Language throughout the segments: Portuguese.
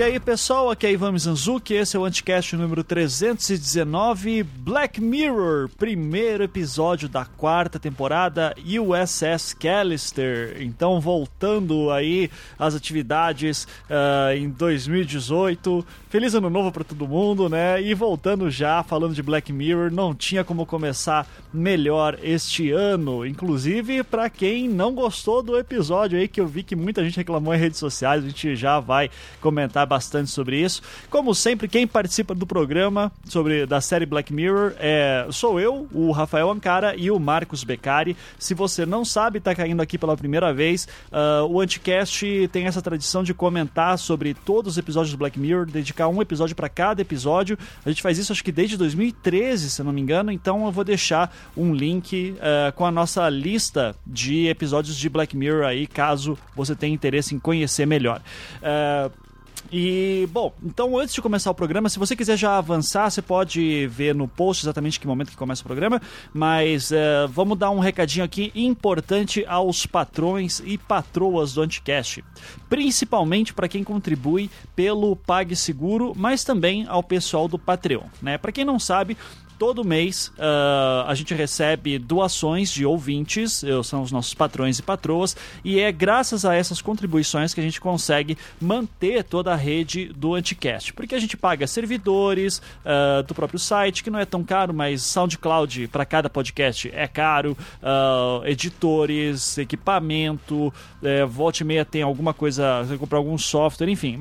E aí, pessoal, aqui é Ivan Mizanzuki, esse é o Anticast número 319, Black Mirror, primeiro episódio da quarta temporada, USS Callister. Então, voltando aí às atividades uh, em 2018. Feliz ano novo para todo mundo, né? E voltando já, falando de Black Mirror, não tinha como começar melhor este ano. Inclusive, para quem não gostou do episódio aí, que eu vi que muita gente reclamou em redes sociais, a gente já vai comentar bastante sobre isso. Como sempre, quem participa do programa sobre da série Black Mirror é sou eu, o Rafael Ancara e o Marcos Beccari. Se você não sabe, está caindo aqui pela primeira vez, uh, o Anticast tem essa tradição de comentar sobre todos os episódios do Black Mirror, dedicar um episódio para cada episódio. A gente faz isso acho que desde 2013, se não me engano, então eu vou deixar um link uh, com a nossa lista de episódios de Black Mirror aí, caso você tenha interesse em conhecer melhor. Uh, e, bom, então antes de começar o programa, se você quiser já avançar, você pode ver no post exatamente que momento que começa o programa, mas uh, vamos dar um recadinho aqui importante aos patrões e patroas do Anticast, principalmente para quem contribui pelo PagSeguro, mas também ao pessoal do Patreon, né? Para quem não sabe, todo mês uh, a gente recebe doações de ouvintes, são os nossos patrões e patroas, e é graças a essas contribuições que a gente consegue manter toda a rede do Anticast. Porque a gente paga servidores uh, do próprio site, que não é tão caro, mas SoundCloud para cada podcast é caro, uh, editores, equipamento, é, volte e meia tem alguma coisa, você comprar algum software, enfim.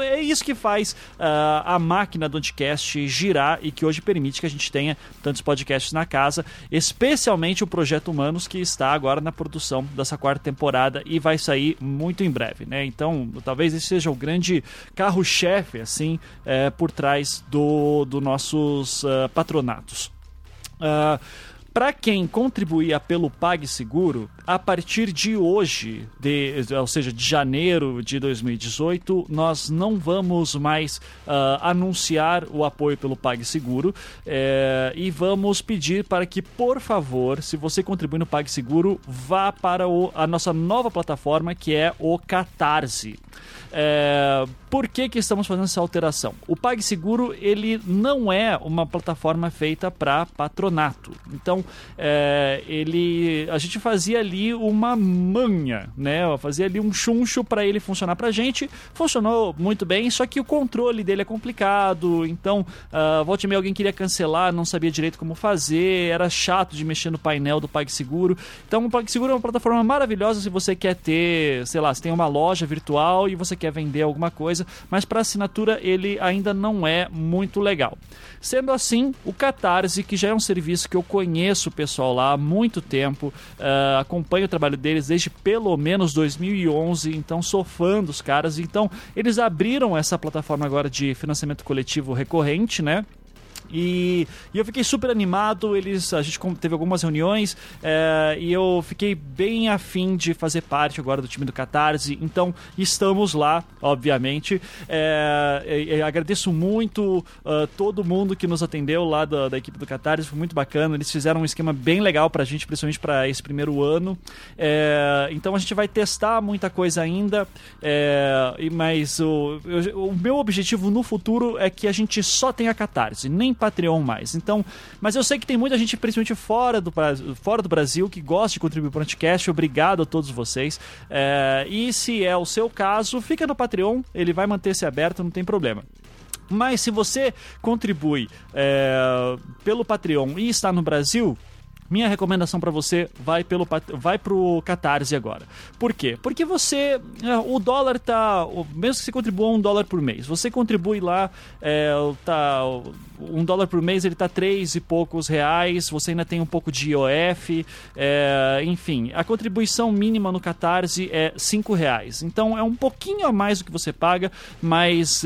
É isso que faz a máquina do Anticast girar e que hoje permite que a gente gente tenha tantos podcasts na casa, especialmente o Projeto Humanos, que está agora na produção dessa quarta temporada e vai sair muito em breve, né? Então, talvez esse seja o grande carro-chefe, assim, é, por trás do, do nossos uh, patronatos. Uh, para quem contribuía pelo PagSeguro, a partir de hoje, de, ou seja, de janeiro de 2018, nós não vamos mais uh, anunciar o apoio pelo PagSeguro é, e vamos pedir para que, por favor, se você contribui no PagSeguro, vá para o, a nossa nova plataforma que é o Catarse. É, por que, que estamos fazendo essa alteração? O PagSeguro ele não é uma plataforma feita para patronato. Então, é, ele, a gente fazia ali uma manha, né? Fazia ali um chuncho para ele funcionar para a gente. Funcionou muito bem, só que o controle dele é complicado. Então, uh, e meia alguém queria cancelar, não sabia direito como fazer, era chato de mexer no painel do PagSeguro. Então, o PagSeguro é uma plataforma maravilhosa se você quer ter, sei lá, se tem uma loja virtual e você quer vender alguma coisa, mas para assinatura ele ainda não é muito legal. Sendo assim, o Catarse, que já é um serviço que eu conheço o pessoal lá há muito tempo, uh, acompanho o trabalho deles desde pelo menos 2011, então sou fã dos caras. Então, eles abriram essa plataforma agora de financiamento coletivo recorrente, né? E, e, eu fiquei super animado. Eles, a gente teve algumas reuniões é, e eu fiquei bem afim de fazer parte agora do time do Catarse. Então estamos lá, obviamente. É, agradeço muito uh, todo mundo que nos atendeu lá da, da, equipe do Catarse, foi muito bacana. Eles fizeram um esquema bem legal pra gente, principalmente para esse primeiro ano. É, então a gente vai testar muita coisa ainda, mas o, o meu objetivo no futuro é que a gente só tenha Catarse, nem Patreon mais. Então, mas eu sei que tem muita gente, principalmente fora do, fora do Brasil, que gosta de contribuir para o podcast. Obrigado a todos vocês. É, e se é o seu caso, fica no Patreon, ele vai manter-se aberto, não tem problema. Mas se você contribui é, pelo Patreon e está no Brasil, minha recomendação para você vai pelo vai pro Catarse agora. Por quê? Porque você é, o dólar tá mesmo que você contribua um dólar por mês, você contribui lá é, tá um dólar por mês ele tá três e poucos reais, você ainda tem um pouco de IOF, é, enfim, a contribuição mínima no Catarse é cinco reais. Então é um pouquinho a mais do que você paga, mas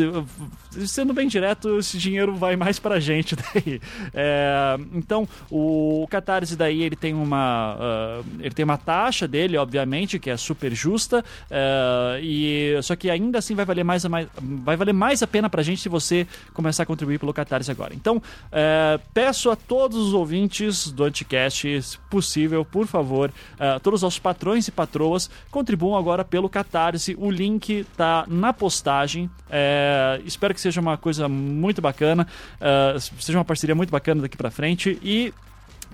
sendo bem direto, esse dinheiro vai mais pra gente daí. É, então, o Catarse daí ele tem uma uh, ele tem uma taxa dele, obviamente, que é super justa, uh, e só que ainda assim vai valer mais, mais vai valer mais a pena pra gente se você começar a contribuir pelo Catarse agora. Então, uh, peço a todos os ouvintes do Anticast, se possível, por favor, todos os nossos patrões e patroas, contribuam agora pelo Catarse. O link tá na postagem. Espero que seja uma coisa muito bacana, seja uma parceria muito bacana daqui para frente e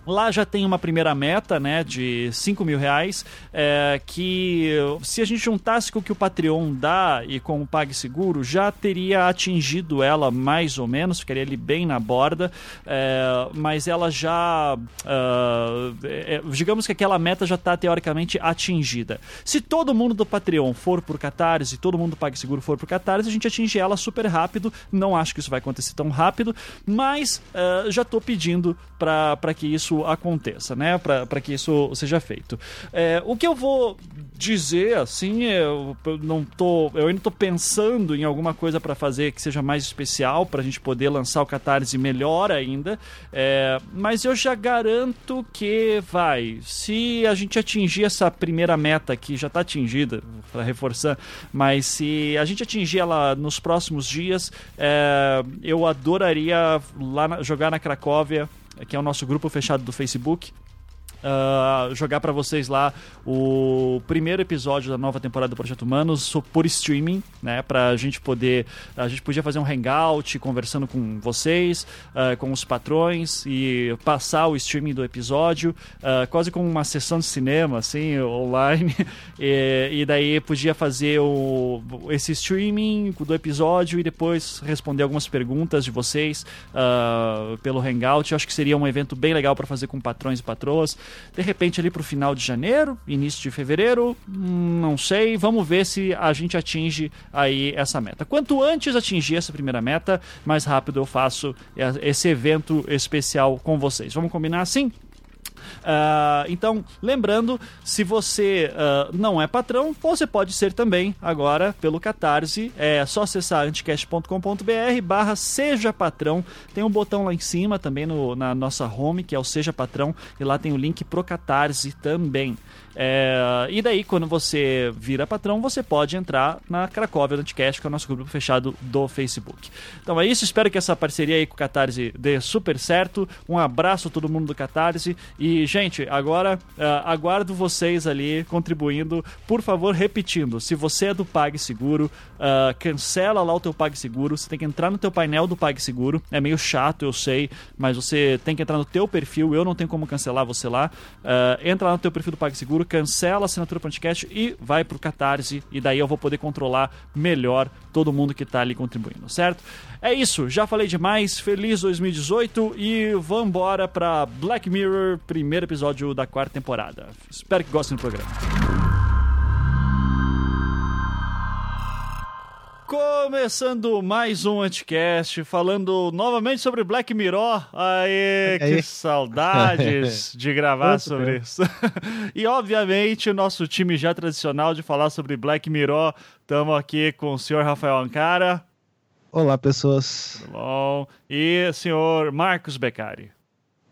Lá já tem uma primeira meta, né, de 5 mil reais, é, que se a gente juntasse com o que o Patreon dá e com o PagSeguro, já teria atingido ela mais ou menos, ficaria ali bem na borda, é, mas ela já, uh, é, digamos que aquela meta já está teoricamente atingida. Se todo mundo do Patreon for por Catarse, todo mundo do PagSeguro for por Catarse, a gente atinge ela super rápido, não acho que isso vai acontecer tão rápido, mas uh, já estou pedindo para que isso aconteça, né? Para que isso seja feito. É, o que eu vou dizer, assim, eu, não tô, eu ainda estou pensando em alguma coisa para fazer que seja mais especial para a gente poder lançar o Catarse melhor ainda. É, mas eu já garanto que vai. Se a gente atingir essa primeira meta que já está atingida, para reforçar, mas se a gente atingir ela nos próximos dias, é, eu adoraria lá na, jogar na Cracóvia que é o nosso grupo fechado do Facebook. Uh, jogar para vocês lá o primeiro episódio da nova temporada do Projeto Humanos por streaming, né? Pra gente poder. A gente podia fazer um hangout conversando com vocês, uh, com os patrões e passar o streaming do episódio, uh, quase como uma sessão de cinema, assim, online. e, e, daí podia fazer o, esse streaming do episódio e depois responder algumas perguntas de vocês pelo hangout. Eu acho que seria um evento bem legal para fazer com patrões e patroas. De repente, ali para o final de janeiro, início de fevereiro, não sei. Vamos ver se a gente atinge aí essa meta. Quanto antes atingir essa primeira meta, mais rápido eu faço esse evento especial com vocês. Vamos combinar assim? Uh, então, lembrando, se você uh, não é patrão, você pode ser também agora pelo Catarse. É só acessar anticast.com.br barra Seja Patrão. Tem um botão lá em cima também no, na nossa home, que é o Seja Patrão, e lá tem o link pro Catarse também. É, e daí, quando você vira patrão, você pode entrar na Cracóvia Anticast, que é o nosso grupo fechado do Facebook. Então é isso, espero que essa parceria aí com o Catarse dê super certo. Um abraço a todo mundo do Catarse. E, gente, agora uh, aguardo vocês ali contribuindo. Por favor, repetindo, se você é do PagSeguro, uh, cancela lá o teu PagSeguro. Você tem que entrar no teu painel do PagSeguro. É meio chato, eu sei, mas você tem que entrar no teu perfil. Eu não tenho como cancelar você lá. Uh, entra lá no teu perfil do PagSeguro cancela a assinatura podcast e vai pro Catarse. E daí eu vou poder controlar melhor todo mundo que tá ali contribuindo, certo? É isso, já falei demais. Feliz 2018 e vambora pra Black Mirror, primeiro episódio da quarta temporada. Espero que gostem do programa. Começando mais um Anticast, falando novamente sobre Black Mirror. Aê, que saudades de gravar sobre isso. e, obviamente, o nosso time já tradicional de falar sobre Black Mirror. Estamos aqui com o senhor Rafael Ancara. Olá, pessoas. Tudo bom? E o senhor Marcos Beccari.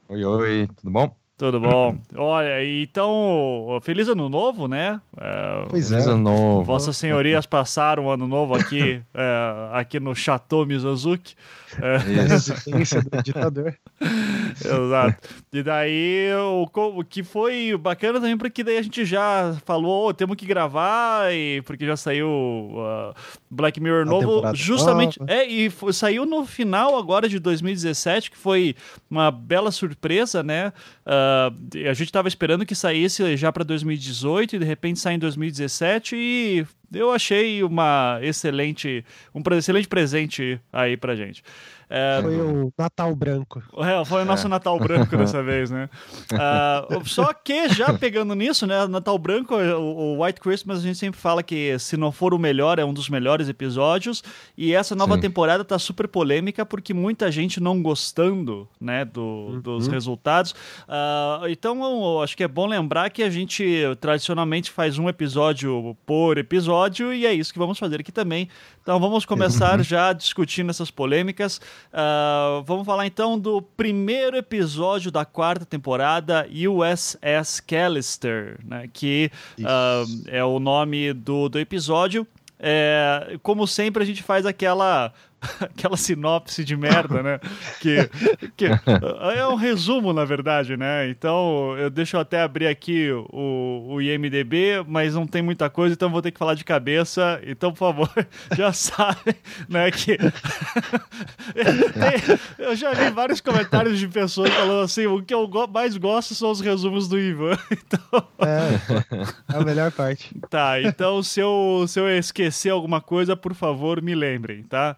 Oi, oi, tudo bom? Tudo bom? Olha, então, feliz ano novo, né? É, pois feliz é. ano novo. Vossas senhorias passaram o ano novo aqui, é, aqui no Chateau Mizozuki. É. Resistência do ditador. Exato. E daí, o, o, que foi bacana também, porque daí a gente já falou, oh, temos que gravar, e porque já saiu uh, Black Mirror a novo, justamente. Nova. É, e foi, saiu no final agora de 2017, que foi uma bela surpresa, né? Uh, a gente estava esperando que saísse já para 2018 e de repente sai em 2017 e eu achei uma excelente, um excelente presente aí pra gente. É, foi o Natal Branco. É, foi o nosso é. Natal Branco dessa vez, né? Uh, só que já pegando nisso, né? Natal Branco, o, o, White Christmas, a gente sempre fala que se não for o melhor, é um dos melhores episódios. E essa nova Sim. temporada tá super polêmica porque muita gente não gostando, né, do, uhum. dos resultados. Uh, então, eu acho que é bom lembrar que a gente tradicionalmente faz um episódio por episódio episódio e é isso que vamos fazer aqui também. Então vamos começar já discutindo essas polêmicas. Uh, vamos falar então do primeiro episódio da quarta temporada, USS Callister, né, que uh, é o nome do, do episódio. É, como sempre, a gente faz aquela aquela sinopse de merda, né? Que, que é um resumo, na verdade, né? Então, eu deixo até abrir aqui o, o IMDB, mas não tem muita coisa, então vou ter que falar de cabeça. Então, por favor, já sabe, né? Que eu já vi vários comentários de pessoas falando assim: o que eu mais gosto são os resumos do Ivan. Então... É, é a melhor parte. Tá, então se eu, se eu esquecer alguma coisa, por favor, me lembrem, tá?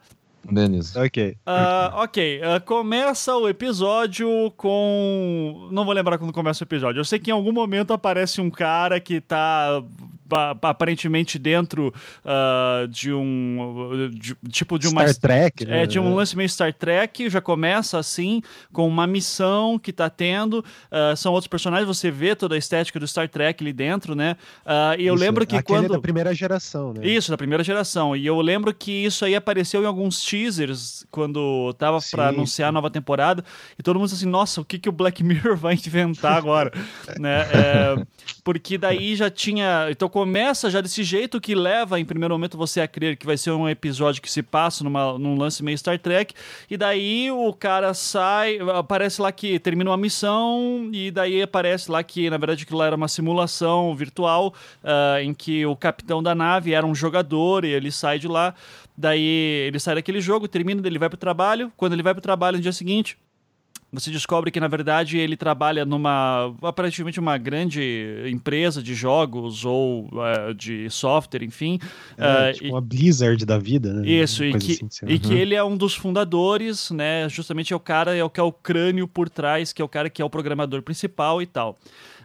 Beleza. Ok. Uh, ok, uh, começa o episódio com. Não vou lembrar quando começa o episódio. Eu sei que em algum momento aparece um cara que tá aparentemente dentro uh, de um de, tipo de uma Star Trek né? é de um lance meio Star Trek já começa assim com uma missão que tá tendo uh, são outros personagens você vê toda a estética do Star Trek ali dentro né? Uh, e eu isso, lembro que quando é da primeira geração né? Isso da primeira geração e eu lembro que isso aí apareceu em alguns teasers quando tava para anunciar a nova temporada e todo mundo assim nossa o que que o Black Mirror vai inventar agora? Né? É, porque daí já tinha então começa já desse jeito que leva, em primeiro momento, você a crer que vai ser um episódio que se passa numa, num lance meio Star Trek, e daí o cara sai, aparece lá que termina uma missão, e daí aparece lá que, na verdade, aquilo era uma simulação virtual, uh, em que o capitão da nave era um jogador, e ele sai de lá, daí ele sai daquele jogo, termina, ele vai pro trabalho, quando ele vai pro trabalho no dia seguinte, você descobre que na verdade ele trabalha numa aparentemente uma grande empresa de jogos ou uh, de software, enfim. É, uh, tipo e, uma Blizzard da vida, né? Isso, e, que, assim, e que ele é um dos fundadores, né? Justamente é o cara, é o que é o crânio por trás, que é o cara que é o programador principal e tal.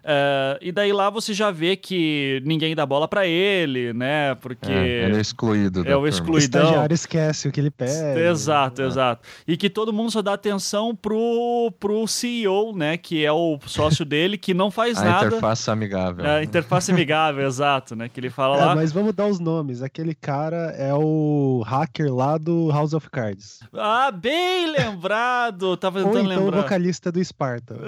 Uh, e daí lá você já vê que ninguém dá bola para ele, né? Porque. É, ele é excluído. É o excluidão. O estagiário esquece o que ele pede. Exato, né? exato. E que todo mundo só dá atenção pro, pro CEO, né? Que é o sócio dele, que não faz a nada. Interface amigável. É, interface amigável, exato, né? Que ele fala é, lá. Mas vamos dar os nomes. Aquele cara é o hacker lá do House of Cards. Ah, bem lembrado! Tava tentando Ou então lembrar. o vocalista do Sparta.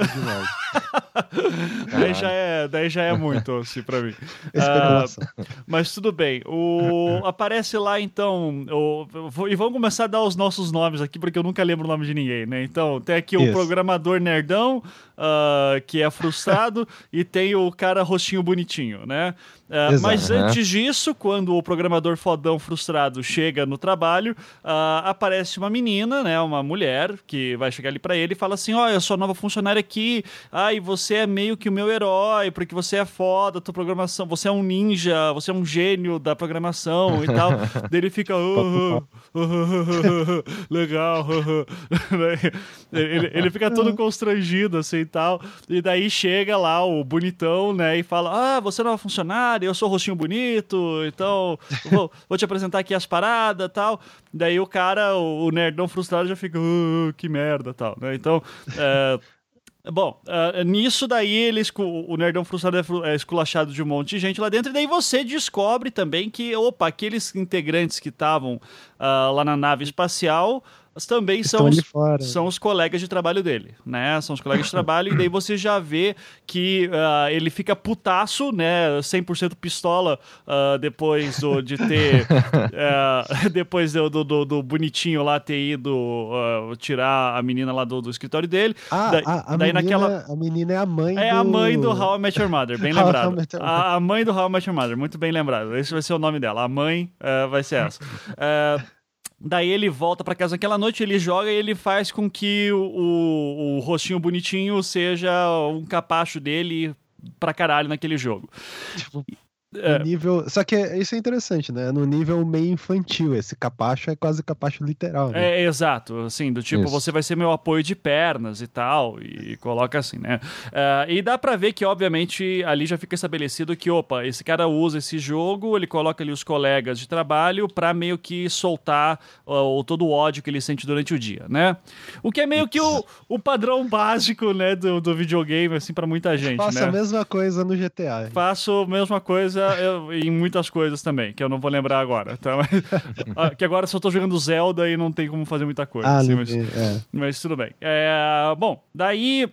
daí, já é, daí já é muito, assim, pra mim. Uh, mas tudo bem. O, aparece lá, então. O, e vamos começar a dar os nossos nomes aqui, porque eu nunca lembro o nome de ninguém, né? Então, tem aqui Isso. o programador nerdão, uh, que é frustrado, e tem o cara rostinho bonitinho, né? Uh, mas antes disso, quando o programador fodão frustrado chega no trabalho, uh, aparece uma menina, né, uma mulher, que vai chegar ali para ele e fala assim: Ó, oh, eu sou nova funcionária aqui, e você é meio que o meu herói, porque você é foda, tua programação, você é um ninja, você é um gênio da programação e tal. Daí ele fica. Oh, oh, oh, legal. ele, ele fica todo constrangido assim e tal. E daí chega lá o bonitão, né, e fala: Ah, você é nova funcionária eu sou rostinho bonito, então vou, vou, te apresentar aqui as paradas tal. Daí o cara, o, o nerdão frustrado já fica, uh, que merda tal, né? Então, é, Bom, uh, nisso daí ele, o Nerdão Frustrado é, é esculachado de um monte de gente lá dentro, e daí você descobre também que, opa, aqueles integrantes que estavam uh, lá na nave espacial mas também são os, são os colegas de trabalho dele, né? São os colegas de trabalho, e daí você já vê que uh, ele fica putaço, né? 100% pistola uh, depois do, de ter. uh, depois do, do, do, bonitinho lá ter ido tirar a menina lá do, do escritório dele. Ah, daí, a, a daí menina, naquela... a menina é a mãe É do... a mãe do How I Met Your Mother, bem lembrado. A, a, mãe do How I Met Your Mother, muito bem lembrado. Esse vai ser o nome dela. A mãe vai ser essa. Daí ele volta para casa naquela noite, ele joga e ele faz com que o, o, o rostinho bonitinho seja um capacho dele pra caralho naquele jogo. Tipo, é. nível. Só que isso é interessante, né? No nível meio infantil. Esse capacho é quase capacho literal, né? É, exato. Assim, do tipo, isso. você vai ser meu apoio de pernas e tal. E coloca assim, né? Uh, e dá pra ver que, obviamente, ali já fica estabelecido que, opa, esse cara usa esse jogo, ele coloca ali os colegas de trabalho pra meio que soltar uh, todo o ódio que ele sente durante o dia, né? O que é meio que o, o padrão básico, né, do, do videogame, assim, pra muita gente. Faço né? a mesma coisa no GTA. Faço a mesma coisa eu, em muitas coisas também, que eu não vou lembrar agora. Então, ah, que agora só tô jogando Zelda e não tem como fazer muita coisa. Ah, assim, mas, é. mas, tudo bem. É, bom, daí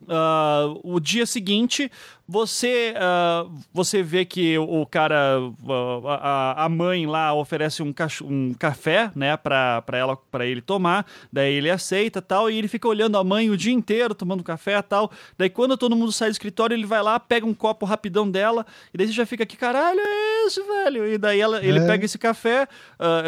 Uh, o dia seguinte, você uh, você vê que o, cara, uh, a, a mãe lá oferece um, um café, né, pra, pra, ela, pra ele tomar, daí ele aceita tal, e ele fica olhando a mãe o dia inteiro, tomando café tal. Daí quando todo mundo sai do escritório, ele vai lá, pega um copo rapidão dela, e daí você já fica aqui, caralho, é isso, velho. E daí ela, ele é. pega esse café,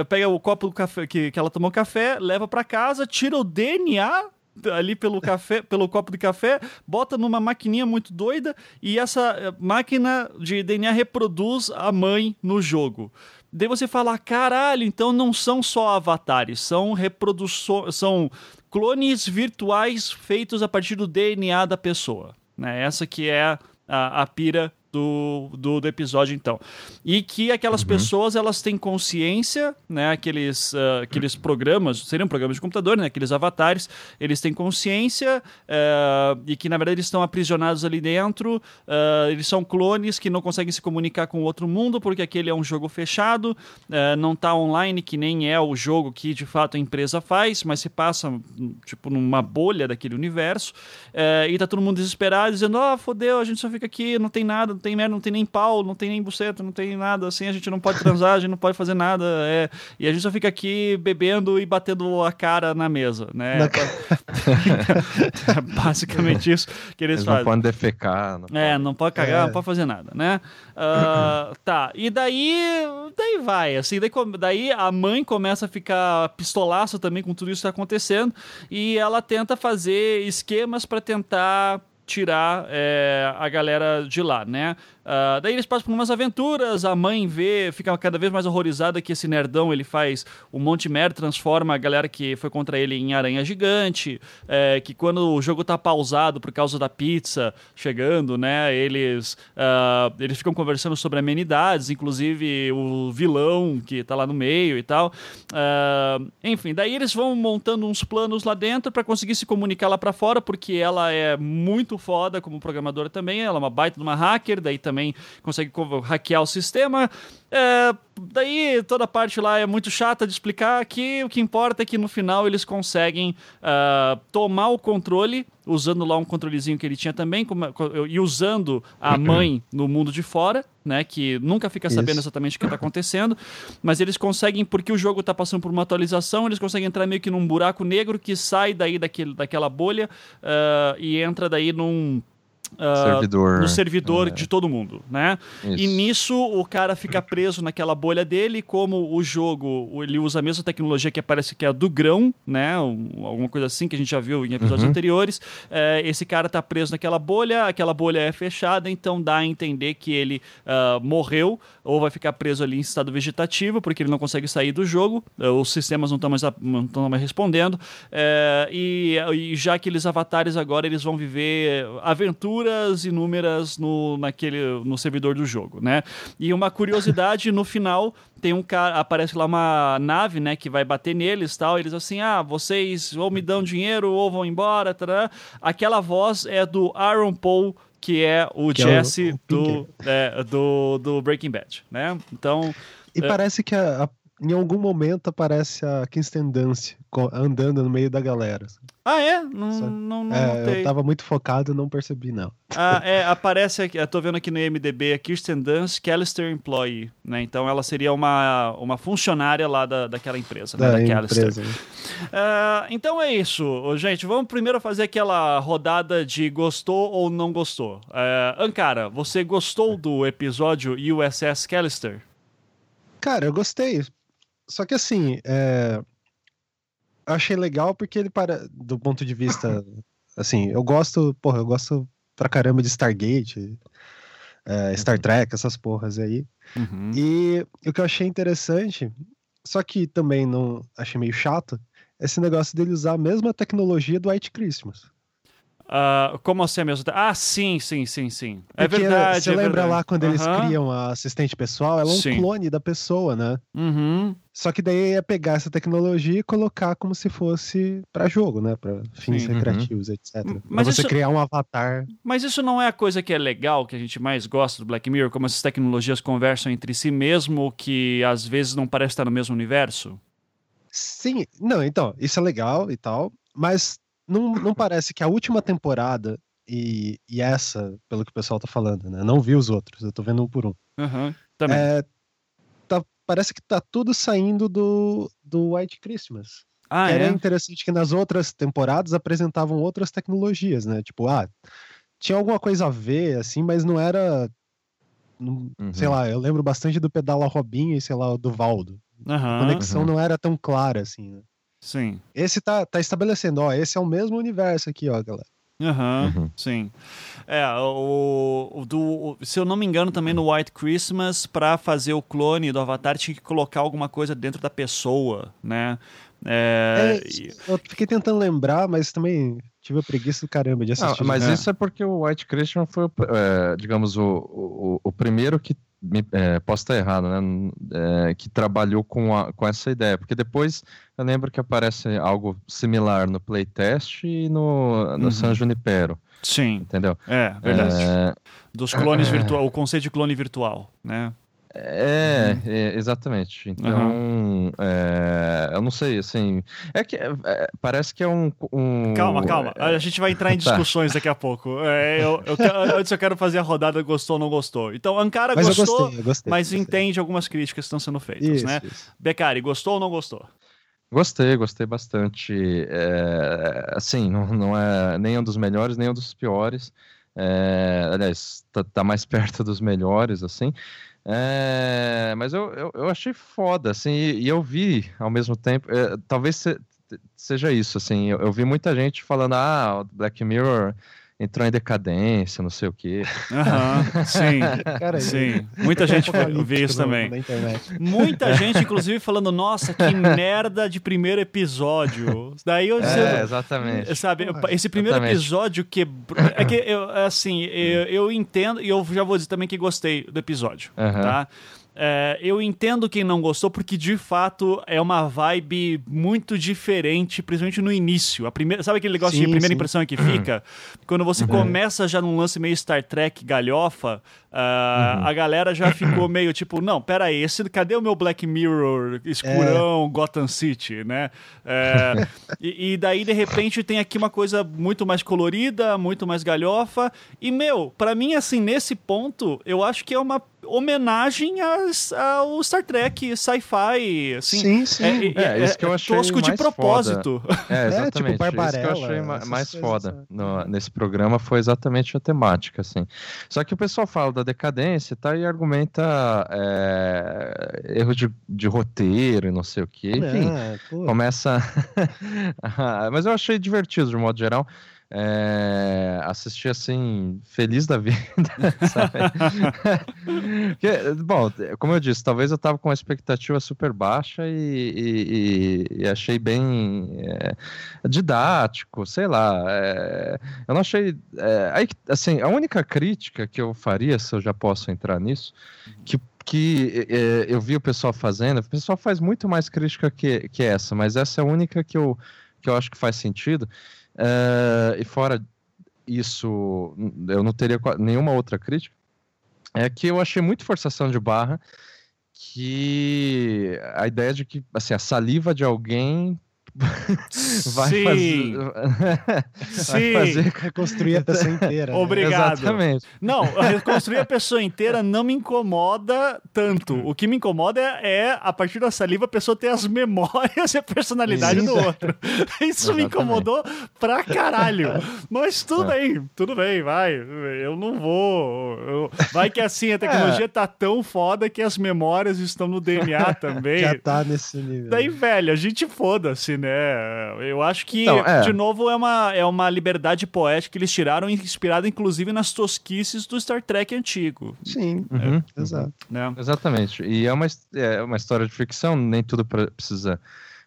pega o copo do café que, que ela tomou café, leva para casa, tira o DNA ali pelo café, pelo copo de café, bota numa maquininha muito doida e essa eh, máquina de DNA reproduz a mãe no jogo. Daí você fala, caralho, então não são só avatares, são reproduções, são clones virtuais feitos a partir do DNA da pessoa. Né? Essa que é a, a pira do, do, do, episódio, então. E que aquelas uhum. pessoas, elas têm consciência, né? Aqueles, uh, aqueles programas, seriam programas de computador, né? Aqueles avatares, eles têm consciência uh, e que, na verdade, eles estão aprisionados ali dentro. Uh, eles são clones que não conseguem se comunicar com o outro mundo porque aquele é um jogo fechado, não está online, que nem é o jogo que, de fato, a empresa faz, mas se passa, tipo, numa bolha daquele universo. e tá todo mundo desesperado, dizendo, ó, oh, fodeu, a gente só fica aqui, não tem nada, tem merda, não tem nem pau, não tem nem buceta, não tem nada assim, a gente não pode transar, a gente não pode fazer nada. É, e a gente só fica aqui bebendo e batendo a cara na mesa, né? Na... é basicamente isso que eles, eles fazem. Não podem defecar. Não é, pode... não pode cagar, é. não pode fazer nada, né? Uh, tá, e daí, daí vai, assim, daí, daí a mãe começa a ficar pistolaço também com tudo isso que está acontecendo e ela tenta fazer esquemas para tentar tirar é, a galera de lá, né? Uh, daí eles passam por umas aventuras, a mãe vê, fica cada vez mais horrorizada que esse nerdão ele faz um monte de merda, transforma a galera que foi contra ele em aranha gigante, é, que quando o jogo tá pausado por causa da pizza chegando, né, eles, uh, eles ficam conversando sobre amenidades, inclusive o vilão que tá lá no meio e tal. Uh, enfim, daí eles vão montando uns planos lá dentro para conseguir se comunicar lá para fora, porque ela é muito foda como programadora também, ela é uma baita de uma hacker, daí também consegue hackear o sistema. É, daí toda a parte lá é muito chata de explicar que o que importa é que no final eles conseguem uh, tomar o controle usando lá um controlezinho que ele tinha também e usando a mãe no mundo de fora, né, que nunca fica sabendo Isso. exatamente o que está acontecendo, mas eles conseguem porque o jogo está passando por uma atualização, eles conseguem entrar meio que num buraco negro que sai daí daquele, daquela bolha uh, e entra daí num Uh, servidor. no servidor é. de todo mundo, né? Isso. E nisso o cara fica preso naquela bolha dele, como o jogo ele usa a mesma tecnologia que parece que é a do grão, né? Um, alguma coisa assim que a gente já viu em episódios uhum. anteriores. É, esse cara tá preso naquela bolha, aquela bolha é fechada, então dá a entender que ele uh, morreu ou vai ficar preso ali em estado vegetativo, porque ele não consegue sair do jogo, uh, os sistemas não estão mais, não mais respondendo. É, e, e já aqueles avatares agora eles vão viver aventuras aventuras inúmeras no, naquele, no servidor do jogo, né? E uma curiosidade, no final tem um cara, aparece lá uma nave, né, que vai bater neles tal, eles assim, ah, vocês ou me dão dinheiro ou vão embora, tará. aquela voz é do Aaron Paul, que é o que Jesse é o, o do, é, do, do Breaking Bad, né? Então... E é... parece que a, a, em algum momento aparece a Kirsten Dunst andando no meio da galera. Ah, é? Não, Só... não, não é, Eu tava muito focado e não percebi, não. Ah, é, aparece aqui, eu tô vendo aqui no IMDB, a Kirsten Dunst, Callister Employee, né? Então ela seria uma, uma funcionária lá da, daquela empresa, né? Da, da empresa. Uh, então é isso, gente. Vamos primeiro fazer aquela rodada de gostou ou não gostou. Uh, Ankara, você gostou do episódio USS Callister? Cara, eu gostei. Só que assim, é eu achei legal porque ele para do ponto de vista assim, eu gosto, porra, eu gosto pra caramba de Stargate, é, Star uhum. Trek, essas porras aí. Uhum. E o que eu achei interessante, só que também não achei meio chato, esse negócio dele usar a mesma tecnologia do White Christmas. Uh, como assim mesmo? Ah, sim, sim, sim, sim. É Porque verdade. Você é lembra verdade. lá quando eles Aham. criam a assistente pessoal? Ela é um Sim. clone da pessoa, né? Uhum. Só que daí ia pegar essa tecnologia e colocar como se fosse pra jogo, né? Pra fins Sim. Uhum. recreativos, etc. M- Pra mas você isso- criar um avatar. Mas isso não é a coisa que é legal, que a gente mais gosta do Black Mirror, como essas tecnologias conversam entre si, mesmo que às vezes não parece estar no mesmo universo? Sim, não, então, isso é legal e tal, mas não, não parece que a última temporada e, e essa, pelo que o pessoal tá falando, né? Não vi os outros, eu tô vendo um por um. Aham. Também. É, tá- parece que tá tudo saindo do, do White Christmas. ah, que era é? interessante que nas outras temporadas apresentavam outras tecnologias, né? Tipo, ah, tinha alguma coisa a ver, assim, mas não era. não- Uhum. Sei lá, eu lembro bastante do Pedala Robinho e, sei lá, do Valdo. A Aham. conexão Uhum. não era tão clara, assim, né? Sim. Esse tá, tá estabelecendo, ó, esse é o mesmo universo aqui, ó, galera. Aham, Uhum. sim. É, o, o do, o- se eu não me engano, também no White Christmas, pra fazer o clone do Avatar, tinha que colocar alguma coisa dentro da pessoa, né? É, É, e- eu fiquei tentando lembrar, mas também tive a preguiça do caramba de Não, assistir. mas É. isso é porque o White Christian foi, o- é, digamos, o, o, o primeiro que, me, é, posso estar errado, né, é, que trabalhou com, a, com essa ideia, porque depois eu lembro que aparece algo similar no playtest e no, no Uhum. San Junipero, sim, entendeu? é, verdade. É, Dos clones virtual, o conceito de clone virtual, né? É, Uhum. é, exatamente. Então, é, eu não sei, assim. É que é, é, parece que é um. um- Calma, calma. A gente vai entrar em Tá. discussões daqui a pouco. É, eu, eu quero- antes eu quero fazer a rodada gostou ou não gostou. Então, Ankara Mas eu gostou, gostei, eu gostei. mas gostei. entende algumas críticas que estão sendo feitas, Isso, né? isso. Becari, gostou ou não gostou? Gostei, gostei bastante. É, assim, não, não é nem um dos melhores, nem um dos piores. É, aliás, tá, tá mais perto dos melhores, assim. É, mas eu, eu, eu achei foda, assim, e, e eu vi ao mesmo tempo. é, talvez se- seja isso, assim. Eu, eu vi muita gente falando, ah, Black Mirror entrou em decadência, não sei o quê. Aham, sim. Cara, Sim, muita gente vê isso também. Muita gente, inclusive, falando, nossa, que merda de primeiro episódio. Daí eu É, exatamente. Sabe, Porra, esse primeiro exatamente. episódio quebrou. É que, eu, assim, eu, eu entendo, e eu já vou dizer também que gostei do episódio, Aham. tá? É, eu entendo quem não gostou, porque de fato é uma vibe muito diferente, principalmente no início. A primeira, sabe aquele negócio de Sim, primeira sim. impressão que fica? Quando você começa já num lance meio Star Trek galhofa, ah, a galera já ficou meio tipo, não, pera aí, esse, cadê o meu Black Mirror escurão Gotham City, né? É, e, e daí, de repente, tem aqui uma coisa muito mais colorida, muito mais galhofa. E, meu, pra mim, assim, nesse ponto, eu acho que é uma homenagem às- ao Star Trek, sci-fi, assim. sim, sim. É, isso que eu achei tosco de mais propósito. É, tipo, exatamente. isso que eu achei mais foda no- nesse programa foi exatamente a temática, assim. Só que o pessoal fala da decadência tá, e argumenta é, erro de, de roteiro e não sei o quê. Enfim, Ah, pô. começa. Mas eu achei divertido de modo geral. É, assisti assim, feliz da vida, sabe? Porque, bom, como eu disse, talvez eu tava com uma expectativa super baixa e, e- e- achei bem é, didático, sei lá. é, eu não achei. é, aí, assim, a única crítica que eu faria, se eu já posso entrar nisso, que que é, eu vi o pessoal fazendo, o pessoal faz muito mais crítica que, que essa, mas essa é a única que eu, que eu acho que faz sentido. É, e fora isso, eu não teria nenhuma outra crítica. É que eu achei muito forçação de barra que a ideia de que assim, a saliva de alguém vai Sim, fazer. vai sim. fazer Reconstruir a pessoa inteira. né? Obrigado. Exatamente. Não, reconstruir a pessoa inteira não me incomoda tanto. O que me incomoda é, é, a partir da saliva, a pessoa ter as memórias e a personalidade Sim. do outro. Isso me Exatamente. incomodou pra caralho. Mas tudo É. bem, tudo bem, vai. Eu não vou. eu- Vai que assim, a tecnologia tá tão foda que as memórias estão no DNA também. Já tá nesse nível. Daí, velho, a gente foda-se, né? Eu acho que, Então, é. de novo, é uma, é uma liberdade poética que eles tiraram, inspirada inclusive nas tosquices do Star Trek antigo, Sim, Uhum, exato. né? Exatamente. E é uma, é uma história de ficção, nem tudo precisa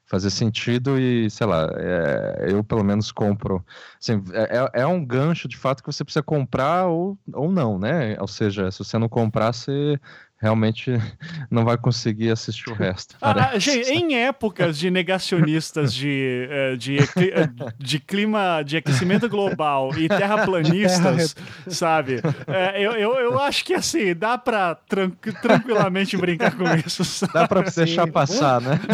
fazer sentido e, sei lá, é, eu pelo menos compro. Assim, é, é, é um gancho de fato que você precisa comprar ou, ou não, né? Ou seja, se você não comprar, você realmente não vai conseguir assistir o resto. Ah, gente, em épocas de negacionistas de, eh, de, eh, de, clima, de aquecimento global e terraplanistas, sabe? É, eu, eu, eu acho que assim, dá pra tran tranquilamente brincar com isso. Sabe? Dá pra deixar passar, né?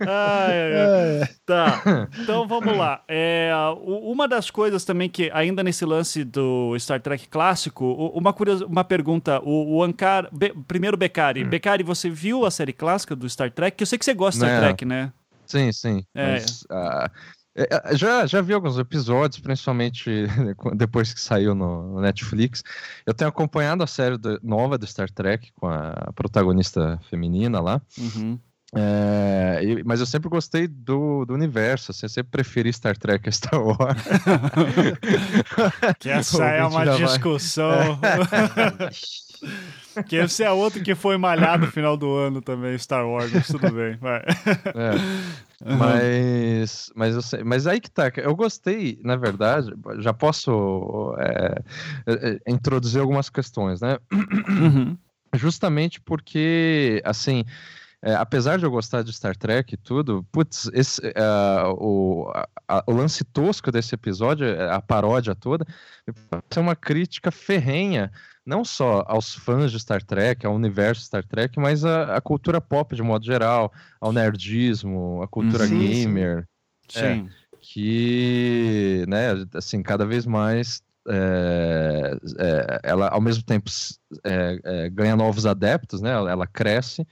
ai, ai. Tá, então vamos lá. É, uma das coisas também que, ainda nesse lance do Star Trek clássico, uma curiosidade uma pergunta. O, o Ankar. Be, primeiro, Becari. Hum. Becari, você viu a série clássica do Star Trek? Eu sei que você gosta de Star Trek, né? Sim, sim. É. Mas, uh, já, já vi alguns episódios, principalmente depois que saiu no Netflix. Eu tenho acompanhado a série do, nova do Star Trek com a protagonista feminina lá. Uhum. É, mas eu sempre gostei do, do universo, assim, eu sempre preferi Star Trek a Star Wars. que essa é uma discussão. que esse é outro que foi malhado no final do ano também, Star Wars, mas tudo bem, vai. É. Uhum. Mas, mas, eu sei, mas aí que tá, eu gostei, na verdade, já posso é, é, introduzir algumas questões, né? Uhum. Justamente porque, assim, é, apesar de eu gostar de Star Trek e tudo, putz, esse, uh, o, a, o lance tosco desse episódio, é, a paródia toda, é uma crítica ferrenha, não só aos fãs de Star Trek, ao universo Star Trek, mas à, cultura pop de modo geral, ao nerdismo, à cultura sim, gamer. Sim. É, que, né, assim, cada vez mais é, é, ela ao mesmo tempo é, é ganha novos adeptos, né? Ela, ela cresce,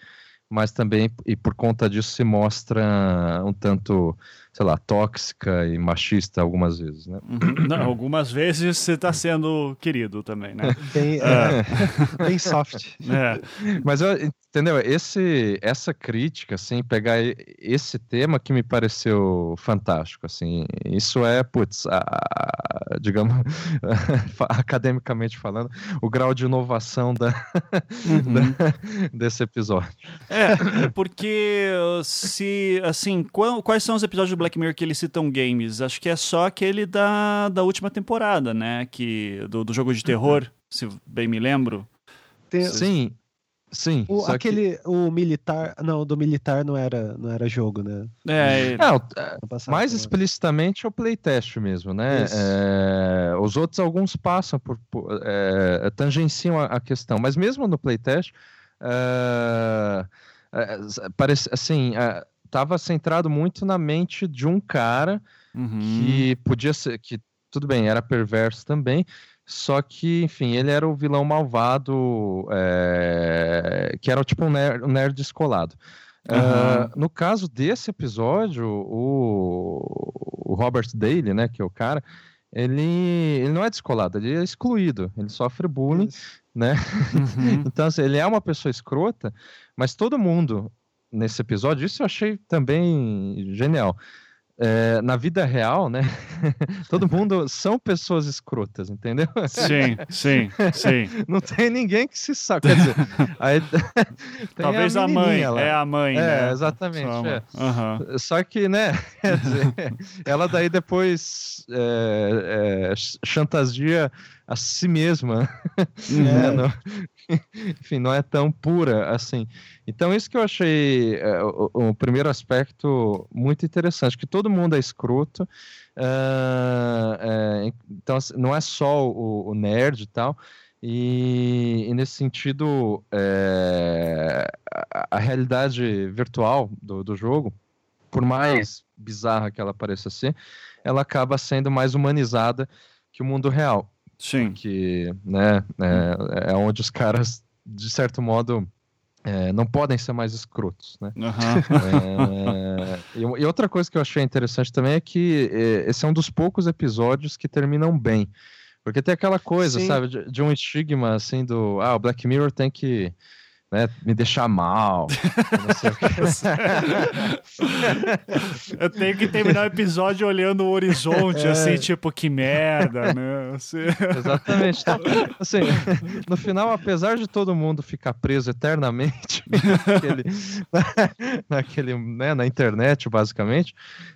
mas também, e por conta disso, se mostra um tanto, sei lá, tóxica e machista algumas vezes, né? Uhum. Não, algumas vezes você está sendo querido também, né? Bem, é. bem soft. É. Mas, entendeu? Esse, essa crítica, assim, pegar esse tema que me pareceu fantástico, assim, isso é, putz, a, a, digamos, academicamente falando, o grau de inovação da, uhum. da desse episódio. É, porque se, assim, qual, quais são os episódios Black Mirror que eles citam games? Acho que é só aquele da, da última temporada, né? Que, do, do jogo de terror, uhum. se bem me lembro. Tem... Sim, Sim. O, aquele, que... o militar. Não, do militar não era, não era jogo, né? É, não, é, mais explicitamente é o playtest mesmo, né? É, os outros, alguns passam por. por é, tangenciam a, a, questão, mas mesmo no playtest. É, é, parece assim. Estava centrado muito na mente de um cara uhum. que podia ser. que tudo bem, era perverso também, só que, enfim, ele era o vilão malvado, é... que era tipo um nerd, um nerd descolado. Uhum. Uh, no caso desse episódio, o, o Robert Daly, né, que é o cara, ele, ele não é descolado, ele é excluído, ele sofre bullying, Isso. né? Uhum. então, assim, ele é uma pessoa escrota, mas todo mundo nesse episódio, isso eu achei também genial é, na vida real, né? Todo mundo são pessoas escrotas, entendeu? Sim, sim, sim. Não tem ninguém que se sabe. Quer dizer, aí, talvez a, a, mãe, lá. é a mãe, é, né? Exatamente. É. Uhum. Só que, né? Dizer, ela daí depois é, é, chantageia a si mesma. Né? Não, enfim, não é tão pura assim. Então, isso que eu achei é, o, o, primeiro aspecto muito interessante, que todo mundo é escroto. Uh, é, então, assim, não é só o, o nerd e tal. E, e nesse sentido, é, a, a, realidade virtual do, do jogo, por mais bizarra que ela pareça ser, ela acaba sendo mais humanizada que o mundo real. Sim. Que né, é, é onde os caras, de certo modo, é, não podem ser mais escrotos, né? Uhum. É, e, e, outra coisa que eu achei interessante também é que é, esse é um dos poucos episódios que terminam bem. Porque tem aquela coisa, Sim. sabe, de, de, um estigma assim do ah, o Black Mirror tem que né, me deixar mal. eu tenho que terminar o episódio olhando o horizonte, é. assim, tipo, que merda, né? Assim... Exatamente. Então, assim, no final, apesar de todo mundo ficar preso eternamente naquele, naquele, né, na internet, basicamente,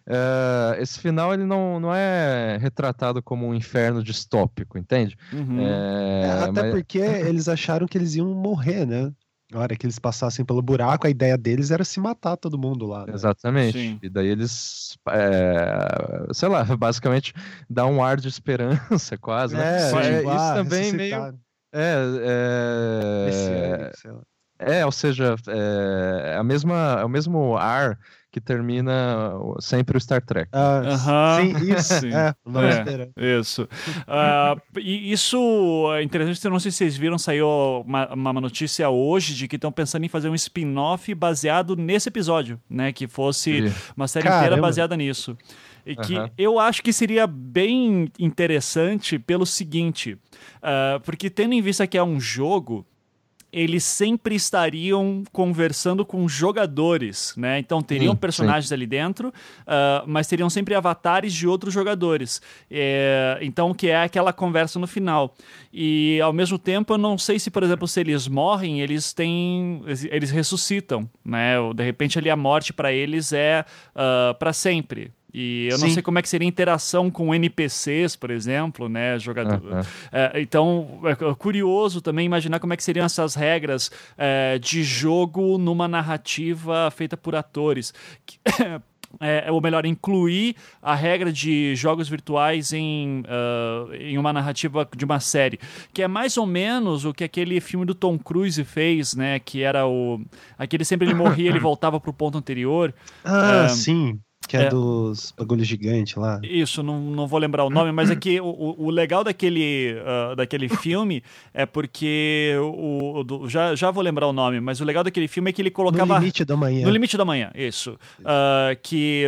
uh, esse final ele não, não é retratado como um inferno distópico, entende? Uhum. É, até mas... porque eles acharam que eles iam morrer, né? Na hora que eles passassem pelo buraco, a ideia deles era se matar todo mundo lá. Né? Exatamente. Sim. E daí eles, é, sei lá, basicamente dá um ar de esperança, quase. Né? É, né? é isso também meio. É, é, é, ou seja, é, a mesma, é o mesmo ar que termina sempre o Star Trek. Ah, uh -huh. Sim, isso. Sim. É, é, isso. Uh, e isso é interessante, não sei se vocês viram, saiu uma, uma notícia hoje de que estão pensando em fazer um spin-off baseado nesse episódio, né? Que fosse uma série Caramba. inteira baseada nisso. E que uhum. eu acho que seria bem interessante pelo seguinte, uh, porque tendo em vista que é um jogo, eles sempre estariam conversando com jogadores, né? Então teriam sim, personagens sim. ali dentro, uh, mas teriam sempre avatares de outros jogadores. É, então, que é aquela conversa no final. E ao mesmo tempo, eu não sei se, por exemplo, se eles morrem, eles têm. Eles ressuscitam, né? Ou, de repente ali a morte para eles é uh, ah, para sempre. E eu Sim. não sei como é que seria a interação com NPCs, por exemplo, né, jogador. Uhum. É, então, é curioso também imaginar como é que seriam essas regras é, de jogo numa narrativa feita por atores. É, ou melhor, incluir a regra de jogos virtuais em, uh, em uma narrativa de uma série, que é mais ou menos o que aquele filme do Tom Cruise fez, né? Que era o aquele sempre ele morria, ele voltava para o ponto anterior. Ah, uh, sim. Que é, é, dos bagulhos gigantes lá. Isso, não, não vou lembrar o nome, mas é que o, o legal daquele, uh, daquele filme é porque. O, o, já, já vou lembrar o nome, mas o legal daquele filme é que ele colocava. No limite da manhã. No limite da manhã, isso. Uh, que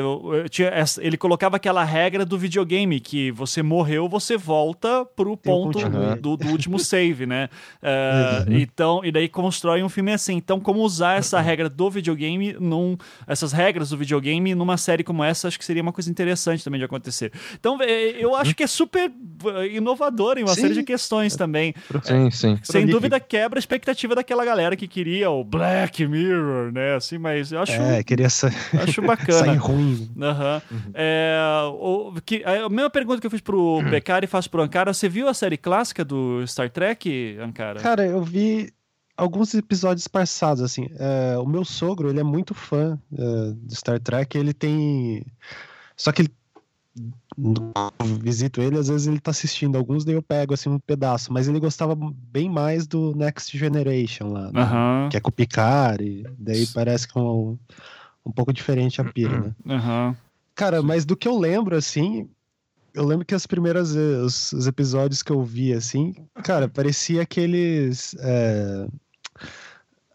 tinha, ele colocava aquela regra do videogame, que você morreu, você volta pro ponto do, do, último save, né? Uh, uhum. Então, e daí constrói um filme assim. Então, como usar essa regra do videogame num. Essas regras do videogame numa série como essa, acho que seria uma coisa interessante também de acontecer. Então, é, eu acho que é super uh, inovador em uma sim. série de questões também. Sim, sim. Sem dúvida quebra a expectativa daquela galera que queria o Black Mirror, né? Assim, mas eu acho. É, queria sa... acho bacana. sair ruim. Uhum. uhum. É, o, que, a mesma pergunta que eu fiz pro Becari e faço pro Ankara, você viu a série clássica do Star Trek, Ankara? Cara, eu vi alguns episódios passados, assim. É, o meu sogro, ele é muito fã é, de Star Trek, ele tem... Só que ele... visito ele, às vezes ele tá assistindo alguns, daí eu pego, assim, um pedaço. Mas ele gostava bem mais do Next Generation lá, né? uhum. Que é com o Picard, e daí parece que é um, um pouco diferente a pira, né? Uhum. Cara, mas do que eu lembro, assim, eu lembro que as primeiras os, os, episódios que eu vi assim, cara, parecia aqueles é,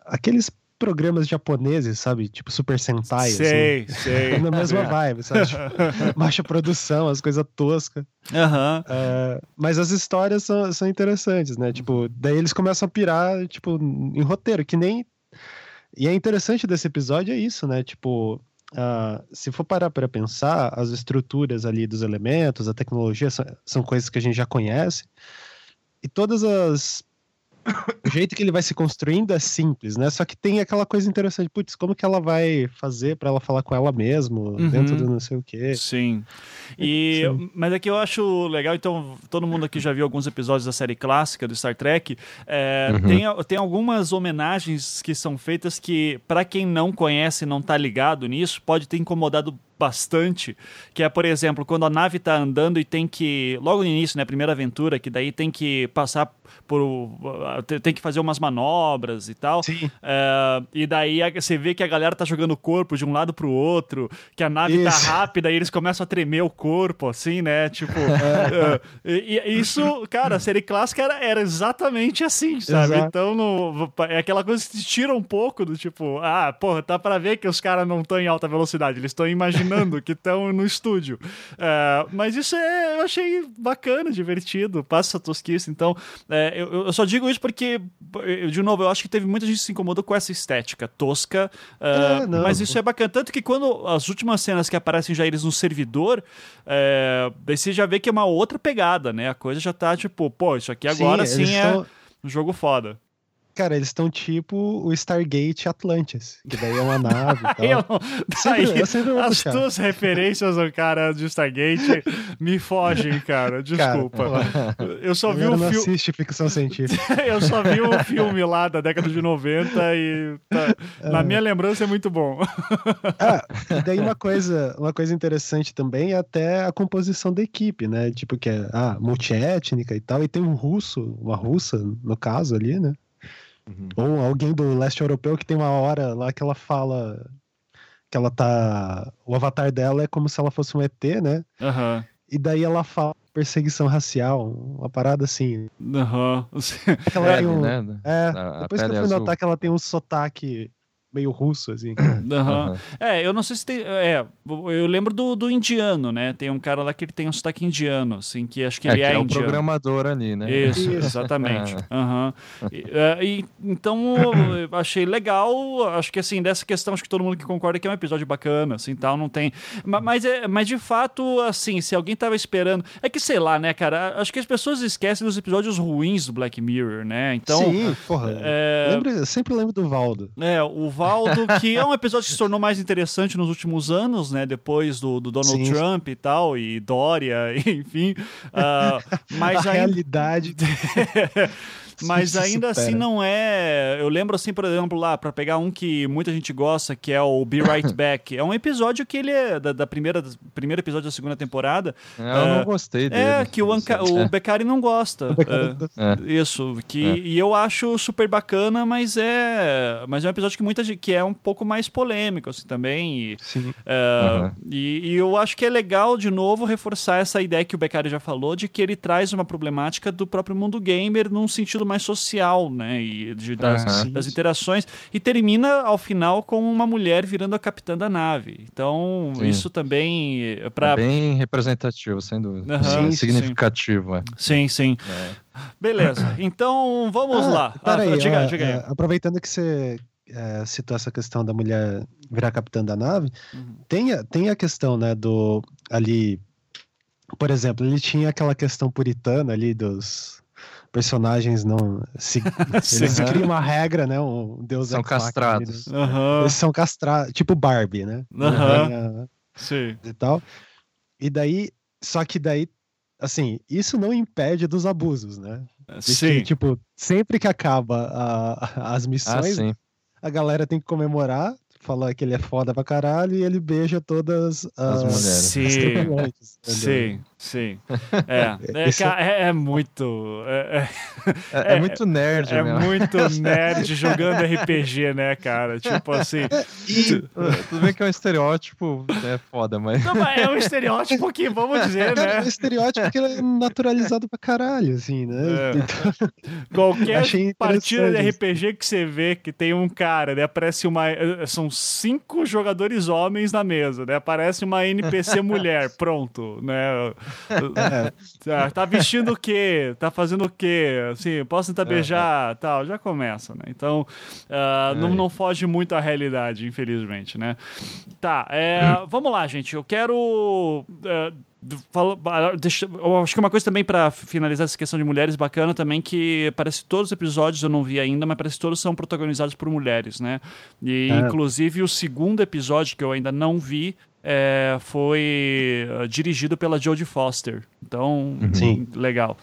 aqueles programas japoneses, sabe? Tipo Super Sentai. Sei, assim. sei. Na mesma vibe, sabe? Tipo, baixa produção, as coisas toscas. Uhum. É, mas as histórias são, são interessantes, né? Tipo, daí eles começam a pirar, tipo, em roteiro, que nem. E é interessante desse episódio é isso, né? Tipo, uh, se for parar para pensar, as estruturas ali dos elementos, a tecnologia, são, são coisas que a gente já conhece. E todas as o jeito que ele vai se construindo é simples, né? Só que tem aquela coisa interessante, putz, como que ela vai fazer para ela falar com ela mesmo, uhum. dentro do não sei o quê. Sim. E, Sim. Mas aqui é eu acho legal, então, todo mundo aqui já viu alguns episódios da série clássica do Star Trek. É, uhum. tem, tem algumas homenagens que são feitas que, para quem não conhece, não tá ligado nisso, pode ter incomodado bastante, que é, por exemplo, quando a nave está andando e tem que, logo no início, né, primeira aventura, que daí tem que passar por, uh, tem que fazer umas manobras e tal, é, e daí você vê que a galera tá jogando o corpo de um lado pro outro, que a nave tá isso. tá rápida e eles começam a tremer o corpo, assim, né, tipo, é. e, e, isso, cara, a série clássica era, era exatamente assim, sabe? Exato. Então, no, é aquela coisa que te tira um pouco do tipo, ah, porra, tá pra ver que os caras não estão em alta velocidade, eles estão imaginando imaginando que estão no estúdio. Uh, mas isso é, eu achei bacana, divertido, passa essa tosquice. Então, é, eu, eu, só digo isso porque, de novo, eu acho que teve muita gente que se incomodou com essa estética tosca, uh, é, mas isso é bacana. Tanto que quando as últimas cenas que aparecem já eles no servidor, é, daí você já vê que é uma outra pegada, né? A coisa já tá tipo, pô, isso aqui agora sim, sim é um jogo foda. Cara, eles estão tipo o Stargate Atlantis, que daí é uma nave e tal. eu, sempre, eu sempre vou As tuas referências, cara, de Stargate me fogem, cara. Desculpa. Cara, eu só vi o filme. assiste ficção científica. eu só vi o filme lá da década de 90 e tá, na é. minha lembrança é muito bom. ah, e daí uma coisa, uma coisa interessante também é até a composição da equipe, né? Tipo que é ah, multiétnica e tal, e tem um russo, uma russa no caso ali, né? Uhum. Ou alguém do leste europeu que tem uma hora lá que ela fala que ela tá. O avatar dela é como se ela fosse um ET, né? Uhum. E daí ela fala perseguição racial, uma parada assim. Aham. Uhum. Ela tem um, né? É, depois que eu fui azul. notar que ela tem um sotaque meio russo, assim. Uhum. É, eu não sei se tem. É, eu lembro do, do indiano, né? Tem um cara lá que ele tem um sotaque indiano, assim, que acho que é, ele é, que é, é um programador ali, né? Isso, exatamente. Uhum. E, é, e, então, eu achei legal. Acho que, assim, dessa questão, acho que todo mundo que concorda que é um episódio bacana, assim, tal, não tem. Mas, é, mas de fato, assim, se alguém tava esperando. É que sei lá, né, cara? Acho que as pessoas esquecem dos episódios ruins do Black Mirror, né? Então. Sim, porra. É... Lembra, sempre lembro do Valdo. É, o Valdo, que é um episódio que se tornou mais interessante nos últimos anos, né? Depois do, do Donald Sim. Trump e tal, e Dória, enfim. Uh, mas A realidade. Mas ainda assim não é. Eu lembro assim, por exemplo, lá, para pegar um que muita gente gosta, que é o Be Right Back. É um episódio que ele é da, da primeira primeiro episódio da segunda temporada. Eu uh, não gostei dele. É, que o, Anca, o Beccari não gosta. É, é. Isso. Que, é. E eu acho super bacana, mas é. Mas é um episódio que muita gente. que é um pouco mais polêmico, assim, também. E, Sim. Uh, e, e, eu acho que é legal, de novo, reforçar essa ideia que o Beccari já falou, de que ele traz uma problemática do próprio mundo gamer num sentido mais social, né? E de, das, uhum. das interações. E termina ao final com uma mulher virando a capitã da nave. Então, sim. isso também. É pra... É bem representativo, sem dúvida. Uhum. Sim, significativo. Sim, é. sim. sim. É. Beleza. Então, vamos ah, lá. Ah, aí, diga, diga aí. Aproveitando que você é, citou essa questão da mulher virar capitã da nave, uhum. tem, a, tem a questão, né, do ali. Por exemplo, ele tinha aquela questão puritana ali dos personagens não. Se, eles criam uma regra, né? Um deus São castrados. Eles, uhum. eles, são castrados, tipo Barbie, né? Uhum. Sim. E tal. E daí. Só que daí, assim, isso não impede dos abusos, né? Sim. Que, tipo, sempre que acaba a, as missões, ah, a galera tem que comemorar fala que ele é foda pra caralho e ele beija todas as, as mulheres. Sim, sim, sim. É, é, é, é muito. É, é, é muito nerd, É muito nerd jogando RPG, né, cara? Tipo assim. E, tudo bem que é um estereótipo, é foda, mas. Não, mas é um estereótipo que, vamos dizer, né? É um estereótipo que é naturalizado pra caralho, assim, né? Então, Qualquer partida de RPG que você vê que tem um cara, né? Aparece uma. São cinco jogadores homens na mesa, né? Aparece uma NPC mulher, pronto, né? É. Tá vestindo o quê? Tá fazendo o quê? Assim, posso tentar beijar, tal, já começa, né? Então, uh, não, não foge muito à realidade, infelizmente, né? Tá, é, vamos lá, gente. Eu quero... Fala, deixa, acho que uma coisa também para finalizar essa questão de mulheres bacana também que parece que todos os episódios eu não vi ainda, mas parece que todos são protagonizados por mulheres, né? E é. inclusive o segundo episódio que eu ainda não vi é, foi uh, dirigido pela Jodie Foster. Então, Sim. legal.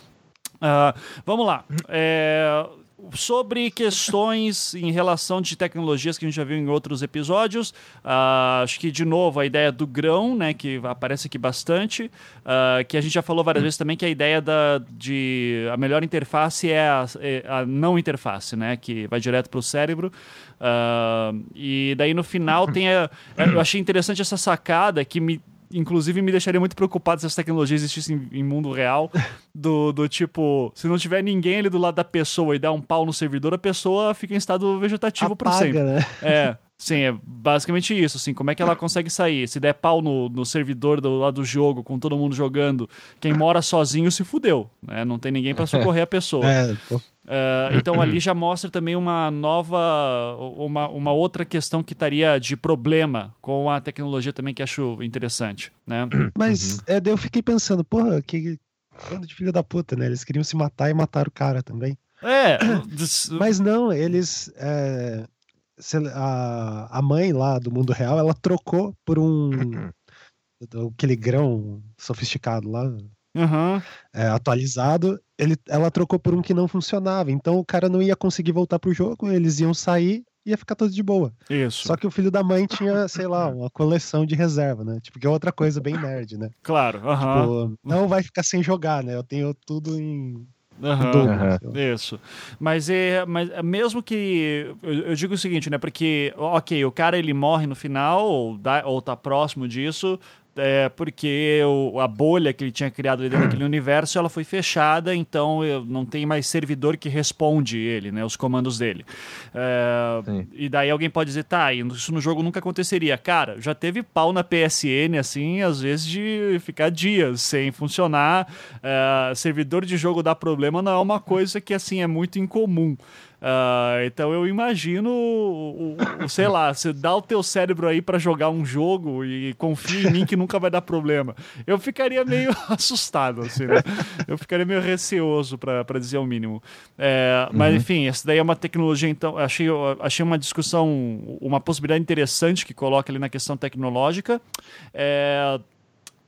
Uh, vamos lá. É, sobre questões em relação de tecnologias que a gente já viu em outros episódios. Uh, acho que, de novo, a ideia do grão, né, que aparece aqui bastante, uh, que a gente já falou várias vezes também, que a ideia da, de a melhor interface é a, é a não interface, né, que vai direto para o cérebro. Uh, e daí, no final, tem a, eu achei interessante essa sacada que me inclusive me deixaria muito preocupado se essa tecnologia existisse em, em, mundo real. Do, do tipo, se não tiver ninguém ali do lado da pessoa e der um pau no servidor, a pessoa fica em estado vegetativo para sempre. Né? É. Sim, é basicamente isso, assim, como é que ela consegue sair? Se der pau no, no servidor do lado do jogo, com todo mundo jogando, quem mora sozinho se fudeu, né? Não tem ninguém para socorrer a pessoa. É, pô, Uh, então ali já mostra também uma nova, uma, uma outra questão que estaria de problema com a tecnologia também que acho interessante, né? Mas é, daí eu fiquei pensando, porra, que bando de filho da puta, né? Eles queriam se matar e mataram o cara também. É, Mas não, eles. é, a, a mãe lá do mundo real, ela trocou por um. aquele grão sofisticado lá, Aham. é, atualizado. Ele, ela trocou por um que não funcionava. Então o cara não ia conseguir voltar pro jogo, eles iam sair e ia ficar tudo de boa. isso, Só que o filho da mãe tinha, sei lá, uma coleção de reserva, né? Tipo, que é outra coisa bem nerd, né? claro, aham, Tipo, não vai ficar sem jogar, né? Eu tenho tudo em assim, ó. Isso. Mas é, mas é mesmo que eu, eu digo o seguinte, né? Porque, ok, o cara ele morre no final ou, dá, ou tá próximo disso, é porque o- a bolha que ele tinha criado ali dentro daquele universo ela foi fechada, então eu- não tem mais servidor que responde ele, né? Os comandos dele. É, e daí alguém pode dizer, tá, isso no jogo nunca aconteceria. Cara, já teve pau na PSN, assim, às vezes de ficar dias sem funcionar. É, servidor de jogo dar problema não é uma coisa que, assim, é muito incomum. Ah, então eu imagino, o, o- sei lá, você dá o teu cérebro aí pra jogar um jogo e confia em mim que nunca vai dar problema. Eu ficaria meio assustado, assim, né? Eu ficaria meio receoso, pra pra dizer o mínimo. É, mas enfim, essa daí é uma tecnologia, então, achei, achei uma discussão, uma possibilidade interessante que coloca ali na questão tecnológica. É,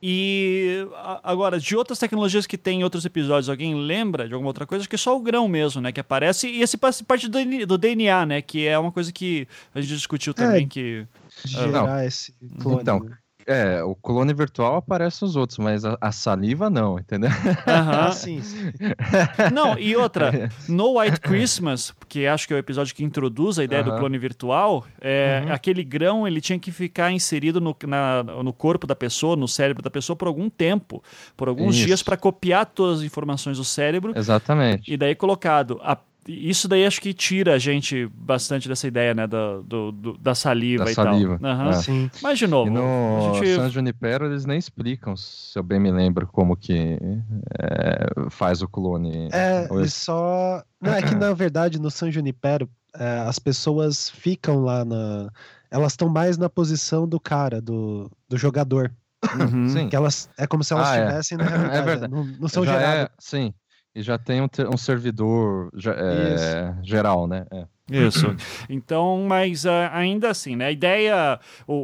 e agora, de outras tecnologias que tem em outros episódios, alguém lembra de alguma outra coisa? Acho que é só o grão mesmo, né? Que aparece. E esse parte do, DNA né? Que é uma coisa que a gente discutiu também. que Gerar esse clone. Então, né? É, o clone virtual aparece os outros, mas a, a saliva não, entendeu? Aham. Ah, sim, sim. Não, e outra, No White Christmas, que acho que é o episódio que introduz a ideia do Aham. clone virtual, é, Uhum. aquele grão ele tinha que ficar inserido no, na- no corpo da pessoa, no cérebro da pessoa por algum tempo, por alguns Isso. dias para copiar todas as informações do cérebro Exatamente. e daí colocado. A- isso daí acho que tira a gente bastante dessa ideia, né, da, do- do- da saliva Da e saliva, tal. Aham. é. sim. Mas de novo, E no a gente... San Junipero eles nem explicam, se eu bem me lembro, como que é, faz o clone. É, Ou só. Não, é que na verdade no San Junipero é, as pessoas ficam lá na. Elas estão mais na posição do cara, do, do jogador. Uhum. Sim, Que elas. É como se elas Ah, é. estivessem na realidade. É verdade. Não, não são já geradas. é, sim. E já tem um, um servidor é, geral, né? É. Isso. Então, mas ah, ainda assim, né? A ideia, o,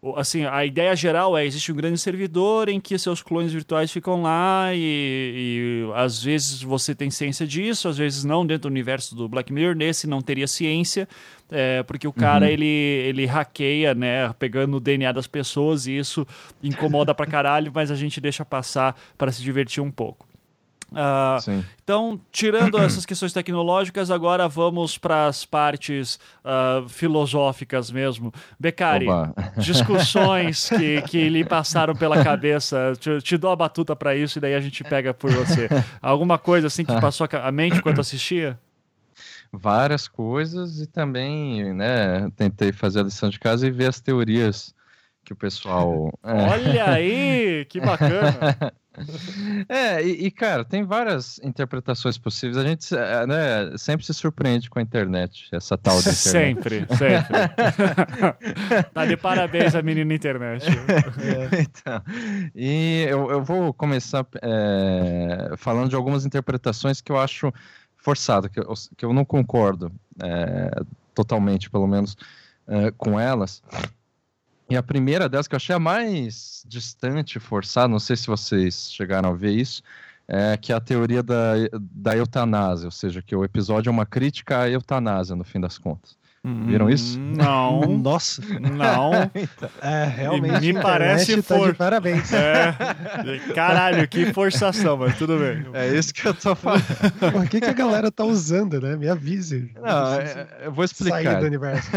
o- o- assim, a ideia geral é existe um grande servidor em que seus clones virtuais ficam lá e, e às vezes você tem ciência disso, às vezes não dentro do universo do Black Mirror. Nesse não teria ciência, é, porque o cara Uhum. ele ele hackeia, né? Pegando o DNA das pessoas e isso incomoda pra caralho, mas a gente deixa passar para se divertir um pouco. Sim. então, tirando essas questões tecnológicas, agora vamos para as partes ah, filosóficas mesmo. Becari, discussões que, que lhe passaram pela cabeça. Te, te dou a batuta para isso e daí a gente pega por você. Alguma coisa assim que passou a ca- a mente enquanto assistia? Várias coisas e também, né, tentei fazer a lição de casa e ver as teorias que o pessoal. é. Olha aí, que bacana. É, e, e, cara, tem várias interpretações possíveis. A gente é, né, sempre se surpreende com a internet, essa tal de internet. sempre, sempre. tá de parabéns a menina internet. então, e eu, eu vou começar é, falando de algumas interpretações que eu acho forçado, que eu, que eu não concordo é, totalmente, pelo menos, é, com elas. E a primeira delas, que eu achei a mais distante, forçada, não sei se vocês chegaram a ver isso, é que é a teoria da, da eutanásia, ou seja, que o episódio é uma crítica à eutanásia, no fim das contas. Viram isso? Não, Nossa, não. é, realmente. me parece tá for- de parabéns. É, caralho, que forçação, mas tudo bem. É isso que eu tô falando. Por que, que a galera tá usando, né? Me avise. Não, Preciso é- eu vou Sair explicar. do universo.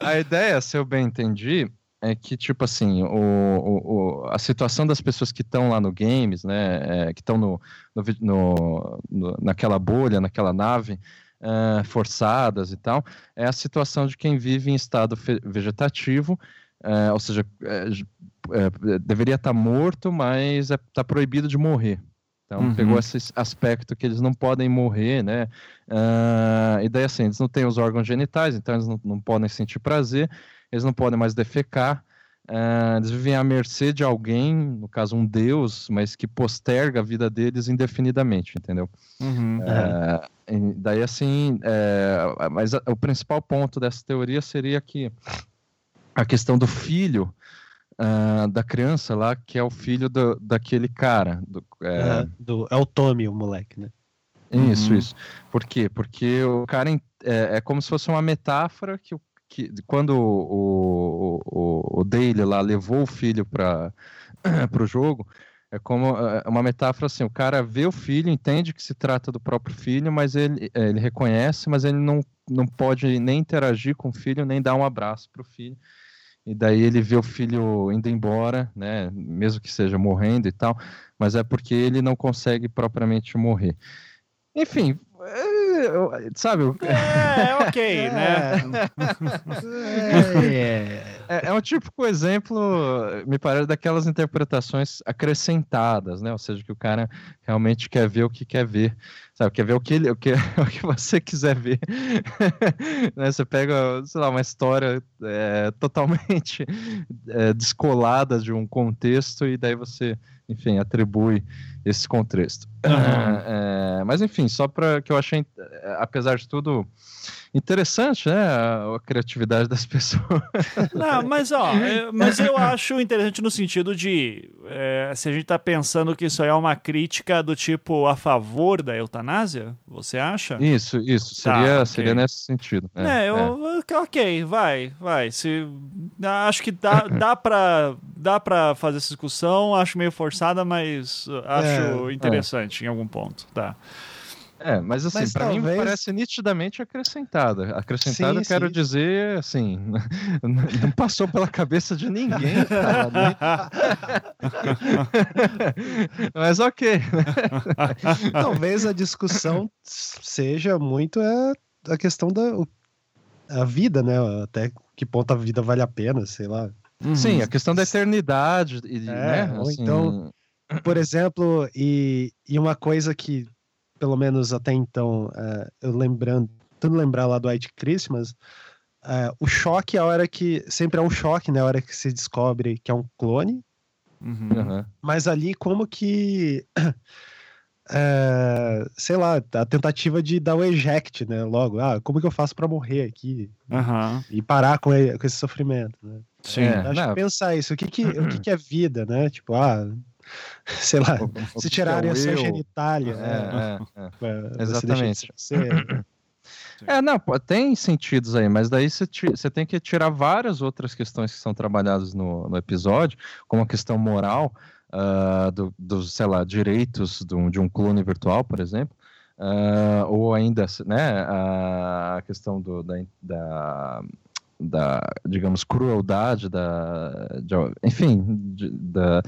A ideia, se eu bem entendi, é que, tipo assim, o, o- o- a situação das pessoas que estão lá no games, né, é, que estão no, no- no- naquela bolha, naquela nave, uh, forçadas e tal, é a situação de quem vive em estado vegetativo, uh, ou seja, uh, deveria estar tá morto, mas está é, tá proibido de morrer. Então, uhum. pegou esse aspecto que eles não podem morrer, né? e daí, assim, eles não têm os órgãos genitais, então eles não, não podem sentir prazer, eles não podem mais defecar, Uh, eles vivem à mercê de alguém, no caso um deus, mas que posterga a vida deles indefinidamente, entendeu? Uhum. Uh, daí assim, uh, mas a, o principal ponto dessa teoria seria que a questão do filho da criança lá, que é o filho do, daquele cara. Do, é... do, é o Tommy, o moleque, né? Isso, uhum. isso. Por quê? Porque o cara é, é como se fosse uma metáfora que o que quando o, o, o Dale lá levou o filho para o jogo, é como é, é uma metáfora assim, o cara vê o filho, entende que se trata do próprio filho, mas ele, é, ele reconhece, mas ele não, não pode nem interagir com o filho, nem dar um abraço para o filho. E daí ele vê o filho indo embora, né, mesmo que seja morrendo e tal, mas é porque ele não consegue propriamente morrer. Enfim, sabe? É, é ok, é. né? É, é, é um típico exemplo, me parece, daquelas interpretações acrescentadas, né? Ou seja, que o cara realmente quer ver o que quer ver, sabe? Quer ver o que, ele, o que, o que você quiser ver. né? Você pega, sei lá, uma história é, totalmente é, descolada de um contexto e daí você, enfim, atribui esse contexto. Uhum. É, mas enfim, só para que eu achei, apesar de tudo, interessante, né? A, a criatividade das pessoas. Não, mas ó, é, mas eu acho interessante no sentido de é, se a gente está pensando que isso aí é uma crítica do tipo a favor da eutanásia, você acha? Isso, isso, tá, seria, okay. seria nesse sentido. É, é eu, é. ok, vai, vai. Se, acho que dá, dá para dá pra fazer essa discussão, acho meio forçada, mas acho é, interessante em algum ponto, tá. É, mas assim, para talvez... mim parece nitidamente acrescentada. Acrescentada, sim, quero sim. dizer, assim, não passou pela cabeça de ninguém. Cara, mas ok. talvez a discussão seja muito a, a questão da a vida, né? Até que ponto a vida vale a pena, sei lá. Uhum. Sim, a questão da eternidade. E, é, né? Ou assim... então, por exemplo, e, e uma coisa que pelo menos até então, uh, eu lembrando, tentando lembrar lá do White Christmas, uh, o choque é a hora que. Sempre é um choque, né? A hora que se descobre que é um clone. Uhum. Mas ali, como que. Uh, sei lá, a tentativa de dar o eject, né? Logo, ah, como que eu faço para morrer aqui uhum. e parar com, ele, com esse sofrimento, né? Sim. É, acho que pensar isso, o que que, o que que é vida, né? Tipo, ah, sei lá, o, se tirarem a sua genitália. É, né? é, é. Exatamente. É, não, tem sentidos aí, mas daí você tem que tirar várias outras questões que são trabalhadas no, no episódio, como a questão moral uh, dos, do, sei lá, direitos do, de um clone virtual, por exemplo, uh, ou ainda, né, a questão do, da, da da, digamos, crueldade da, de, enfim, de, da,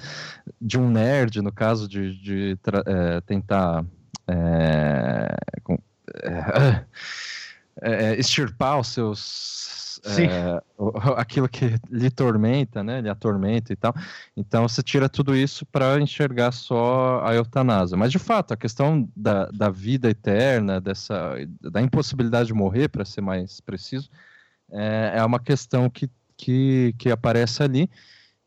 de um nerd, no caso de, de é, tentar é, com, é, é, extirpar os seus é, aquilo que lhe tormenta, né? Lhe atormenta e tal. Então você tira tudo isso para enxergar só a eutanásia. Mas de fato, a questão da, da vida eterna, dessa da impossibilidade de morrer, para ser mais preciso, é, é uma questão que, que, que aparece ali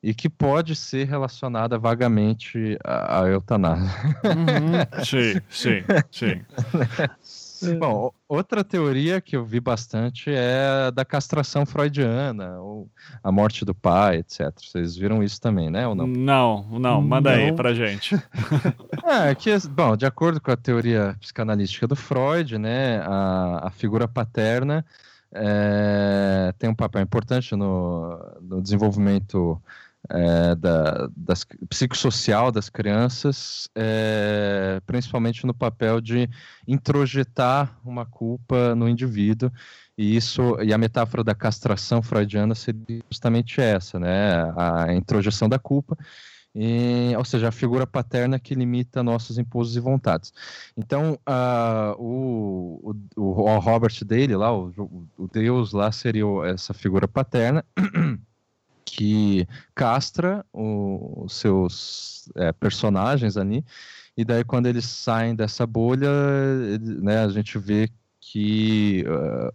e que pode ser relacionada vagamente à, à eutanásia. Uhum. sim, sim, sim. Bom, outra teoria que eu vi bastante é da castração freudiana, ou a morte do pai, etc. Vocês viram isso também, né? Ou não? Não, não, manda não. aí pra gente. é, que, bom, de acordo com a teoria psicanalística do Freud, né, a, a figura paterna é, tem um papel importante no, no desenvolvimento é, da, das, psicossocial das crianças, é, principalmente no papel de introjetar uma culpa no indivíduo. E isso e a metáfora da castração freudiana seria justamente essa, né? A introjeção da culpa E, ou seja, a figura paterna que limita nossos impulsos e vontades. Então, uh, o, o, o, Robert dele lá, o, o Deus lá seria essa figura paterna que castra os seus é, personagens ali, e daí quando eles saem dessa bolha, né, a gente vê que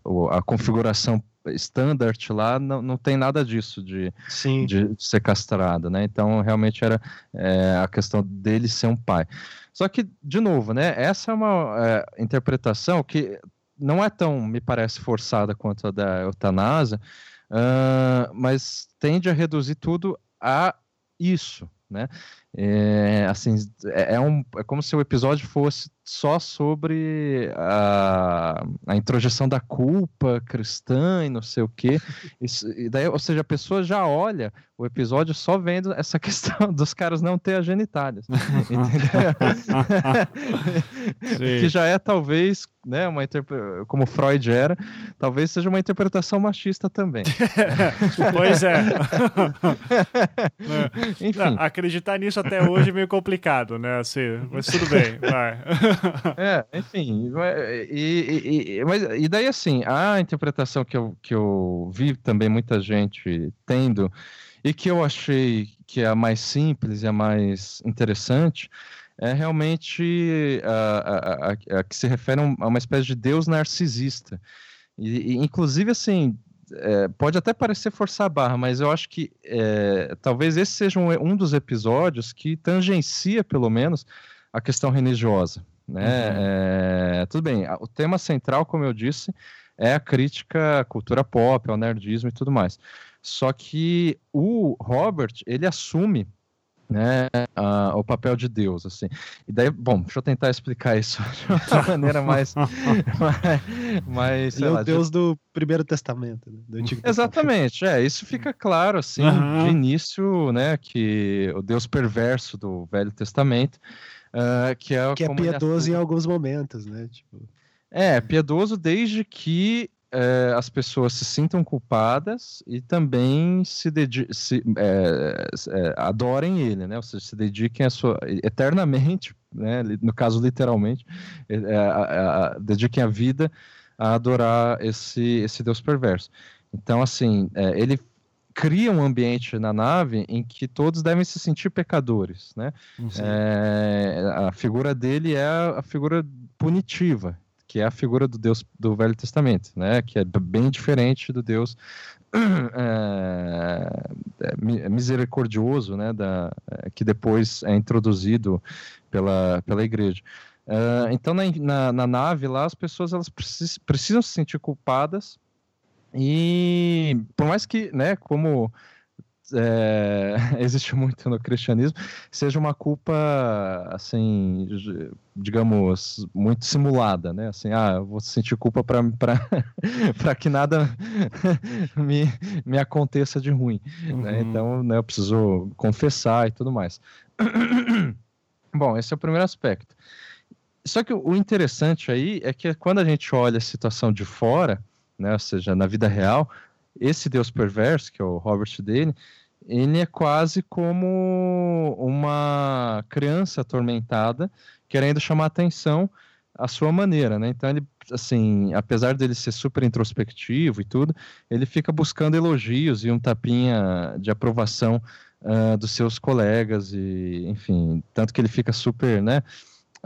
uh, a configuração standard lá não, não tem nada disso de, Sim. de ser castrado, né? Então realmente era é, a questão dele ser um pai. Só que, de novo, né? Essa é uma é, interpretação que não é tão, me parece, forçada quanto a da eutanásia, uh, mas tende a reduzir tudo a isso, né? É, assim, é, é, um, é como se o episódio fosse só sobre a, a introjeção da culpa cristã e não sei o quê. Isso, daí, ou seja, a pessoa já olha o episódio só vendo essa questão dos caras não ter as genitálias. que já é talvez, né, uma como Freud era, talvez seja uma interpretação machista também. pois é. Enfim. acreditar nisso até hoje é meio complicado, né? Assim, mas tudo bem, vai. É, enfim. E, e, e, mas, e daí, assim, a interpretação que eu, que eu vi também muita gente tendo, e que eu achei que é a mais simples e a mais interessante, é realmente a, a, a, a que se refere a uma espécie de Deus narcisista. E, inclusive, assim, é, pode até parecer forçar a barra, mas eu acho que é, talvez esse seja um, um, dos episódios que tangencia, pelo menos, a questão religiosa. Né? Uhum. É, tudo bem, o tema central, como eu disse, é a crítica à cultura pop, ao nerdismo e tudo mais. Só que o Robert, ele assume né, uh, o papel de Deus, assim. E daí, bom, deixa eu tentar explicar isso de uma maneira mais, mais, mais Ele é o Deus de... do Primeiro Testamento, né, do Antigo Exatamente, Testamento. é, isso fica claro, assim, uhum. de início, né, que o Deus perverso do Velho Testamento, uh, que é que é piedoso em alguns momentos, né, tipo... É, piedoso desde que é, as pessoas se sintam culpadas e também se, se é, é, adorem ele, né? Ou seja, se dediquem a sua eternamente, né? No caso literalmente, a, a, dediquem a vida a adorar esse esse Deus perverso. Então, assim, ele cria um ambiente na nave em que todos devem se sentir pecadores, né? a figura dele é a figura punitiva que é a figura do Deus do Velho Testamento, né? Que é bem diferente do Deus é, é, misericordioso, né? Da, é, que depois é introduzido pela, pela igreja. Então, na, na, na, nave lá, as pessoas elas precis, precisam se sentir culpadas e por mais que, né, como é, existe muito no cristianismo, seja uma culpa, assim, digamos, muito simulada, né? Assim, ah, eu vou sentir culpa para que nada me, me aconteça de ruim. Né? Uhum. Né? Então, né, eu preciso confessar e tudo mais. Bom, esse é o primeiro aspecto. Só que o interessante aí é que quando a gente olha a situação de fora, né, ou seja, na vida real, esse Deus perverso, que é o Robert Dane, ele é quase como uma criança atormentada querendo chamar atenção à sua maneira, né? Então ele, assim, apesar dele ser super introspectivo e tudo, ele fica buscando elogios e um tapinha de aprovação uh, dos seus colegas e, enfim, tanto que ele fica super, né?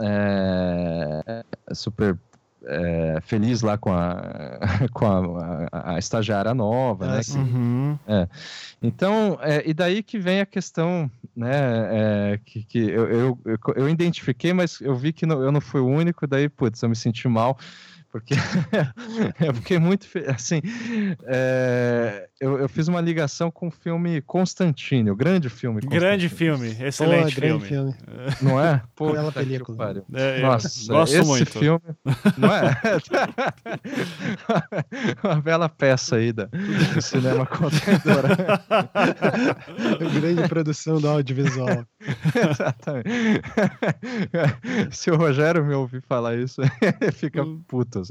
É, super é, feliz lá com a, com a, a, a estagiária nova, né? Ah, uhum. é. Então, é, e daí que vem a questão, né? É, que, que eu, eu, eu, eu, identifiquei, mas eu vi que não, eu não fui o único, daí, putz, eu me senti mal porque eu fiquei muito assim é, eu, eu, fiz uma ligação com o filme Constantine, o grande filme grande filme, excelente Pô, filme. filme. não é? Pô, Bela película é, Nossa, gosto esse muito filme não é? uma bela peça aí da, do cinema contemporâneo grande produção do audiovisual exatamente se o Rogério me ouvir falar isso fica hum. puto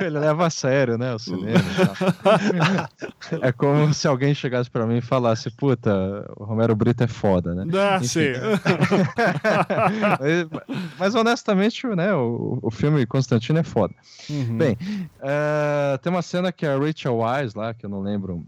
Ele leva a sério, né? Ao cinema. é como se alguém chegasse para mim e falasse, puta, o Romero Brito é foda, né? Ah, sim. mas, mas, honestamente, né, o, o filme Constantino é foda. Uhum. Bem, uh, tem uma cena que a Rachel Wise lá, que eu não lembro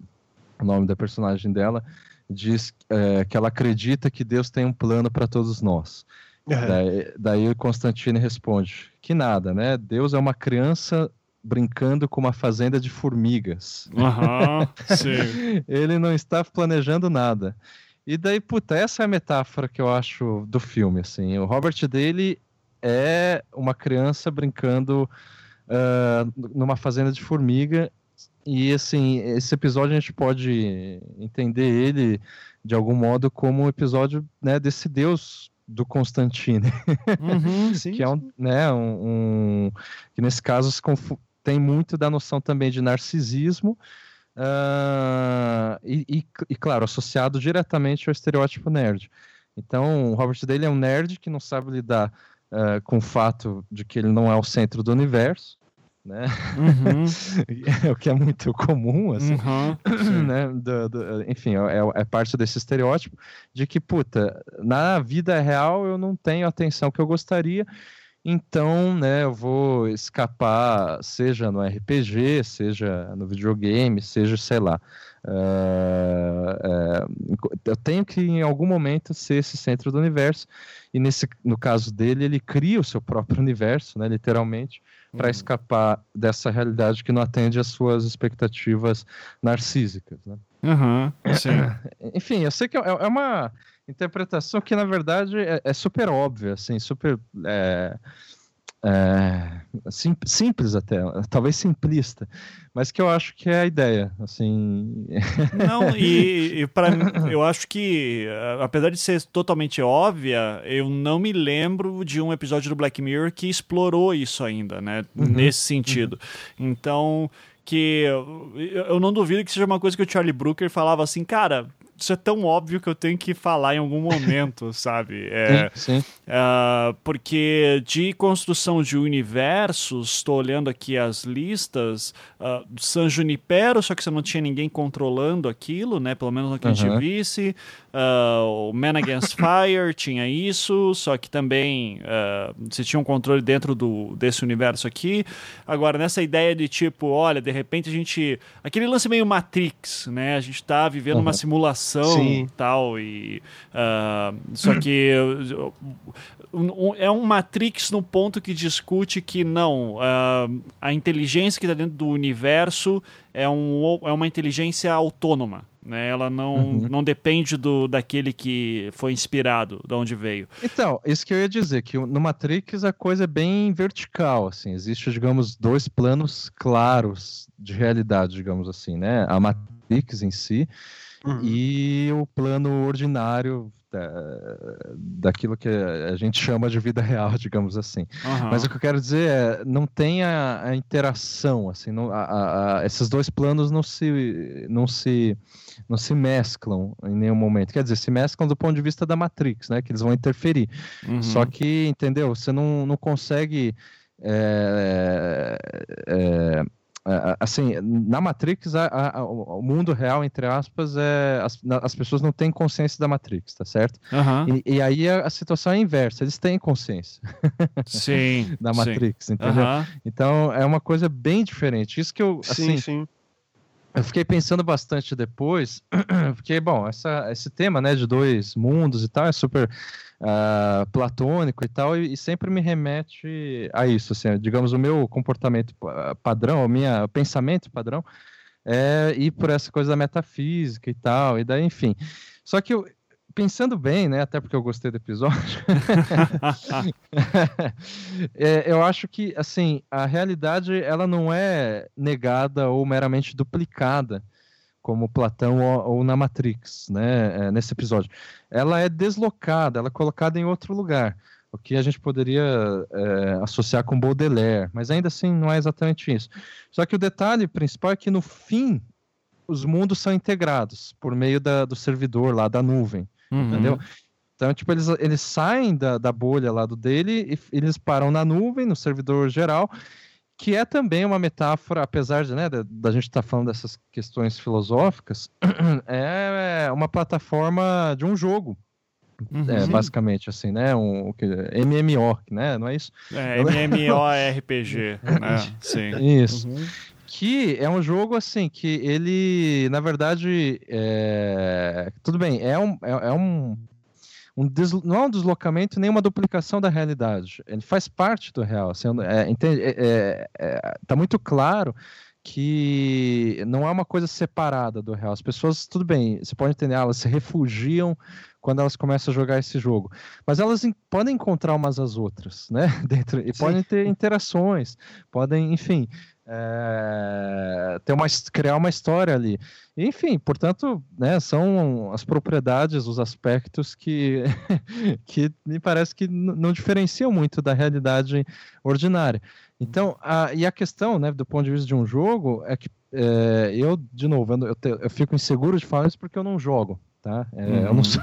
o nome da personagem dela, diz é, que ela acredita que Deus tem um plano para todos nós. Uhum. Daí, daí o Constantino responde que nada, né? Deus é uma criança brincando com uma fazenda de formigas. Uhum, Ele não está planejando nada. E daí, puta, essa é a metáfora que eu acho do filme, assim. O Robert Daly é uma criança brincando uh, numa fazenda de formiga e assim, esse episódio a gente pode entender ele de algum modo como um episódio né, desse deus do Constantine, uhum, sim, que é um, né, um, um, que nesse caso tem muito da noção também de narcisismo uh, e, e, e, claro, associado diretamente ao estereótipo nerd. Então, o Robert Daley é um nerd que não sabe lidar uh, com o fato de que ele não é o centro do universo, né? Uhum. o que é muito comum, assim, uhum. né? Do, do, enfim, é, é, parte desse estereótipo de que, puta, na vida real eu não tenho a atenção que eu gostaria, então, né, eu vou escapar, seja no RPG, seja no videogame, seja, sei lá. Uh, uh, eu tenho que, em algum momento, ser esse centro do universo, e nesse, no caso dele, ele cria o seu próprio universo, né, literalmente, para uhum. escapar dessa realidade que não atende às suas expectativas narcísicas. Né? Uhum, Enfim, eu sei que é, é uma interpretação que, na verdade, é, é super óbvia, assim, super. É, é, sim, simples até, talvez simplista, mas que eu acho que é a ideia, assim. Não, e, e para eu acho que, apesar de ser totalmente óbvia, eu não me lembro de um episódio do Black Mirror que explorou isso ainda, né? Uhum, Nesse sentido. Uhum. Então, que eu não duvido que seja uma coisa que o Charlie Brooker falava assim, cara, isso é tão óbvio que eu tenho que falar em algum momento, sabe? É, sim, sim. Uh, porque de construção de universos, estou olhando aqui as listas, uh, San Junipero, só que você não tinha ninguém controlando aquilo, né? Pelo menos no que uhum. a gente visse. Uh, o Man Against Fire tinha isso, só que também uh, você tinha um controle dentro do, desse universo aqui. Agora, nessa ideia de tipo, olha, de repente a gente. Aquele lance meio Matrix, né? A gente está vivendo uhum. uma simulação e tal, e. Uh, só que. É um Matrix no ponto que discute que não, a inteligência que está dentro do universo é, um, é uma inteligência autônoma. Né? Ela não, uhum. não depende do daquele que foi inspirado, de onde veio. Então, isso que eu ia dizer, que no Matrix a coisa é bem vertical, assim, existe, digamos, dois planos claros de realidade, digamos assim, né? A Matrix em si uhum. e o plano ordinário da, daquilo que a gente chama de vida real, digamos assim. Uhum. Mas o que eu quero dizer é, não tem a, a interação, assim, não, a, a, esses dois planos não se, não se, não se mesclam em nenhum momento. Quer dizer, se mesclam do ponto de vista da Matrix, né? Que eles vão interferir. Uhum. Só que, entendeu? Você não, não consegue é, é, assim, na Matrix, a, a, o mundo real, entre aspas, é as, as pessoas não têm consciência da Matrix, tá certo? Uhum. E, e, aí a, a, situação é inversa, eles têm consciência sim, da Matrix, sim. entendeu? Uhum. Então é uma coisa bem diferente. Isso que eu, assim, sim, sim. Eu fiquei pensando bastante depois, porque, bom, essa, esse tema, né, de dois mundos e tal, é super uh, platônico e tal, e, e, sempre me remete a isso, assim, digamos, o meu comportamento padrão, o meu pensamento padrão, é ir por essa coisa da metafísica e tal, e daí, enfim. Só que eu, pensando bem, né, até porque eu gostei do episódio, é, eu acho que, assim, a realidade, ela não é negada ou meramente duplicada, como Platão ou, ou na Matrix, né, é, nesse episódio. Ela é deslocada, ela é colocada em outro lugar, o que a gente poderia é, associar com Baudelaire, mas ainda assim não é exatamente isso. Só que o detalhe principal é que no fim os mundos são integrados por meio da, do servidor lá da nuvem, uhum. entendeu? Então, tipo, eles, eles saem da, da bolha lá do dele e eles param na nuvem, no servidor geral, que é também uma metáfora, apesar de né, da, da gente estar tá falando dessas questões filosóficas, é uma plataforma de um jogo. Uhum. É, basicamente, assim, né? Um, MMO, né? Não é isso? É, MMORPG, né? Sim. Isso. Uhum. Que é um jogo, assim, que ele, na verdade, é... tudo bem, é um, é, é um um des... não é um deslocamento nem uma duplicação da realidade. Ele faz parte do real. Assim, é, entende, é, é, é, tá muito claro que não é uma coisa separada do real. As pessoas, tudo bem, você pode entender, elas se refugiam quando elas começam a jogar esse jogo, mas elas podem encontrar umas às outras, né? Dentro e Sim. podem ter interações, podem, enfim, é, ter uma, criar uma história ali. Enfim, portanto, né, são as propriedades, os aspectos que, que me parece que não diferenciam muito da realidade ordinária. Então, a, e a questão, né, do ponto de vista de um jogo, é que é, eu, de novo, eu, eu, eu, fico inseguro de falar isso porque eu não jogo tá? É, uhum. Eu não sei.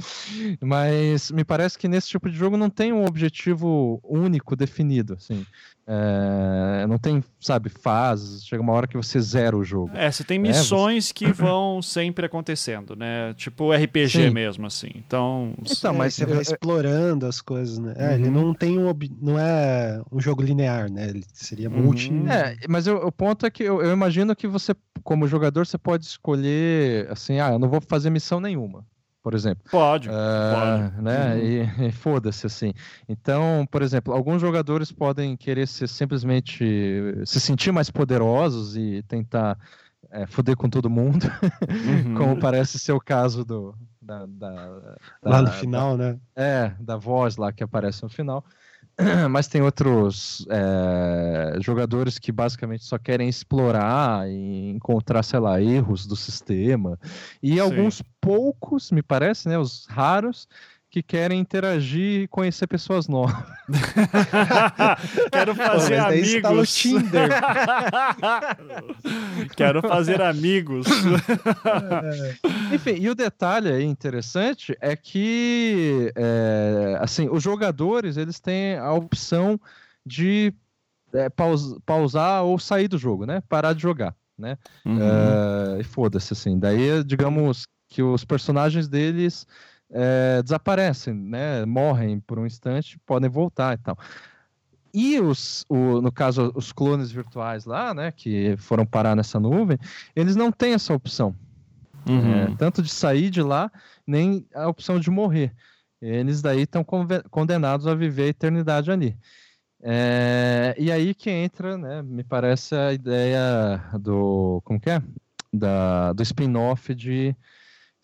Mas me parece que nesse tipo de jogo não tem um objetivo único definido, assim. É, não tem, sabe, fases. Chega uma hora que você zera o jogo. É, você tem missões é, você... que vão sempre acontecendo, né? Tipo RPG Sim. mesmo, assim. Então, então mas você vai explorando as coisas, né? É, uhum. Ele não tem um, não é um jogo linear, né? Ele seria uhum. multi. É, mas eu, o ponto é que eu, eu imagino que você, como jogador, você pode escolher assim, ah, eu não vou fazer missão nenhuma por exemplo. Pode, uh, pode. Né? Uhum. E, e foda-se, assim. Então, por exemplo, alguns jogadores podem querer ser simplesmente se sentir mais poderosos e tentar é, foder com todo mundo, uhum. como parece ser o caso do. Da, da, da lá no final, da, né? É, da voz lá que aparece no final. mas tem outros é, jogadores que basicamente só querem explorar e encontrar, sei lá, erros do sistema. E Sim. alguns poucos, me parece, né, os raros, que querem interagir e conhecer pessoas novas. Quero fazer Pô, amigos. Tá no Tinder. Quero fazer amigos. É. Enfim, e o detalhe interessante é que, é, assim, os jogadores eles têm a opção de é, paus pausar ou sair do jogo, né? Parar de jogar, né? Uhum. É, e foda-se, assim. Daí, digamos que os personagens deles é, desaparecem, né? Morrem por um instante, podem voltar e tal. E os, o, no caso, os clones virtuais lá, né, que foram parar nessa nuvem, eles não têm essa opção. Uhum. É, tanto de sair de lá, nem a opção de morrer. Eles daí estão condenados a viver a eternidade ali. É, e aí que entra, né, me parece a ideia do, como que é? Da, do spin-off de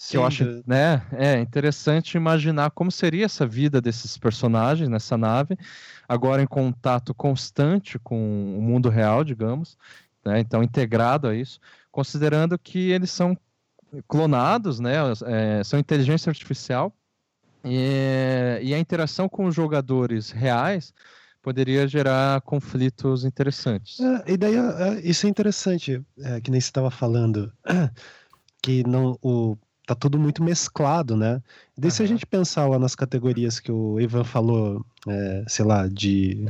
que eu acho né, é interessante imaginar como seria essa vida desses personagens nessa nave, agora em contato constante com o mundo real, digamos, né, então integrado a isso, considerando que eles são clonados, né, é, são inteligência artificial, e, e, a interação com os jogadores reais poderia gerar conflitos interessantes. É, e daí é, isso é interessante, é, que nem você estava falando, que não o tá tudo muito mesclado, né? E daí uhum. se a gente pensar lá nas categorias que o Ivan falou, é, sei lá, de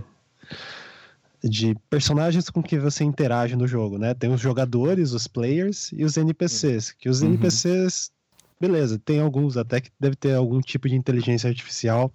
de personagens com que você interage no jogo, né? Tem os jogadores, os players e os NPCs, que os uhum. NPCs beleza, tem alguns até que deve ter algum tipo de inteligência artificial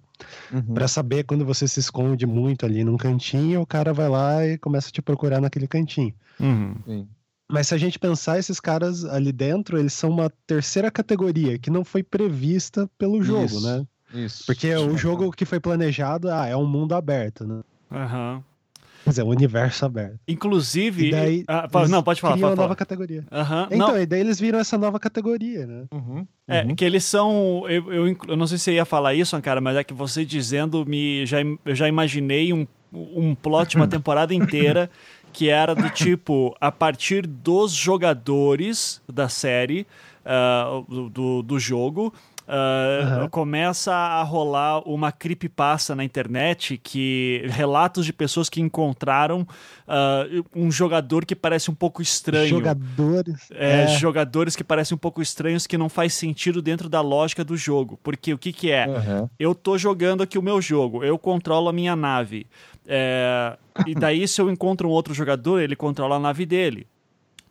uhum. para saber quando você se esconde muito ali num cantinho, o cara vai lá e começa a te procurar naquele cantinho. Uhum. Mas se a gente pensar, esses caras ali dentro, eles são uma terceira categoria que não foi prevista pelo jogo, isso, né? Isso. Porque o jogo que foi planejado, ah, é um mundo aberto, né? Aham. Uhum. Quer dizer, um universo aberto. Inclusive. E daí, ah, não, pode falar. Criam uma nova categoria. Uhum, então, não. e daí eles viram essa nova categoria, né? Uhum, é, uhum. que eles são. Eu, eu, eu, não sei se você ia falar isso, cara, mas é que você dizendo, me já, eu já imaginei um, um plot, uma temporada inteira que era do tipo, a partir dos jogadores da série, uh, do, do jogo, uh, uhum. começa a rolar uma creepypasta na internet que relatos de pessoas que encontraram uh, um jogador que parece um pouco estranho. Jogadores. É, é, jogadores que parecem um pouco estranhos que não faz sentido dentro da lógica do jogo. Porque o que, que é? Uhum. Eu tô jogando aqui o meu jogo, eu controlo a minha nave. É, e daí, se eu encontro um outro jogador, ele controla a nave dele.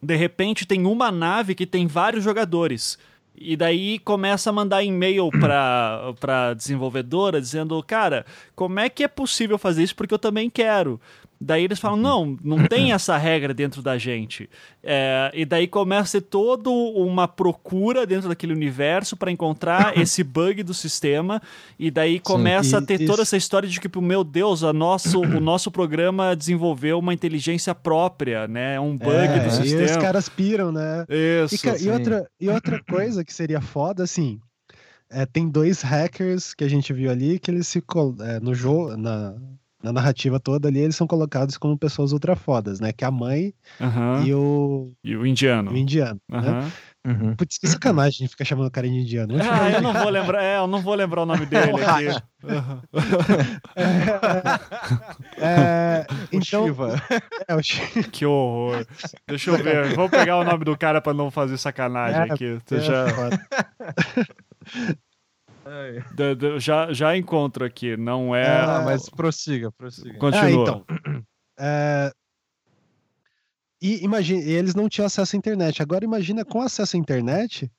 De repente, tem uma nave que tem vários jogadores. E daí começa a mandar e-mail pra, pra desenvolvedora dizendo, cara, como é que é possível fazer isso? Porque eu também quero. Daí eles falam: não, não tem essa regra dentro da gente. É, e daí começa a ter toda uma procura dentro daquele universo para encontrar esse bug do sistema. E daí começa Sim, e, a ter isso... toda essa história de que, meu Deus, a nosso, o nosso programa desenvolveu uma inteligência própria, né? É um bug é, do sistema. E os caras piram, né? Isso. E, e, outra, e outra coisa que seria foda, assim. É, tem dois hackers que a gente viu ali que eles se é, no jogo na na narrativa toda ali, eles são colocados como pessoas ultra fodas, né? Que é a mãe uhum. e o. E o indiano. O indiano. Uhum. Né? Uhum. Putz, que sacanagem a gente fica chamando o cara de indiano. Ah, eu não vou lembrar, é, eu não vou lembrar o nome dele aqui. é, é, então, é, o Shiva. Que horror. Deixa eu ver, vou pegar o nome do cara pra não fazer sacanagem é, aqui. Você já... De, de, já, já encontro aqui, não é. Ah, mas prossiga, prossiga. Continua. Ah, então. É... E imagine, eles não tinham acesso à internet. Agora imagina com acesso à internet,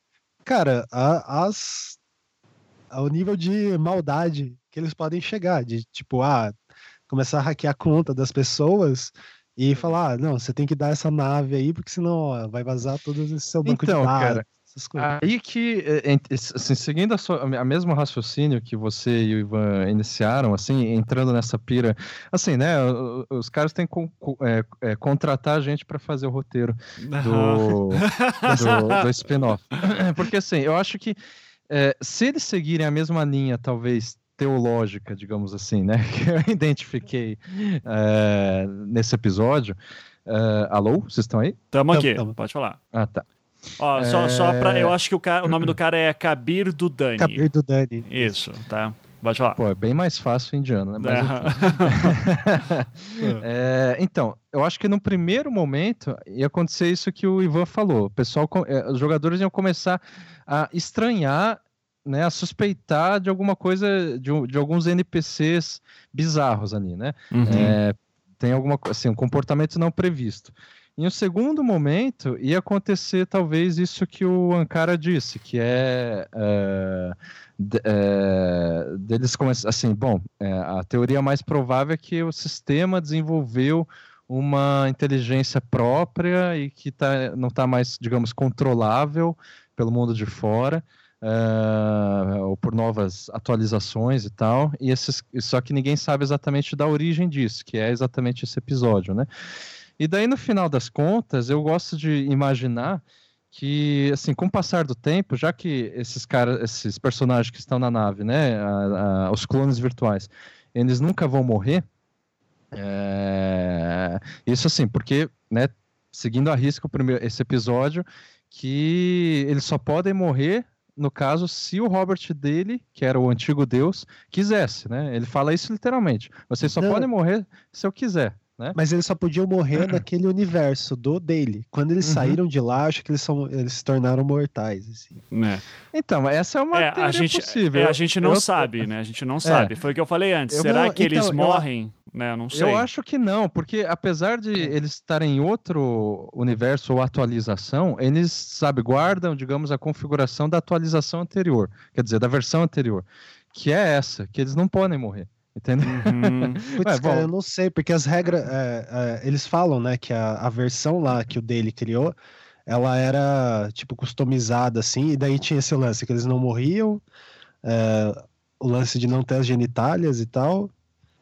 cara, a, as, ao nível de maldade que eles podem chegar, de tipo, ah, começar a hackear a conta das pessoas e falar, ah, não, você tem que dar essa nave aí, porque senão ó, vai vazar todo esse seu banco então, de dados. Cara, essas coisas. Aí que, é, assim, seguindo a, sua, a mesmo raciocínio que você e o Ivan iniciaram, assim, entrando nessa pira, assim, né, os caras têm que é, é, contratar a gente para fazer o roteiro do, do, do spin-off. Porque, assim, eu acho que é, se eles seguirem a mesma linha, talvez, teológica, digamos assim, né, que eu identifiquei é, nesse episódio, Uh, alô, vocês estão aí? Estamos aqui, tamo. pode falar. Ah, tá. Ó, é... só, só pra. Eu acho que o, cara, o nome do cara é Kabir Dudani. Kabir Dudani. Isso, tá. Pode falar. Pô, é bem mais fácil indiano, né? é, então, eu acho que no primeiro momento ia acontecer isso que o Ivan falou. O pessoal, é, os jogadores iam começar a estranhar, né, a suspeitar de alguma coisa, de, de alguns NPCs bizarros ali, né? Uhum. É, tem alguma assim, um comportamento não previsto. Em um segundo momento, ia acontecer talvez isso que o Ankara disse, que é, é, é deles começar assim, bom, é, a teoria mais provável é que o sistema desenvolveu uma inteligência própria e que tá, não está mais, digamos, controlável pelo mundo de fora. Uh, ou por novas atualizações e tal, e esses, só que ninguém sabe exatamente da origem disso, que é exatamente esse episódio, né? E daí, no final das contas, eu gosto de imaginar que, assim, com o passar do tempo, já que esses caras, esses personagens que estão na nave, né, a, a, os clones virtuais, eles nunca vão morrer. É... Isso assim, porque, né, seguindo a risco primeiro, esse episódio, que eles só podem morrer no caso, se o Robert dele, que era o antigo Deus, quisesse, né? Ele fala isso literalmente. Vocês só Não. podem morrer se eu quiser. Né? Mas eles só podiam morrer naquele universo do dele. Quando eles uhum. saíram de lá, acho que eles, são, eles se tornaram mortais. Assim. É. Então, essa é uma é, a gente, possível. É, a gente não eu, sabe, né? A gente não é. sabe. Foi o que eu falei antes. Eu Será que então, eles morrem? Eu, né? Não sei. Eu acho que não, porque apesar de eles estarem em outro universo ou atualização, eles, sabe, guardam, digamos, a configuração da atualização anterior. Quer dizer, da versão anterior. Que é essa, que eles não podem morrer. Entendeu? Uhum. Putz, cara, eu não sei, porque as regras. É, é, eles falam, né, que a, a versão lá que o dele criou, ela era, tipo, customizada, assim, e daí tinha esse lance que eles não morriam, é, o lance de não ter as genitálias e tal.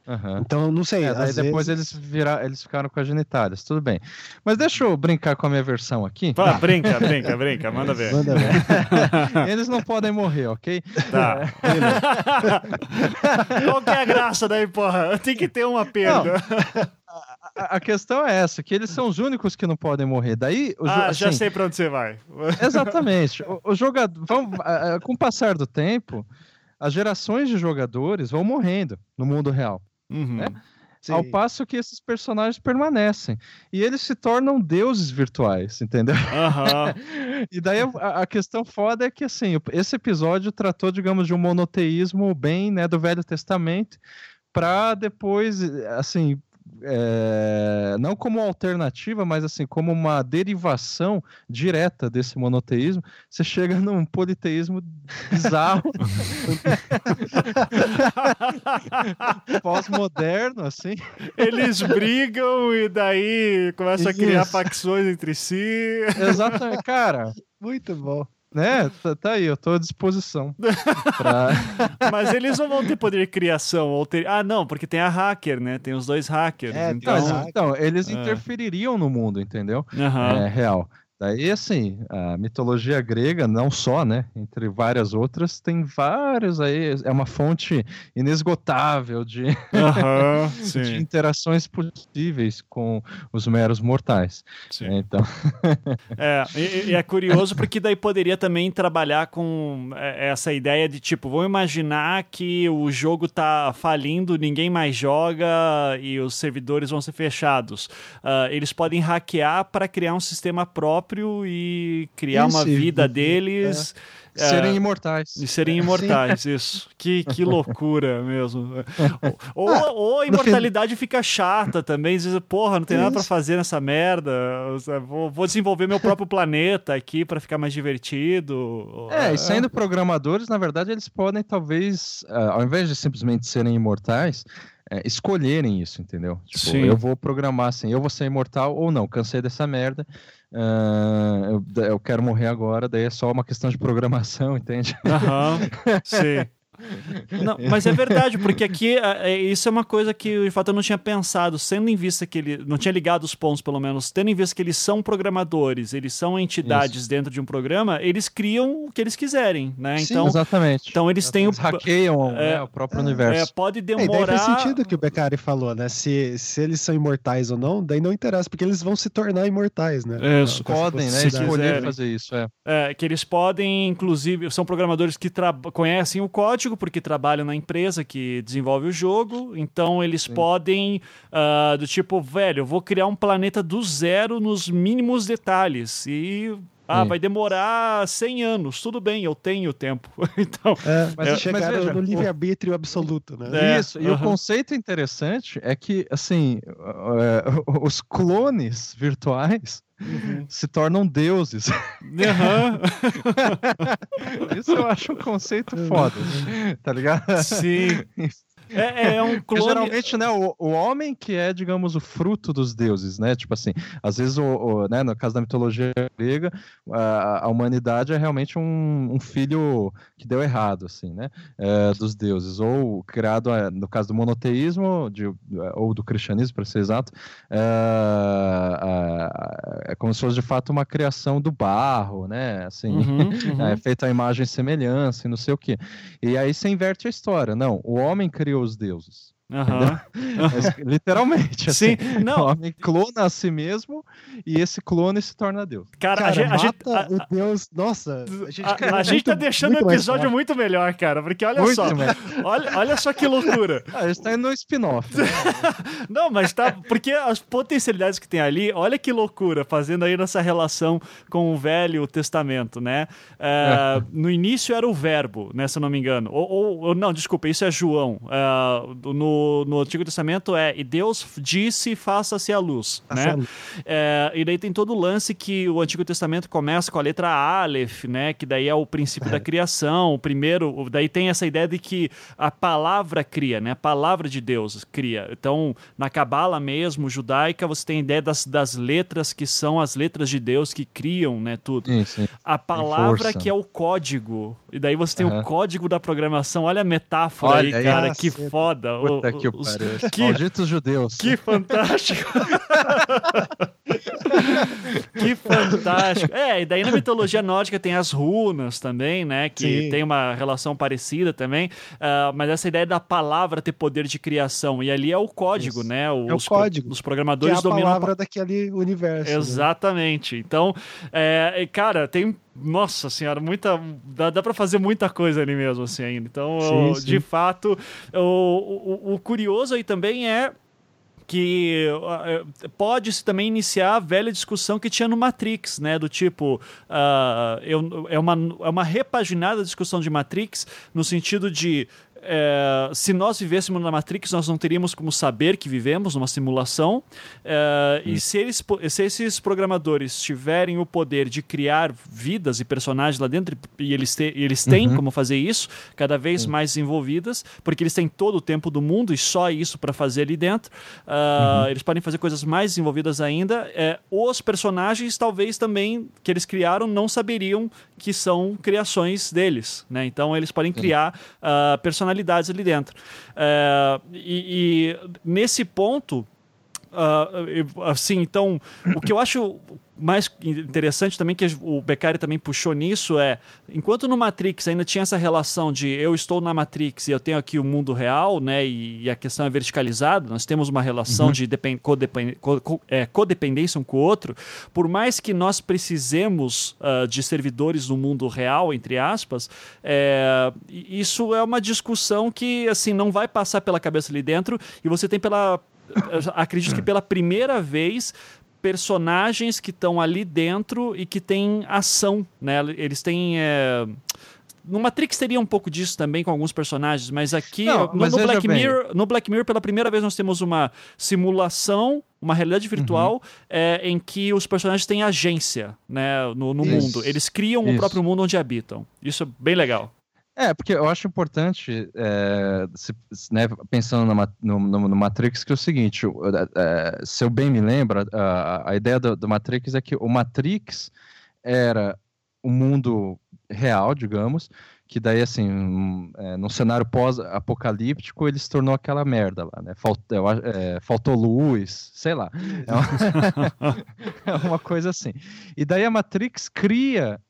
Uhum. Então, não sei. É, depois vezes... eles, vira... eles ficaram com as genitálias, tudo bem. Mas deixa eu brincar com a minha versão aqui. Fala, brinca, brinca, brinca, manda ver. Manda ver. eles não podem morrer, ok? Tá. Qual que é a graça daí, porra? Tem que ter uma perda. Não. a, a, questão é essa, que eles são os únicos que não podem morrer. Daí, o ah, assim, já sei para onde você vai. Exatamente. O, o jogador, vamos, com o passar do tempo, as gerações de jogadores vão morrendo no mundo real. Uhum. Né? Ao passo que esses personagens permanecem. E eles se tornam deuses virtuais, entendeu? Uhum. e daí a, a, questão foda é que, assim, esse episódio tratou, digamos, de um monoteísmo bem, né, do Velho Testamento, para depois, assim, é, não como alternativa, mas assim, como uma derivação direta desse monoteísmo, você chega num politeísmo bizarro, pós-moderno, assim. Eles brigam e daí começam Isso. a criar facções entre si. Exatamente, cara. Muito bom. Né? Tá, tá, aí, eu tô à disposição. pra... Mas eles não vão ter poder de criação. Ou ter... Ah, não, porque tem a hacker, né? Tem os dois hackers. É, então... então, eles é. interfeririam no mundo, entendeu? Uhum. É real. Daí, assim, a mitologia grega, não só, né? Entre várias outras, tem vários aí. É uma fonte inesgotável de, uhum, de interações possíveis com os meros mortais. Sim. Então. é, e, e, é curioso porque daí poderia também trabalhar com é, essa ideia de tipo, vamos imaginar que o jogo tá falindo, ninguém mais joga e os servidores vão ser fechados. Uh, eles podem hackear para criar um sistema próprio próprio e criar isso, uma vida deles. É, serem imortais. E serem imortais, Sim. isso. Que, que loucura mesmo. Ou, ah, ou a imortalidade fica chata também. Diz, porra, não tem isso. nada para fazer nessa merda. Vou, vou, desenvolver meu próprio planeta aqui para ficar mais divertido. É, e sendo programadores, na verdade, eles podem talvez, ao invés de simplesmente serem imortais, é, escolherem isso, entendeu? Tipo, Sim. eu vou programar assim, eu vou ser imortal ou não, cansei dessa merda, uh, eu, eu, quero morrer agora, daí é só uma questão de programação, entende? Aham, sim. Não, mas é verdade, porque aqui é, é, isso é uma coisa que de fato eu não tinha pensado, sendo em vista que ele. Não tinha ligado os pontos, pelo menos, tendo em vista que eles são programadores, eles são entidades isso. dentro de um programa, eles criam o que eles quiserem, né? Sim, então, exatamente. Então eles têm eles o. hackeiam é, né, o próprio é, universo. É, pode demorar. É, faz sentido que o Beccari falou, né? Se, se eles são imortais ou não, daí não interessa, porque eles vão se tornar imortais, né? Isso. Podem, né? Escolher fazer isso, é. é. Que eles podem, inclusive, são programadores que conhecem o código, porque trabalham na empresa que desenvolve o jogo, então eles Sim. podem, uh, do tipo, velho, eu vou criar um planeta do zero nos mínimos detalhes e ah, Sim. vai demorar 100 anos. Tudo bem, eu tenho tempo. então, é, mas é, chegaram mas veja, no livre-arbítrio absoluto, né? É, Isso, e o conceito interessante é que, assim, uh, os clones virtuais uhum. se tornam deuses. Uhum. Isso eu acho um conceito foda, tá ligado? Sim. É, é um clone. Porque, geralmente, né, o, o homem que é, digamos, o fruto dos deuses, né? Tipo assim, às vezes, o, o né, no caso da mitologia grega, a, a humanidade é realmente um, um, filho que deu errado, assim, né? É, dos deuses. Ou criado, é, no caso do monoteísmo, de, ou do cristianismo, para ser exato, é, é, é, como se fosse de fato uma criação do barro, né? Assim, uhum, uhum. é feita a imagem e semelhança e não sei o quê. E aí você inverte a história. Não, o homem criou criou os deuses. Uhum. Mas, literalmente. Assim, Sim, não. O homem clona a si mesmo e esse clone se torna Deus. Cara, cara a, gente, a gente. o Deus. Nossa, a gente, a, a gente tá deixando o episódio muito melhor, cara. Porque olha muito só. Olha, olha só que loucura. Ah, a gente tá indo no spin-off. Né? não, mas tá. Porque as potencialidades que tem ali, olha que loucura, fazendo aí nessa relação com o Velho Testamento, né? É, no início era o verbo, né? Se eu não me engano. Ou, ou não, desculpa, isso é João. É, no no, Antigo Testamento é e Deus disse faça-se a luz, né? É, e daí tem todo o lance que o Antigo Testamento começa com a letra Aleph, né? Que daí é o princípio da criação, o primeiro, daí tem essa ideia de que a palavra cria, né? A palavra de Deus cria. Então, na Cabala mesmo, judaica, você tem a ideia das, das letras que são as letras de Deus que criam, né? Tudo. A palavra que é o código. E daí você tem uhum. o código da programação. Olha a metáfora Olha, aí, cara. Que foda. Puta que pariu. Que, Malditos judeus. Que fantástico. que fantástico. É, e daí na mitologia nórdica tem as runas também, né? Que Sim. tem uma relação parecida também. Uh, mas essa ideia da palavra ter poder de criação. E ali é o código, Isso. né? Os, é o código. Os programadores que é a dominam. palavra daquele universo. Né? Exatamente. Né? Então, é, cara, tem nossa senhora, muita. Dá, dá para fazer muita coisa ali mesmo, assim, ainda. Então, sim, sim. de fato, o, o, o, curioso aí também é que uh, pode-se também iniciar a velha discussão que tinha no Matrix, né? Do tipo, uh, eu, é, uma, é uma repaginada discussão de Matrix no sentido de é, se nós vivêssemos na Matrix, nós não teríamos como saber que vivemos numa simulação. É, hum. E se, eles, se esses programadores tiverem o poder de criar vidas e personagens lá dentro, e eles, te, eles têm uhum. como fazer isso, cada vez uhum. mais envolvidas, porque eles têm todo o tempo do mundo e só isso para fazer ali dentro, uh, uhum. eles podem fazer coisas mais desenvolvidas ainda. É, os personagens, talvez também, que eles criaram, não saberiam que são criações deles. Né? Então, eles podem criar uh, personalidades ali dentro. É, e, e, nesse ponto, uh, assim, então, o que eu acho mais interessante também que o Beccari também puxou nisso é enquanto no Matrix ainda tinha essa relação de eu estou na Matrix e eu tenho aqui o mundo real, né, e, a questão é verticalizada, nós temos uma relação uhum. de codepend, co, é, codependência um com o outro, por mais que nós precisemos uh, de servidores no mundo real, entre aspas, é, isso é uma discussão que assim não vai passar pela cabeça ali dentro e você tem pela acredito que pela primeira vez personagens que estão ali dentro e que têm ação, né? Eles têm. É... No Matrix teria um pouco disso também com alguns personagens, mas aqui Não, no, mas no Black Mirror, no Black Mirror pela primeira vez nós temos uma simulação, uma realidade virtual uhum. é, em que os personagens têm agência, né, no, no mundo. Eles criam Isso. o próprio mundo onde habitam. Isso é bem legal. É, porque eu acho importante, é, se, né, pensando no, no, no, Matrix, que é o seguinte: é, se eu bem me lembro, a, a ideia do, do, Matrix é que o Matrix era o um mundo real, digamos, que daí, assim, é, num cenário pós-apocalíptico, ele se tornou aquela merda lá, né? Faltou, é, faltou luz, sei lá. É uma, é uma coisa assim. E daí a Matrix cria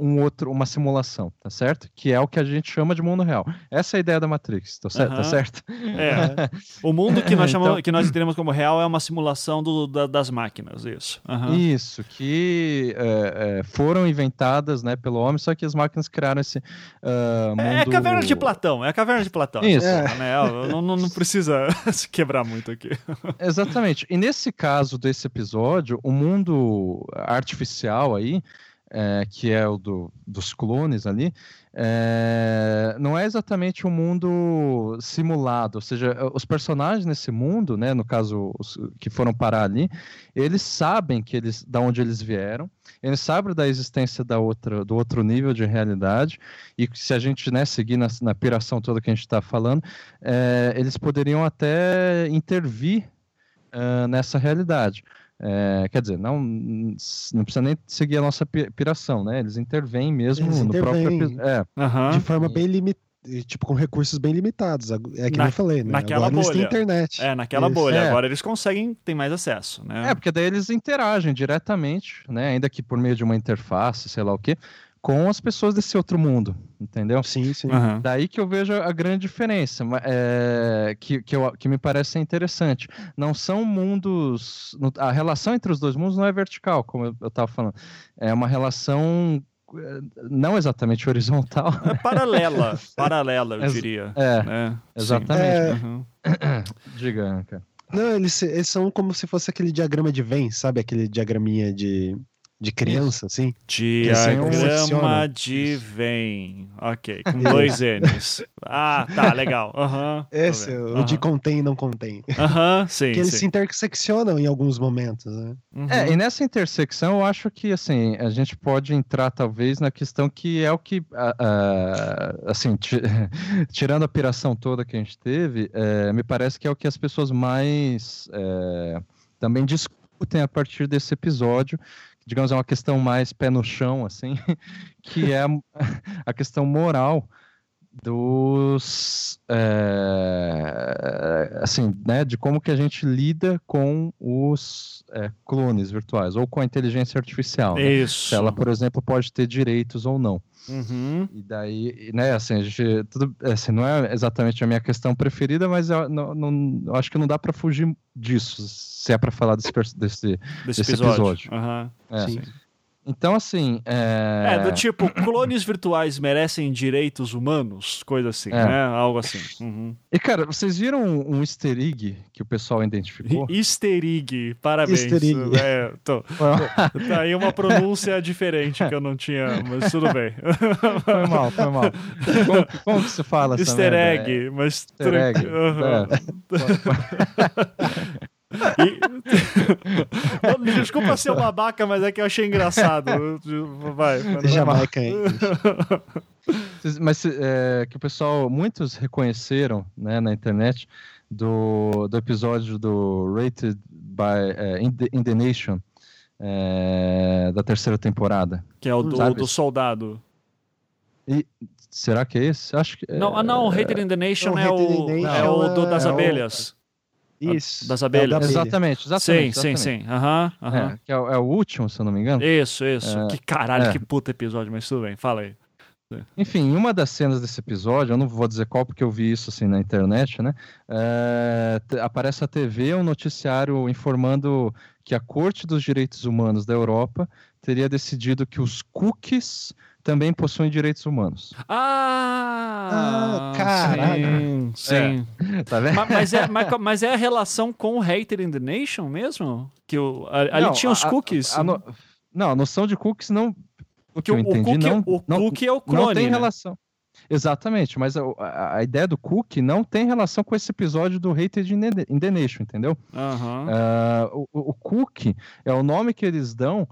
um outro, uma simulação, tá certo? Que é o que a gente chama de mundo real. Essa é a ideia da Matrix, tá certo? Uhum. Tá certo? É. o mundo que nós, chamamos, então... que nós entendemos como real é uma simulação do, da, das máquinas, isso. Uhum. Isso, que é, é, foram inventadas né, pelo homem, só que as máquinas criaram esse uh, mundo... É a caverna de Platão, é a caverna de Platão. Isso. É. Né? Não, não, não precisa se quebrar muito aqui. Exatamente. E nesse caso desse episódio, o mundo artificial aí, é, que é o do, dos clones ali, é, não é exatamente um mundo simulado, ou seja, os personagens nesse mundo, né, no caso os que foram parar ali, eles sabem que eles, da onde eles vieram, eles sabem da existência da outra, do outro nível de realidade e se a gente né, seguir na, na piração toda que a gente está falando, é, eles poderiam até intervir uh, nessa realidade. É, quer dizer, não, não precisa nem seguir a nossa piração, né? Eles intervêm mesmo Eles no intervêm próprio é. Uhum. De forma bem limitada tipo, com recursos bem limitados. É que Na, eu falei, né? Naquela Agora bolha. internet. É, naquela Isso. bolha. É. Agora eles conseguem, ter mais acesso, né? É, porque daí eles interagem diretamente, né? Ainda que por meio de uma interface, sei lá o quê, com as pessoas desse outro mundo, entendeu? Sim, sim. Uhum. Daí que eu vejo a grande diferença, é, que, que, eu, que me parece interessante. Não são mundos. A relação entre os dois mundos não é vertical, como eu estava falando. É uma relação é, não exatamente horizontal. É paralela, paralela, eu diria. É, né? exatamente. É... Uhum. Diga, Anca. Não, eles, eles são como se fosse aquele diagrama de Venn, sabe? Aquele diagraminha de de criança, assim. Diagrama de vem. Ok, com dois N's. Ah, tá, legal. Uhum, Esse, o uhum. de contém e não contém. Aham, uhum, sim. Que eles sim. se interseccionam em alguns momentos, né? Uhum. É, e nessa intersecção eu acho que, assim, a gente pode entrar talvez na questão que é o que, uh, assim, tirando a piração toda que a gente teve, uh, me parece que é o que as pessoas mais uh, também discutem a partir desse episódio, digamos, é uma questão mais pé no chão, assim, que é a, questão moral dos é, assim, né, de como que a gente lida com os é, clones virtuais ou com a inteligência artificial. Né? Isso. Se ela, por exemplo, pode ter direitos ou não. Uhum. E daí, né, assim, a gente, tudo, assim, não é exatamente a minha questão preferida, mas eu, não, não, eu acho que não dá para fugir disso, se é para falar desse, desse, desse, desse episódio. episódio. Uhum. É. Sim. Então, assim. É... É, do tipo, clones virtuais merecem direitos humanos? Coisa assim, É. né? Algo assim. Uhum. E, cara, vocês viram um, um easter egg que o pessoal identificou? Easter egg, parabéns. Easter egg. É, tô, tá aí uma pronúncia diferente que eu não tinha, mas tudo bem. foi mal, foi mal. Como, como que se fala Easter merda? egg, mas... Easter egg. Uhum. E- Desculpa ser um babaca, mas é que eu achei engraçado. Vai. vai. Jamaica, hein? Mas é, que o pessoal, muitos reconheceram né, na internet do, do episódio do Rated by é, in, the, in the Nation é, da terceira temporada. Que é o do, do soldado. Será que é esse? Acho que. Não, ah, não, Hated in the Nation Não, é Hated o, in the é o do, Nation das é o- abelhas. Isso. Das é abelhas. da abelha. Exatamente, Sim, exatamente. sim, exatamente. sim. Aham, aham. É, que é, o- é o último, se eu não me engano. Isso, isso. É, que caralho, é. que puta episódio, mas tudo bem, fala aí. Enfim, em uma das cenas desse episódio, eu não vou dizer qual porque eu vi isso assim na internet, né? é, aparece a TV um noticiário informando que a Corte dos Direitos Humanos da Europa teria decidido que os cookies também possuem direitos humanos. Ah, Ah, caralho. Sim, sim. Tá vendo? Ma- mas, é, mas, mas é a relação com o Hated in the Nation mesmo? Que o, a- ali Não, tinha os a- a- cookies. a no- Não, a noção de cookies não. O que eu o entendi, cookie, não, o não, cookie é o clone, não tem né? relação. Exatamente, mas a, a- a ideia do cookie não tem relação com esse episódio do Hated in the- Nation, entendeu? Aham. Ah, o, o cookie é o nome que eles dão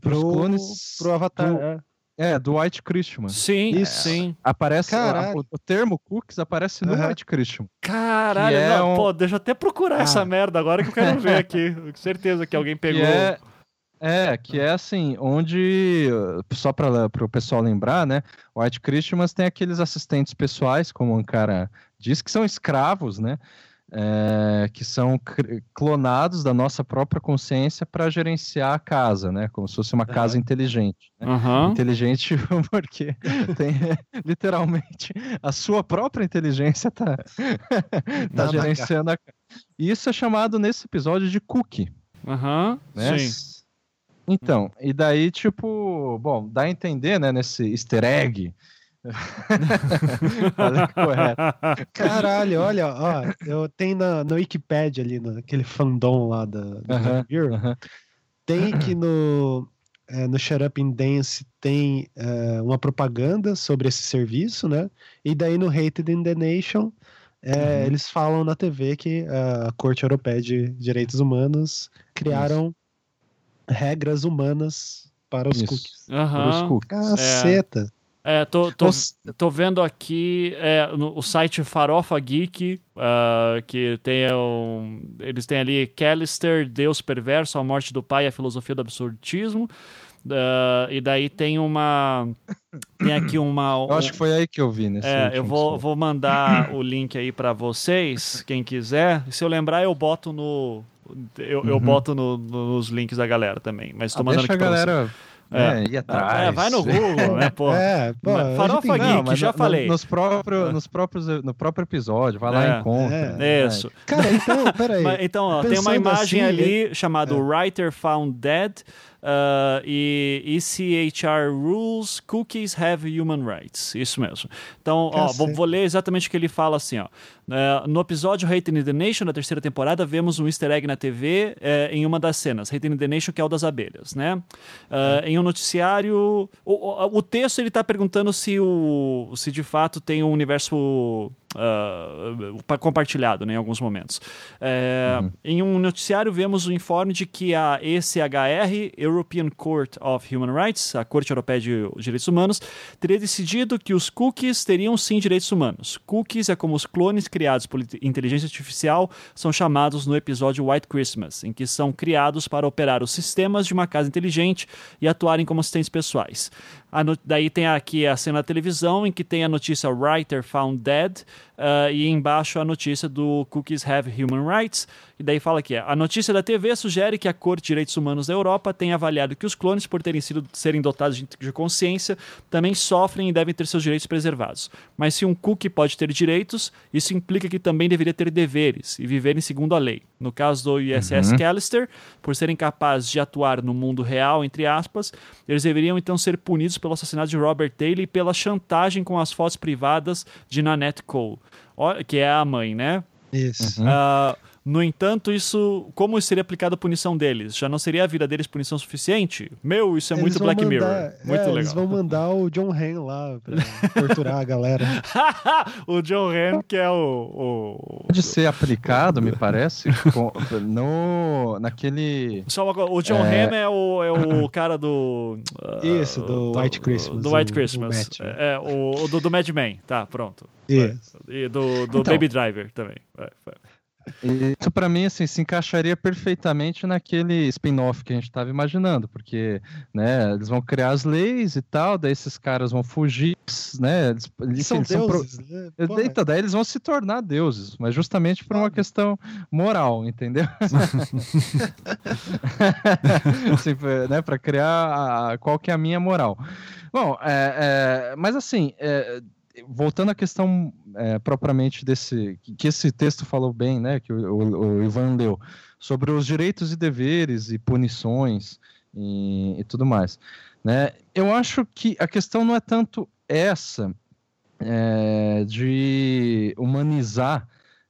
para os Pro, clones pro Avatar. do- é. É, do White Christmas. Sim, Isso. sim. Aparece Caralho. o, o termo cookies aparece no Aham. White Christmas. Caralho, Que é não, um- pô, deixa eu até procurar essa Ah. merda agora que eu quero ver aqui. Com certeza que alguém pegou. Que é, é, que é assim, onde, só para o pessoal lembrar, né? O White Christmas tem aqueles assistentes pessoais, como o cara diz, que são escravos, né? É, que são clonados da nossa própria consciência para gerenciar a casa, né? Como se fosse uma casa inteligente. né? Aham. Inteligente porque tem literalmente a sua própria inteligência tá, tá Na gerenciando a casa. Isso é chamado nesse episódio de cookie, Aham. né? Sim. Então, e daí, tipo, bom, dá a entender, né, nesse easter egg. Correto. Caralho, olha, ó, eu tenho na, no Wikipedia ali, naquele fandom lá da, do Aham, Black Mirror, aham. tem que no, é, no Shut Up and Dance tem é, uma propaganda sobre esse serviço, né? E daí no Hated in the Nation é, Uhum. eles falam na TV que a Corte Europeia de Direitos Humanos criaram regras humanas para os Isso. cookies. Para os cookies. Caceta! É, tô, tô, tô vendo aqui é, no, o site Farofa Geek, ah, que tem um, eles têm ali Callister, Deus Perverso, a morte do pai e a filosofia do absurdismo. Ah, e daí tem uma. Tem aqui uma. Eu acho que foi aí que eu vi nesse É, eu vou, você- vou mandar o link aí pra vocês, quem quiser. Se eu lembrar, eu boto no. Eu, eu Uhum. boto no- nos links da galera também. Mas tô Ah, mandando deixa a aqui pra vocês. galera né, ir atrás. É, vai no Google, né, pô? É, pô, Farofa Geek, Não, já no- falei. Nos, próprios, nos próprios, no próprio episódio, vai lá É, e encontra. é. né? Isso. Cara, então, peraí. Então, ó, tem uma imagem assim, ali chamada Writer Found Dead uh, e ECHR Rules Cookies Have Human Rights. Isso mesmo. Então, ó, vou, vou ler exatamente o que ele fala assim, ó. É, no episódio Hating in the Nation, da terceira temporada, vemos um easter egg na TV é, em uma das cenas. Hating in the Nation, que é o das abelhas, né? É, Em um noticiário... O, o, o texto, ele tá perguntando se, o, se de fato tem um universo pa- compartilhado né, em alguns momentos. É, Em um noticiário, vemos o informe de que a ECHR European Court of Human Rights, a Corte Europeia de Direitos Humanos, teria decidido que os cookies teriam sim direitos humanos. Cookies é como os clones criados por inteligência artificial são chamados no episódio White Christmas, em que são criados para operar os sistemas de uma casa inteligente e atuarem como assistentes pessoais. No... Daí tem aqui a cena da televisão em que tem a notícia Writer Found Dead uh, e embaixo a notícia do Cookies Have Human Rights. E daí fala aqui: a notícia da TV sugere que a Corte de Direitos Humanos da Europa tem avaliado que os clones, por terem sido serem dotados de, de consciência, também sofrem e devem ter seus direitos preservados. Mas se um cookie pode ter direitos, isso implica que também deveria ter deveres e viverem segundo a lei. No caso do ISS uhum. Callister, por serem capazes de atuar no mundo real, entre aspas, eles deveriam então ser punidos pelo assassinato de Robert Taylor e pela chantagem com as fotos privadas de Nanette Cole, que é a mãe, né? Isso. Uhum. Uh, no entanto, isso, como seria aplicada a punição deles? Já não seria a vida deles punição suficiente? Meu, isso é eles muito Black mandar, Mirror. Muito é, legal. Eles vão mandar o John Hamm lá pra torturar a galera. o John Hamm, que é o, o. Pode ser aplicado, me parece, com, no, naquele. Só uma, o John é... É o, é o cara do. Uh, Isso, do, do, White Christmas. Do White Christmas. O, o é, o, do, do Mad Men. Tá, pronto. Isso. E do, do então, Baby Driver também. Vai, vai. Isso para mim assim se encaixaria perfeitamente naquele spin-off que a gente estava imaginando, porque, né, eles vão criar as leis e tal, daí esses caras vão fugir, né? Eles, eles são deuses, pro... né? Então, daí eles vão se tornar deuses, mas justamente por uma questão moral, entendeu? assim, né, para criar a... qual que é a minha moral. Bom, é, é... mas assim, é voltando à questão é, propriamente desse que esse texto falou bem, né, que o, o, o, Ivan leu sobre os direitos e deveres e punições e, e, tudo mais, né? Eu acho que a questão não é tanto essa é, de humanizar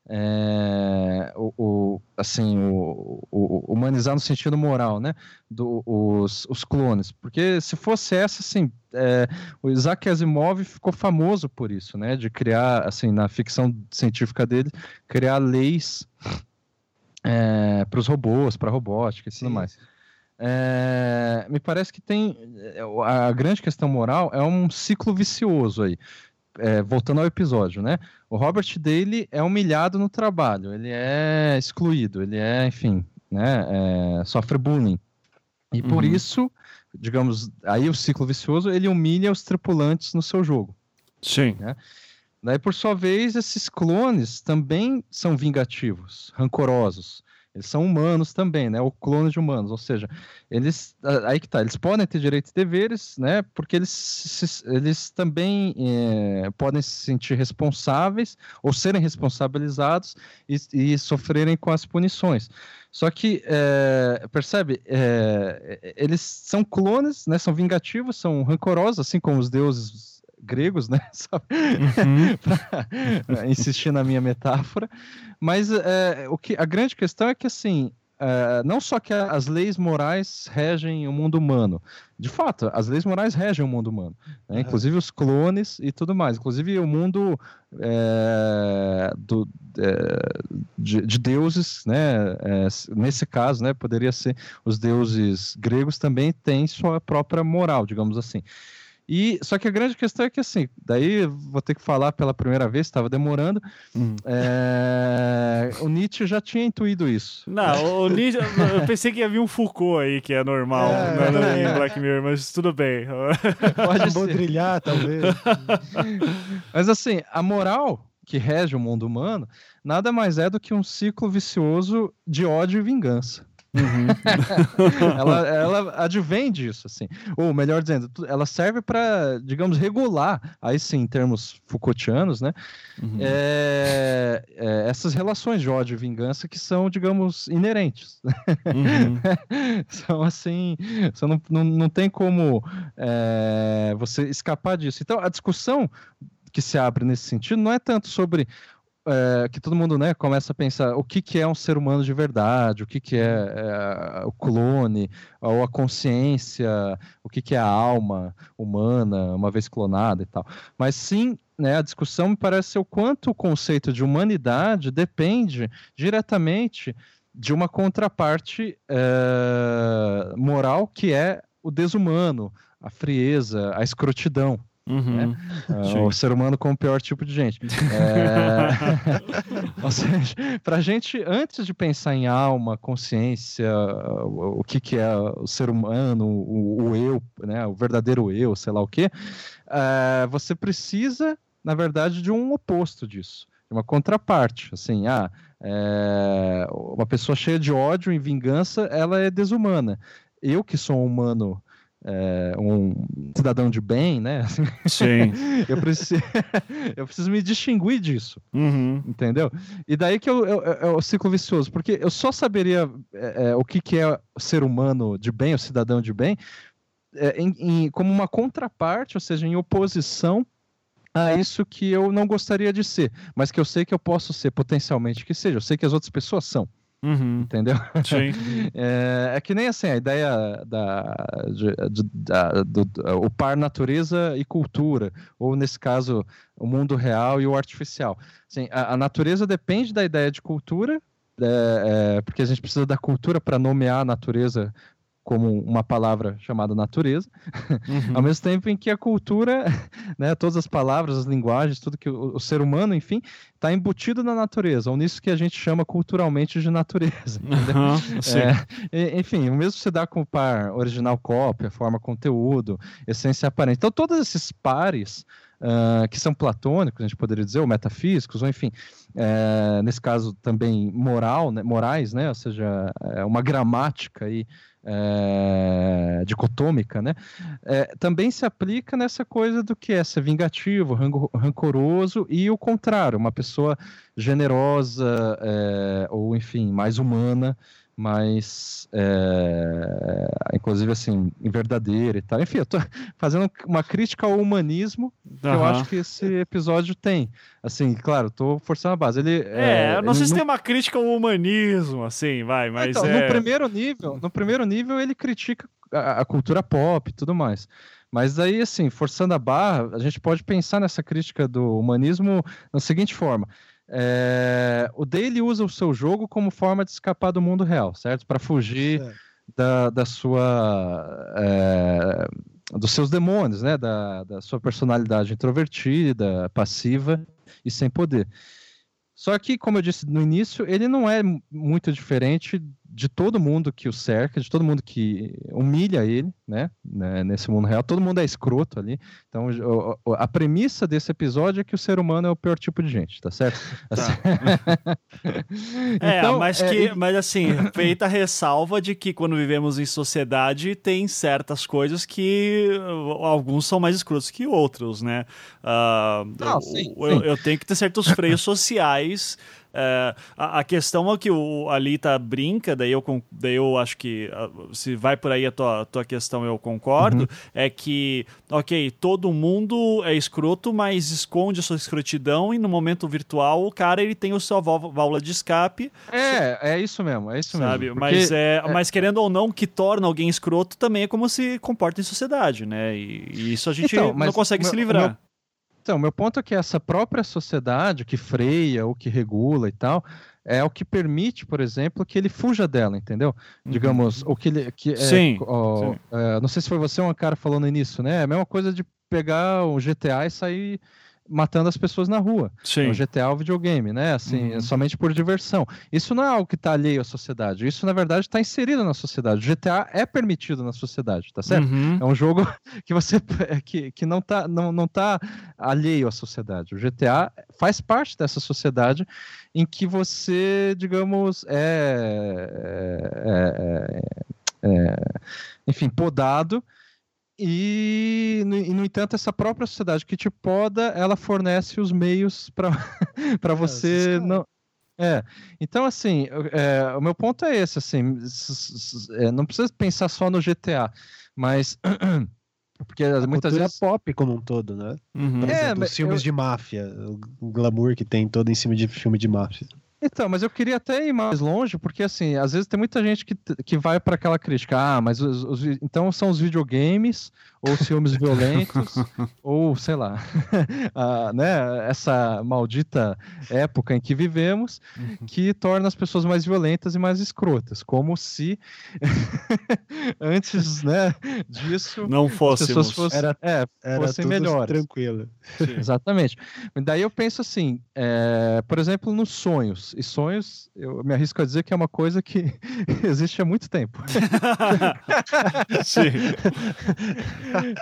é, o, o, assim, o, o, humanizar no sentido moral, né, do, os, os clones, porque se fosse essa, assim, é, o Isaac Asimov ficou famoso por isso, né, de criar, assim, na ficção científica dele, criar leis é, para os robôs, para a robótica e tudo mais. É, me parece que tem a grande questão moral é um ciclo vicioso aí é, voltando ao episódio, né? O Robert Daly é humilhado no trabalho, ele é excluído, ele é, enfim, né? É, sofre bullying. E uhum. por isso, digamos, aí o ciclo vicioso, ele humilha os tripulantes no seu jogo. Sim. Né? Daí, por sua vez, esses clones também são vingativos, rancorosos. Eles são humanos também, né? O clone de humanos, ou seja, eles aí que tá, eles podem ter direitos e deveres, né? Porque eles, eles também é, podem se sentir responsáveis ou serem responsabilizados e, e sofrerem com as punições. Só que é, percebe, é, eles são clones, né? São vingativos, são rancorosos, assim como os deuses gregos, né? Uhum. pra, insistir na minha metáfora. Mas é, o que, a grande questão é que, assim, é, não só que as leis morais regem o mundo humano, de fato, as leis morais regem o mundo humano, né? inclusive os clones e tudo mais, inclusive o mundo é, do, é, de, de, deuses, né? É, nesse caso, né, poderia ser os deuses gregos também têm sua própria moral, digamos assim. E só que a grande questão é que assim, daí vou ter que falar pela primeira vez, estava demorando. Hum. É... O Nietzsche já tinha intuído isso. Não, o Nietzsche, eu pensei que havia um Foucault aí que é normal é, né, é. em Black Mirror, mas tudo bem. Pode brilhar, talvez. mas assim, a moral que rege o mundo humano nada mais é do que um ciclo vicioso de ódio e vingança. Uhum. ela, ela advém disso, assim. Ou melhor dizendo, ela serve para, digamos, regular, aí sim, em termos Foucaultianos, né? Uhum. É, é, essas relações de ódio e vingança que são, digamos, inerentes. Uhum. são assim, você não, não, não tem como é, você escapar disso. Então, a discussão que se abre nesse sentido não é tanto sobre é, que todo mundo né, começa a pensar o que, que é um ser humano de verdade, o que, que é, é o clone, ou a consciência, o que, que é a alma humana, uma vez clonada e tal. Mas sim, né, a discussão me parece o quanto o conceito de humanidade depende diretamente de uma contraparte é, moral que é o desumano, a frieza, a escrotidão. Uhum. Né? Uh, o ser humano como o pior tipo de gente. É... Ou seja, para a gente, antes de pensar em alma, consciência, o, o que, que é o ser humano, o, o, eu, né? o verdadeiro eu, sei lá o que, uh, você precisa, na verdade, de um oposto disso, de uma contraparte. Assim, ah, é... uma pessoa cheia de ódio e vingança, ela é desumana. Eu que sou um humano é, um cidadão de bem, né? Sim. eu, preciso, eu preciso me distinguir disso, uhum. entendeu? E daí que eu, eu, eu, é o ciclo vicioso, porque eu só saberia é, é, o que, que é ser humano de bem, o cidadão de bem, é, em, em, como uma contraparte, ou seja, em oposição a isso que eu não gostaria de ser, mas que eu sei que eu posso ser potencialmente que seja, eu sei que as outras pessoas são. Uhum. Entendeu? Sim. É, é, que nem assim, a ideia da, de, de, da do, o par natureza e cultura, ou nesse caso, o mundo real e o artificial. Assim, a, a natureza depende da ideia de cultura, é, é, porque a gente precisa da cultura para nomear a natureza como uma palavra chamada natureza, uhum. ao mesmo tempo em que a cultura, né, todas as palavras, as linguagens, tudo que o, o ser humano, enfim, está embutido na natureza, ou nisso que a gente chama culturalmente de natureza. Uhum, é, enfim, o mesmo se dá com o par original cópia, forma conteúdo, essência aparente. Então, todos esses pares Uh, que são platônicos, a gente poderia dizer, ou metafísicos, ou enfim, é, nesse caso também moral, né, morais, né, ou seja, é uma gramática aí é, dicotômica, né? É, também se aplica nessa coisa do que é ser vingativo, rancoroso e o contrário, uma pessoa generosa é, ou, enfim, mais humana, mais, é, inclusive, assim, verdadeira e tal. Enfim, eu tô fazendo uma crítica ao humanismo que uhum. eu acho que esse episódio tem. Assim, claro, tô forçando a base. Ele, é, é eu não sei se tem uma crítica ao humanismo, assim, vai, mas então, é... no primeiro nível, no primeiro nível ele critica a, a cultura pop e tudo mais. Mas aí, assim, forçando a barra, a gente pode pensar nessa crítica do humanismo da seguinte forma: é, o Daily usa o seu jogo como forma de escapar do mundo real, certo? Para fugir da, da sua. É, dos seus demônios, né? Da, da sua personalidade introvertida, passiva e sem poder. Só que, como eu disse no início, ele não é muito diferente de todo mundo que o cerca, de todo mundo que humilha ele, né, né, nesse mundo real, todo mundo é escroto ali. Então, a premissa desse episódio é que o ser humano é o pior tipo de gente, tá certo? Tá. Assim... é, então, mas é, que, ele... mas assim, feita a ressalva de que quando vivemos em sociedade tem certas coisas que alguns são mais escrotos que outros, né? Uh, eu, sim, eu, eu tenho que ter certos freios sociais é, a, a, questão é que o Alita brinca, daí eu, daí eu acho que se vai por aí a tua, tua questão, eu concordo, uhum. é que, ok, todo mundo é escroto, mas esconde a sua escrotidão e no momento virtual o cara ele tem o seu válvula de escape. É, é isso mesmo, é isso sabe? mesmo. Mas, é, é, mas querendo ou não, que torna alguém escroto também é como se comporta em sociedade, né? E, e isso a gente então, não consegue meu, se livrar. Meu então, meu ponto é que essa própria sociedade que freia ou que regula e tal, é o que permite, por exemplo, que ele fuja dela, entendeu? Uhum. Digamos, o que ele. Que, é, sim, ó, sim. É, não sei se foi você ou um cara falando nisso, né? É a mesma coisa de pegar o GTA e sair matando as pessoas na rua. Sim. O GTA é o videogame, né? Assim, uhum. somente por diversão. Isso não é algo que está alheio à sociedade. Isso, na verdade, está inserido na sociedade. O GTA é permitido na sociedade, tá certo? Uhum. É um jogo que você que, que não, tá, não, não tá alheio à sociedade. O GTA faz parte dessa sociedade em que você, digamos, é, é, é, é enfim, podado e no, e, no entanto, essa própria sociedade que te poda, ela fornece os meios para é, você não. É, então assim, é, o meu ponto é esse, assim, é, não precisa pensar só no GTA, mas porque a muitas vezes pop como um todo, né? Uhum. Por exemplo, é, os filmes eu... de máfia, o glamour que tem todo em cima de filme de máfia. Então, mas eu queria até ir mais longe, porque assim, às vezes tem muita gente que, que vai para aquela crítica, ah, mas os, os, então são os videogames ou ciúmes violentos, ou sei lá, a, né, essa maldita época em que vivemos, Uhum. que torna as pessoas mais violentas e mais escrotas, como se antes né, disso Não fôssemos. pessoas fossem, Era- é, Era fossem tudo melhores. tranquilo. Sim. Exatamente. E Daí eu penso assim, é, por exemplo, nos sonhos. E sonhos, eu me arrisco a dizer que é uma coisa que existe há muito tempo. Sim.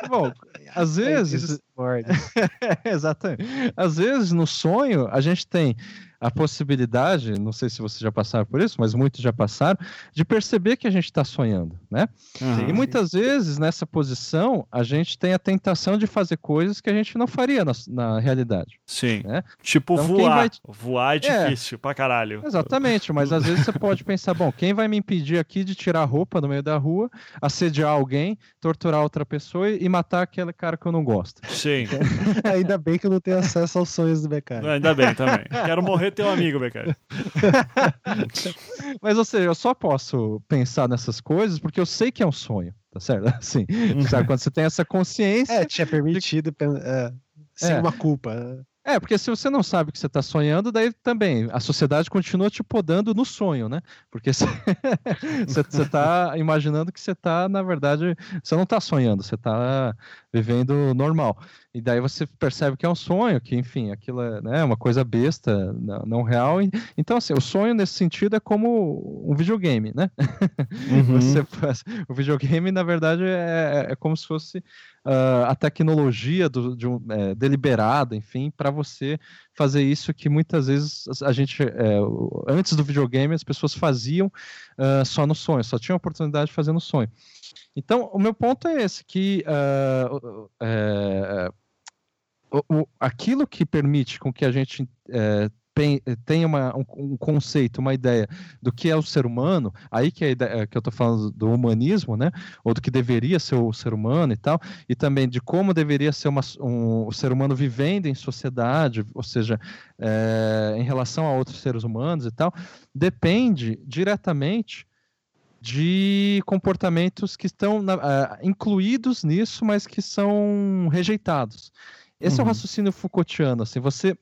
Bom, às vezes. Discord. Exatamente. Às vezes, no sonho, a gente tem a possibilidade, não sei se vocês já passaram por isso, mas muitos já passaram, de perceber que a gente está sonhando, né? Aham. E muitas vezes, nessa posição, a gente tem a tentação de fazer coisas que a gente não faria na, na realidade. Sim. né? Tipo Então, voar. vai- Voar é É. difícil pra caralho. Exatamente, mas às vezes você pode pensar, bom, quem vai me impedir aqui de tirar a roupa no meio da rua, assediar alguém, torturar outra pessoa e matar aquele cara que eu não gosto? Sim. Ainda bem que eu não tenho acesso aos sonhos do Becari. Ainda bem também. Quero morrer teu amigo, Becker. Mas, ou seja, eu só posso pensar nessas coisas porque eu sei que é um sonho, tá certo? Assim, sabe, quando você tem essa consciência... É, tinha permitido pen- é, sem É. uma culpa. É, porque se você não sabe que você está sonhando, daí também a sociedade continua te podando no sonho, né? Porque você está imaginando que você está, na verdade, você não está sonhando, você está vivendo normal. E daí você percebe que é um sonho, que, enfim, aquilo é né, uma coisa besta, não, não real. E- Então, assim, o sonho nesse sentido é como um videogame, né? Uhum. Você o videogame, na verdade, é, é como se fosse ah, a tecnologia do, de um, é, deliberada, enfim, para você fazer isso que muitas vezes a gente, é, antes do videogame, as pessoas faziam ah, só no sonho, só tinham a oportunidade de fazer no sonho. Então, o meu ponto é esse, que ah, o- é, aquilo que permite com que a gente é, pen- tenha uma- um, um conceito, uma ideia do que é o ser humano, aí que, é ideia, que eu estou falando do humanismo, né? Ou do que deveria ser o ser humano e tal, e também de como deveria ser uma, um, o ser humano vivendo em sociedade, ou seja, é, em relação a outros seres humanos e tal, depende diretamente de comportamentos que estão ah, incluídos nisso, mas que são rejeitados. Esse é o Uhum. raciocínio Foucaultiano, assim, você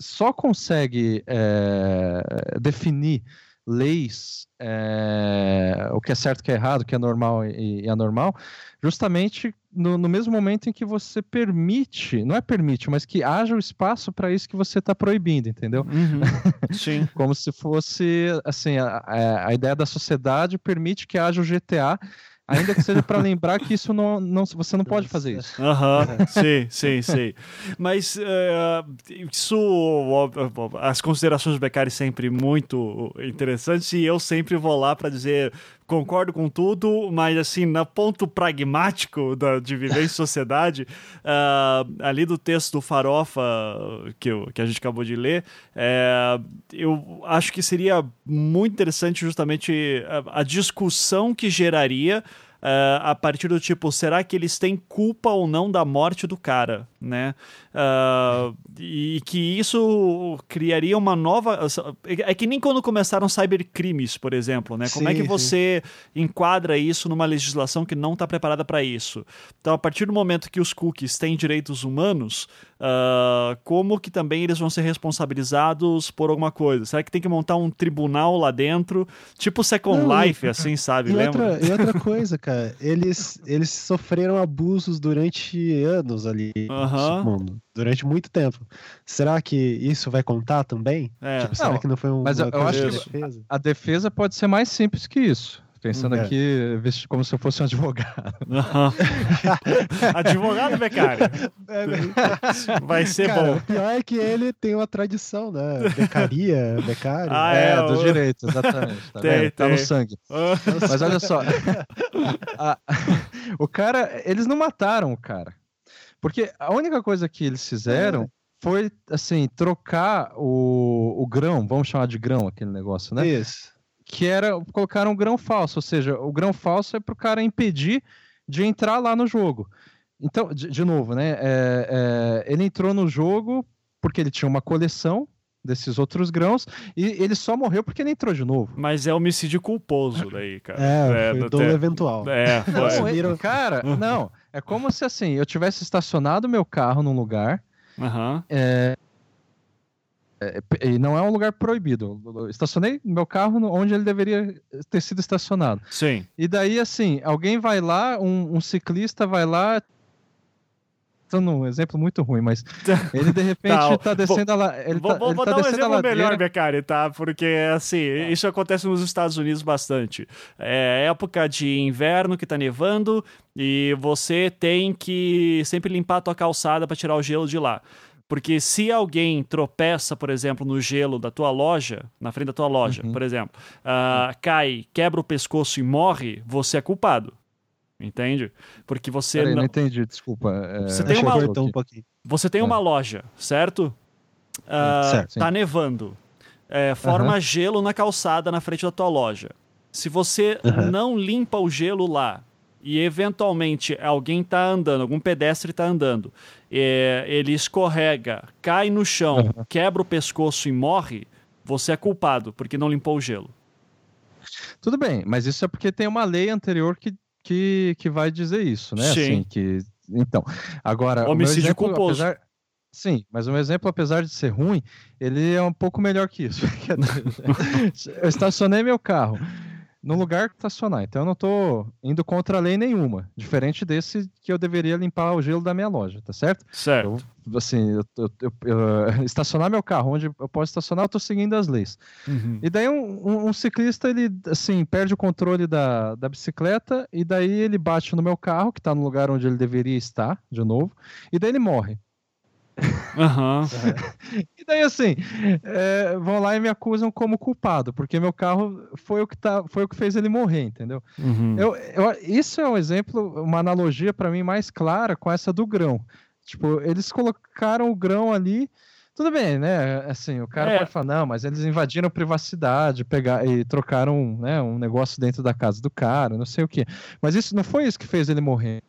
só consegue é, definir leis, é, o que é certo, o que é errado, o que é normal e, e anormal, justamente no, no mesmo momento em que você permite, não é permite, mas que haja o espaço para isso que você está proibindo, entendeu? Uhum. Sim. Como se fosse, assim, a, a ideia da sociedade permite que haja o GTA, ainda que seja para lembrar que isso não, não, você não pode fazer isso. Aham, sim, sim, sim. Mas eh, isso, as considerações do Beccari sempre muito interessantes e eu sempre vou lá para dizer concordo com tudo, mas assim, no ponto pragmático da, de viver em sociedade, ah, ali do texto do Farofa que, eu- que a gente acabou de ler, eh, eu acho que seria muito interessante justamente a, a discussão que geraria ah, a partir do tipo, será que eles têm culpa ou não da morte do cara, né? Ah, e que isso criaria uma nova... É que nem quando começaram cybercrimes, por exemplo, né? Como é Sim, que sim. você enquadra isso numa legislação que não está preparada para isso? Então, a partir do momento que os cookies têm direitos humanos, ah, como que também eles vão ser responsabilizados por alguma coisa? Será que tem que montar um tribunal lá dentro? Tipo Second Não, e- Life, assim, sabe? E Lembra? outra, e outra coisa, cara, eles, eles sofreram abusos durante anos ali Aham. no submundo, durante muito tempo. Será que isso vai contar também? É. Tipo, será Não, que não foi um, mas eu- acho que- defesa? A defesa pode ser mais simples que isso. Pensando É. aqui, como se eu fosse um advogado. Advogado, Beccari. Vai ser Cara, bom. o pior é que ele tem uma tradição, né? Becaria, becário. Ah, é, é, do o- direito, exatamente. Tá, Tem, vendo? tá no tem. sangue. Ah, Mas olha só. a- o cara, eles não mataram o cara. Porque a única coisa que eles fizeram foi, assim, trocar o, o grão, vamos chamar de grão aquele negócio, né? Isso. que era colocar um grão falso, ou seja, o grão falso é para o cara impedir de entrar lá no jogo. Então, de, de novo, né? é, é, ele entrou no jogo porque ele tinha uma coleção desses outros grãos e ele só morreu porque ele entrou de novo. Mas é homicídio culposo daí, cara. É, foi do eventual. É, Não, foi. ele- viram- cara, não. É como se assim, eu tivesse estacionado meu carro num lugar. Aham. é, é, e não é um lugar proibido. Eu estacionei meu carro no- onde ele deveria ter sido estacionado. Sim. E daí, assim, alguém vai lá, um, um ciclista vai lá. Tô num exemplo muito ruim, mas ele de repente Tá, tá, descendo a la... ele Vou, tá, vou- vou tá dar um a exemplo ladeira. melhor, Becari, tá? Porque, assim, isso acontece nos Estados Unidos bastante. É época de inverno que tá nevando e você tem que sempre limpar a tua calçada para tirar o gelo de lá. Porque se alguém tropeça, por exemplo, no gelo da tua loja, na frente da tua loja, Uhum. por exemplo, ah, cai, quebra o pescoço e morre, você é culpado. Entende? Porque você Peraí, não... não entendi, desculpa. é, Você tem uma- um. Você tem É. uma loja, certo? Ah, Certo, sim. tá nevando. É, forma gelo na calçada na frente da tua loja. Se você Aham. não limpa o gelo lá e eventualmente alguém tá andando, algum pedestre tá andando, é, ele escorrega, cai no chão, quebra o pescoço e morre, você é culpado porque não limpou o gelo. Tudo bem, mas isso é porque tem uma lei anterior que, que, que vai dizer isso, né? Sim. Assim, que, então, agora. Homicídio exemplo, culposo. apesar- Sim, mas meu exemplo, apesar de ser ruim, ele é um pouco melhor que isso. eu estacionei meu carro no lugar que estacionar, então eu não estou indo contra a lei nenhuma, diferente desse que eu deveria limpar o gelo da minha loja, tá certo? Certo. Eu, assim, eu, eu- eu- eu- estacionar meu carro onde eu posso estacionar, eu estou seguindo as leis. Uhum. E daí um, um- um ciclista, ele, assim, perde o controle da, da bicicleta e daí ele bate no meu carro, que tá no lugar onde ele deveria estar, de novo, e daí ele morre. Aham. E daí, assim, é, vão lá e me acusam como culpado, porque meu carro foi o que, tá, foi o que fez ele morrer, entendeu? Uhum. Eu, eu- isso é um exemplo, uma analogia para mim mais clara com essa do grão. Tipo, eles colocaram o grão ali. Tudo bem, né? Assim, o cara É. pode falar, não, mas eles invadiram privacidade, pegar e trocaram né, um negócio dentro da casa do cara, não sei o quê. Mas isso não foi isso que fez ele morrer.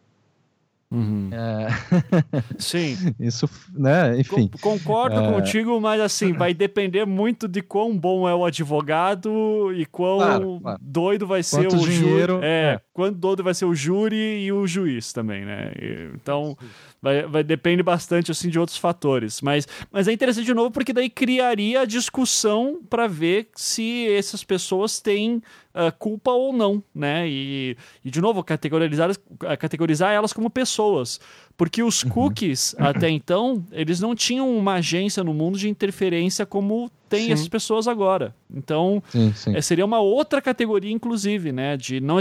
Uhum. É, Sim. isso, né? Enfim. Con- Concordo É. contigo, mas assim, vai depender muito de quão bom é o advogado e quão Claro, claro. doido vai ser Quanto o dinheiro, júri. É, é. Quanto doido vai ser o júri e o juiz também, né? Então, vai, vai depende bastante assim de outros fatores. Mas, mas é interessante de novo porque daí criaria a discussão para ver se essas pessoas têm ah, culpa ou não, né? E, e de novo, categorizar, categorizar elas como pessoas. Porque os Uhum. cookies, até então, eles não tinham uma agência no mundo de interferência como tem Sim. essas pessoas agora. Então, Sim, sim. é, seria uma outra categoria, inclusive, né? De não,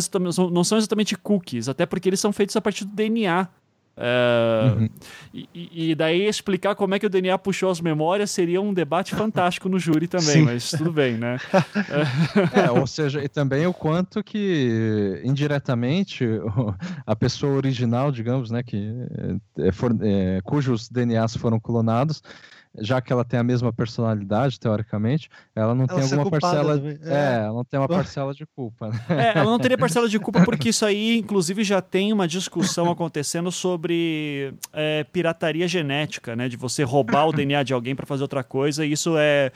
não são exatamente cookies, até porque eles são feitos a partir do DNA. É, Uhum. e- e, daí explicar como é que o DNA puxou as memórias seria um debate fantástico no júri também, Sim. mas tudo bem, né? É, ou seja, e também o quanto que indiretamente a pessoa original, digamos, né, que é, for- é, cujos DNAs foram clonados, já que ela tem a mesma personalidade, teoricamente, ela não Ela tem alguma parcela. também. É. É. ela não tem uma parcela de culpa. Né? É, ela não teria parcela de culpa porque isso aí, inclusive, já tem uma discussão acontecendo sobre é, pirataria genética, né? De você roubar o DNA de alguém para fazer outra coisa. E isso é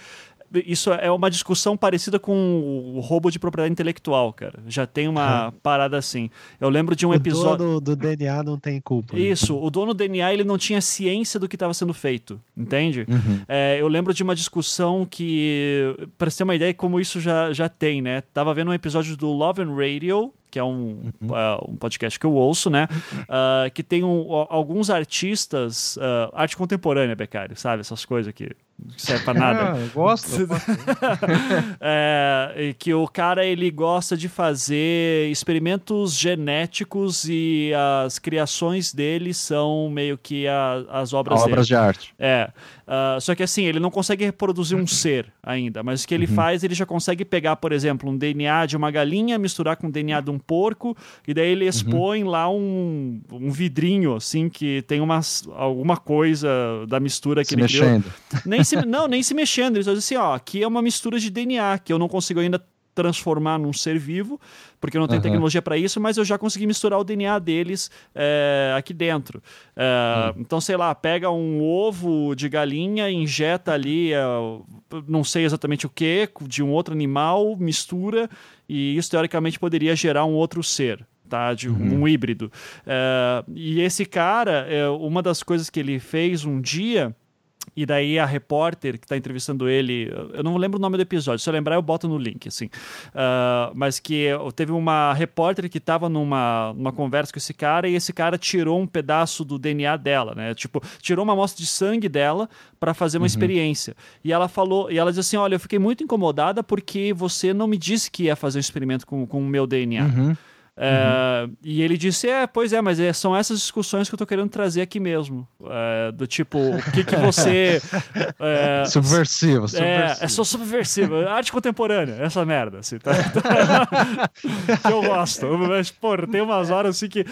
isso é uma discussão parecida com o roubo de propriedade intelectual, cara. Já tem uma parada assim. Eu lembro de um o episódio. dono do DNA não tem culpa. né? Isso, o dono do DNA ele não tinha ciência do que estava sendo feito, entende? Uhum. É, eu lembro de uma discussão que, para você ter uma ideia de como isso já, já tem, né? Tava vendo um episódio do Love and Radio, que é um, uh, um podcast que eu ouço, né? Uh, que tem um- alguns artistas, uh, arte contemporânea, Becário, sabe? Essas coisas que não serve pra nada. Ah, eu gosto. É, que o cara ele gosta de fazer experimentos genéticos e as criações dele são meio que a- as obras. Obras de arte. É. ah, só que assim, ele não consegue reproduzir um ser ainda, mas o que ele faz, ele já consegue pegar, por exemplo, um DNA de uma galinha, misturar com o DNA de um porco, e daí ele expõe lá um, um vidrinho, assim, que tem umas, alguma coisa da mistura que Se ele criou. mexendo. Nem se, não, nem se mexendo. Eles dizem assim, ó, aqui é uma mistura de DNA, que eu não consigo ainda transformar num ser vivo, porque eu não tenho Aham. tecnologia para isso, mas eu já consegui misturar o DNA deles é, aqui dentro. É, Então, sei lá, pega um ovo de galinha, injeta ali, é, não sei exatamente o que, de um outro animal, mistura, e isso teoricamente poderia gerar um outro ser. tá? De uhum. um híbrido. Uh, e esse cara, uma das coisas que ele fez um dia e daí a repórter que está entrevistando ele, eu não lembro o nome do episódio, se eu lembrar eu boto no link, assim. Uh, mas que teve uma repórter que estava numa, numa conversa com esse cara e esse cara tirou um pedaço do DNA dela, né? Tipo, tirou uma amostra de sangue dela para fazer uma uhum. experiência. E ela falou, e ela disse assim: Olha, eu fiquei muito incomodada porque você não me disse que ia fazer um experimento com, com o meu DNA. Uhum. É, uhum. E ele disse: É, pois é, mas é, são essas discussões que eu tô querendo trazer aqui mesmo. É, do tipo, o que, que você. É, subversivo, subversivo. É, é só subversivo. Arte contemporânea, essa merda. Assim, tá? que eu gosto. Mas, pô, tem umas horas assim que.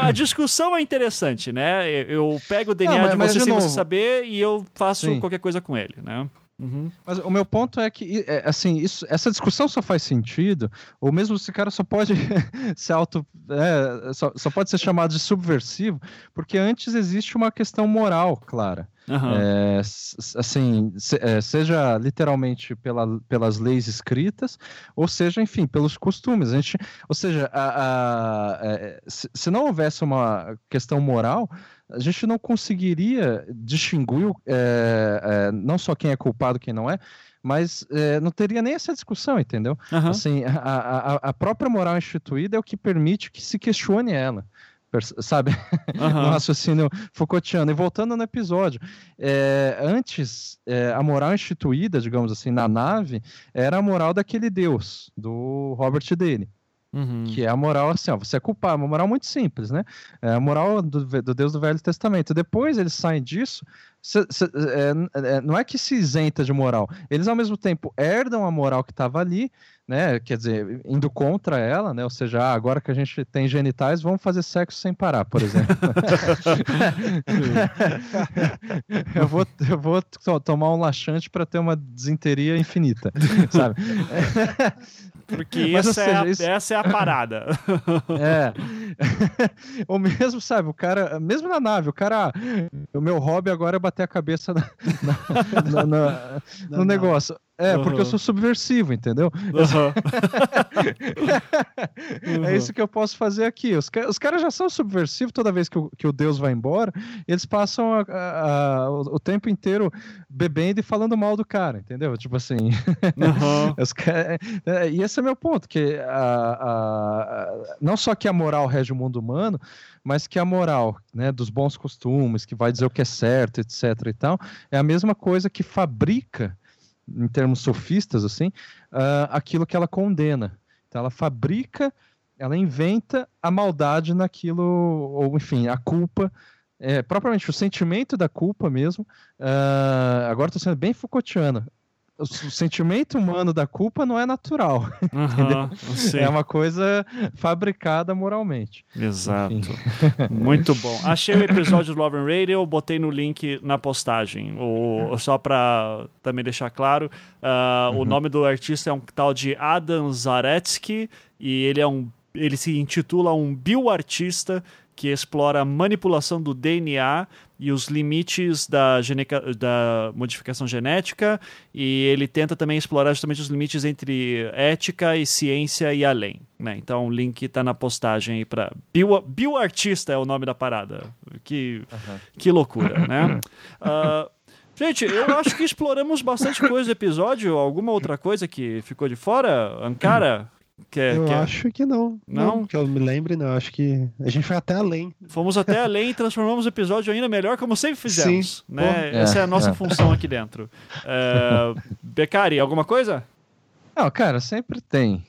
A discussão é interessante, né? Eu pego o DNA Não, mas, de você sem você saber e eu faço Sim. qualquer coisa com ele, né? Uhum. Mas o meu ponto é que, é, assim, isso, essa discussão só faz sentido, ou mesmo esse cara só pode ser auto, é, só, só pode ser chamado de subversivo, porque antes existe uma questão moral clara. Uhum. É, assim, se, é, seja literalmente pela, pelas leis escritas, ou seja, enfim, pelos costumes. A gente, ou seja, a, a, a, é, se, se não houvesse uma questão moral, a gente não conseguiria distinguir é, é, não só quem é culpado e quem não é, mas é, não teria nem essa discussão, entendeu? Uhum. Assim, a, a, a, própria moral instituída é o que permite que se questione ela. Sabe? Uhum. no raciocínio Foucaultiano. E voltando no episódio, é, antes, é, a moral instituída, digamos assim, na nave, era a moral daquele Deus, do Robert Daly. Uhum. Que é a moral assim, ó, você é culpado, uma moral muito simples, né? É a moral do, do Deus do Velho Testamento. Depois eles saem disso, cê, é, é, não é que se isenta de moral, eles ao mesmo tempo herdam a moral que estava ali, né? Quer dizer, indo contra ela, né? Ou seja, ah, agora que a gente tem genitais, vamos fazer sexo sem parar, por exemplo. eu vou, eu vou tomar um laxante para ter uma desinteria infinita, sabe? Porque Mas, essa, seja, é a, isso... essa é a parada. É. Ou mesmo, sabe, o cara, mesmo na nave, o cara, o meu hobby agora é bater a cabeça na, na, na, no negócio. É, uhum. porque eu sou subversivo, entendeu? Uhum. é isso que eu posso fazer aqui. Os, os caras já são subversivos toda vez que o, que o Deus vai embora, eles passam a, a, a, o, o, tempo inteiro bebendo e falando mal do cara, entendeu? Tipo assim. Uhum. os, é, e esse é meu ponto, que não só que a moral rege o mundo humano, mas que a moral né, dos bons costumes, que vai dizer o que é certo, etc. e tal, é a mesma coisa que fabrica em termos sofistas, assim, uh, aquilo que ela condena. Então, ela fabrica, ela inventa a maldade naquilo, ou enfim, a culpa, é, propriamente o sentimento da culpa mesmo. Uh, agora estou sendo bem Foucaultiano o sentimento humano da culpa não é natural. Uhum, é uma coisa fabricada moralmente. Exato. Muito bom. Achei o episódio do Love and Radio, botei no link na postagem. O, só para também deixar claro, uh, uhum. o nome do artista é um tal de Adam Zaretsky e ele é um ele se intitula um bioartista que explora a manipulação do DNA e os limites da, geneca, da modificação genética, e ele tenta também explorar justamente os limites entre ética e ciência e além. Né? Então o link está na postagem aí para Bio, Bioartista é o nome da parada. Que, uhum. que loucura, né? Uh, Gente, eu acho que exploramos bastante coisa do episódio. Alguma outra coisa que ficou de fora? Ankara, Quer, eu quer... acho que não. não. Não? Que eu me lembre, não. Acho que a gente foi até além. Fomos até além e transformamos o episódio ainda melhor, como sempre fizemos. Sim. Né? É, Essa é a nossa é. função aqui dentro. Uh, Becari, alguma coisa? Não, cara, sempre tem.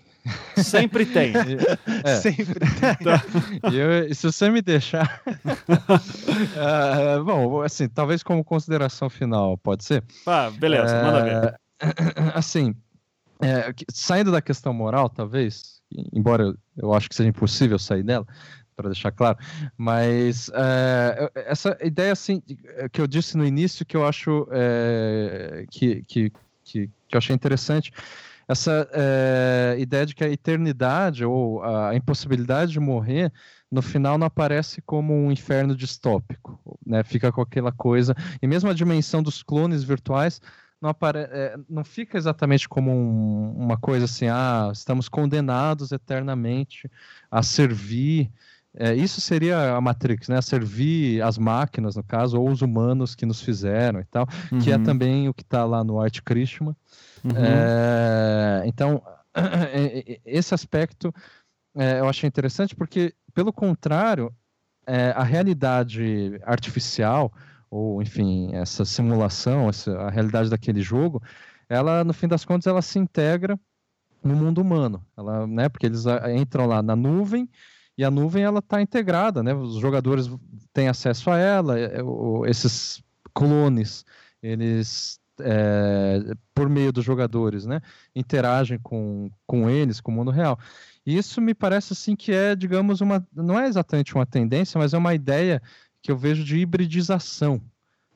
Sempre tem. É. Sempre tem. Tá. Eu, se você me deixar. uh, bom, assim, talvez como consideração final, pode ser? Ah, beleza, uh, manda ver. Assim, é, saindo da questão moral, talvez, embora eu, acho que seja impossível sair dela, para deixar claro, mas é, essa ideia assim que eu disse no início que eu acho é, que, que, que, que, eu achei interessante, essa é, ideia de que a eternidade ou a impossibilidade de morrer no final não aparece como um inferno distópico, né? Fica com aquela coisa e mesmo a dimensão dos clones virtuais não, apare... É, não fica exatamente como um, uma coisa assim, ah, estamos condenados eternamente a servir. É, isso seria a Matrix, né? A servir as máquinas, no caso, ou os humanos que nos fizeram e tal, uhum. que é uhum. também o que está lá no Art Christian. Uhum. É, então, esse aspecto é, eu achei interessante porque, pelo contrário, é, a realidade artificial, ou enfim, essa simulação, essa, a realidade daquele jogo, ela, no fim das contas, ela se integra no mundo humano. Ela, né, porque eles entram lá na nuvem e a nuvem ela está integrada, né? Os jogadores têm acesso a ela, é, esses clones, eles é, por meio dos jogadores, né, interagem com, com eles, com o mundo real. Isso me parece assim que é, digamos, uma não é exatamente uma tendência, mas é uma ideia que eu vejo de hibridização,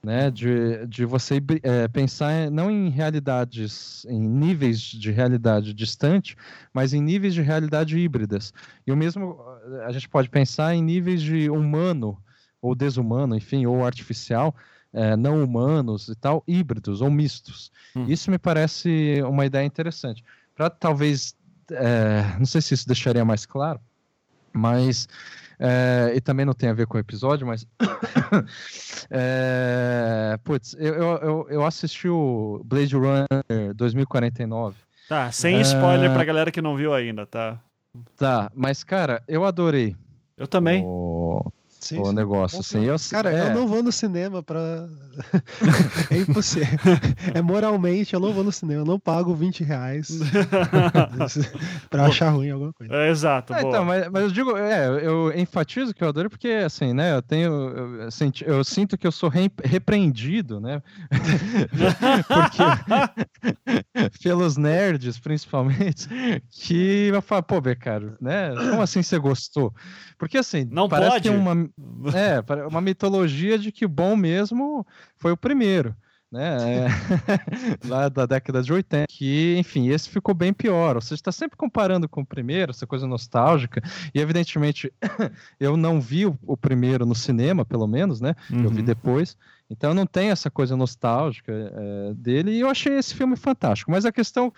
né? De, de você é, pensar não em realidades, em níveis de realidade distante, mas em níveis de realidade híbridas. E o mesmo a gente pode pensar em níveis de humano ou desumano, enfim, ou artificial, é, não humanos e tal, híbridos ou mistos. Hum. Isso me parece uma ideia interessante. Para talvez é, não sei se isso deixaria mais claro, mas. É, e também não tem a ver com o episódio, mas. é, putz, eu, eu, eu assisti o Blade Runner 2049. Tá, sem spoiler é... pra galera que não viu ainda, tá? Tá, mas cara, eu adorei. Eu também. O sim, o sim. negócio, assim. Eu, Cara, é... eu não vou no cinema pra. é impossível. é moralmente, eu não vou no cinema, eu não pago 20 reais pra achar ruim alguma coisa. É, exato. É, então, mas, mas, eu digo, é, eu enfatizo que eu adoro porque, assim, né, eu tenho. Eu, senti, eu sinto que eu sou re, repreendido, né? porque. pelos nerds, principalmente, que vai falar, pô, Becaro, né? Como assim você gostou? Porque assim, não parece pode. que uma, é, uma mitologia de que bom mesmo foi o primeiro. Né, é, lá da década de 80, que, enfim, esse ficou bem pior. Ou seja, está sempre comparando com o primeiro, essa coisa nostálgica, e evidentemente eu não vi o, o primeiro no cinema, pelo menos, né? Uhum. Eu vi uhum. depois, então não tem essa coisa nostálgica é, dele, e eu achei esse filme fantástico. Mas a questão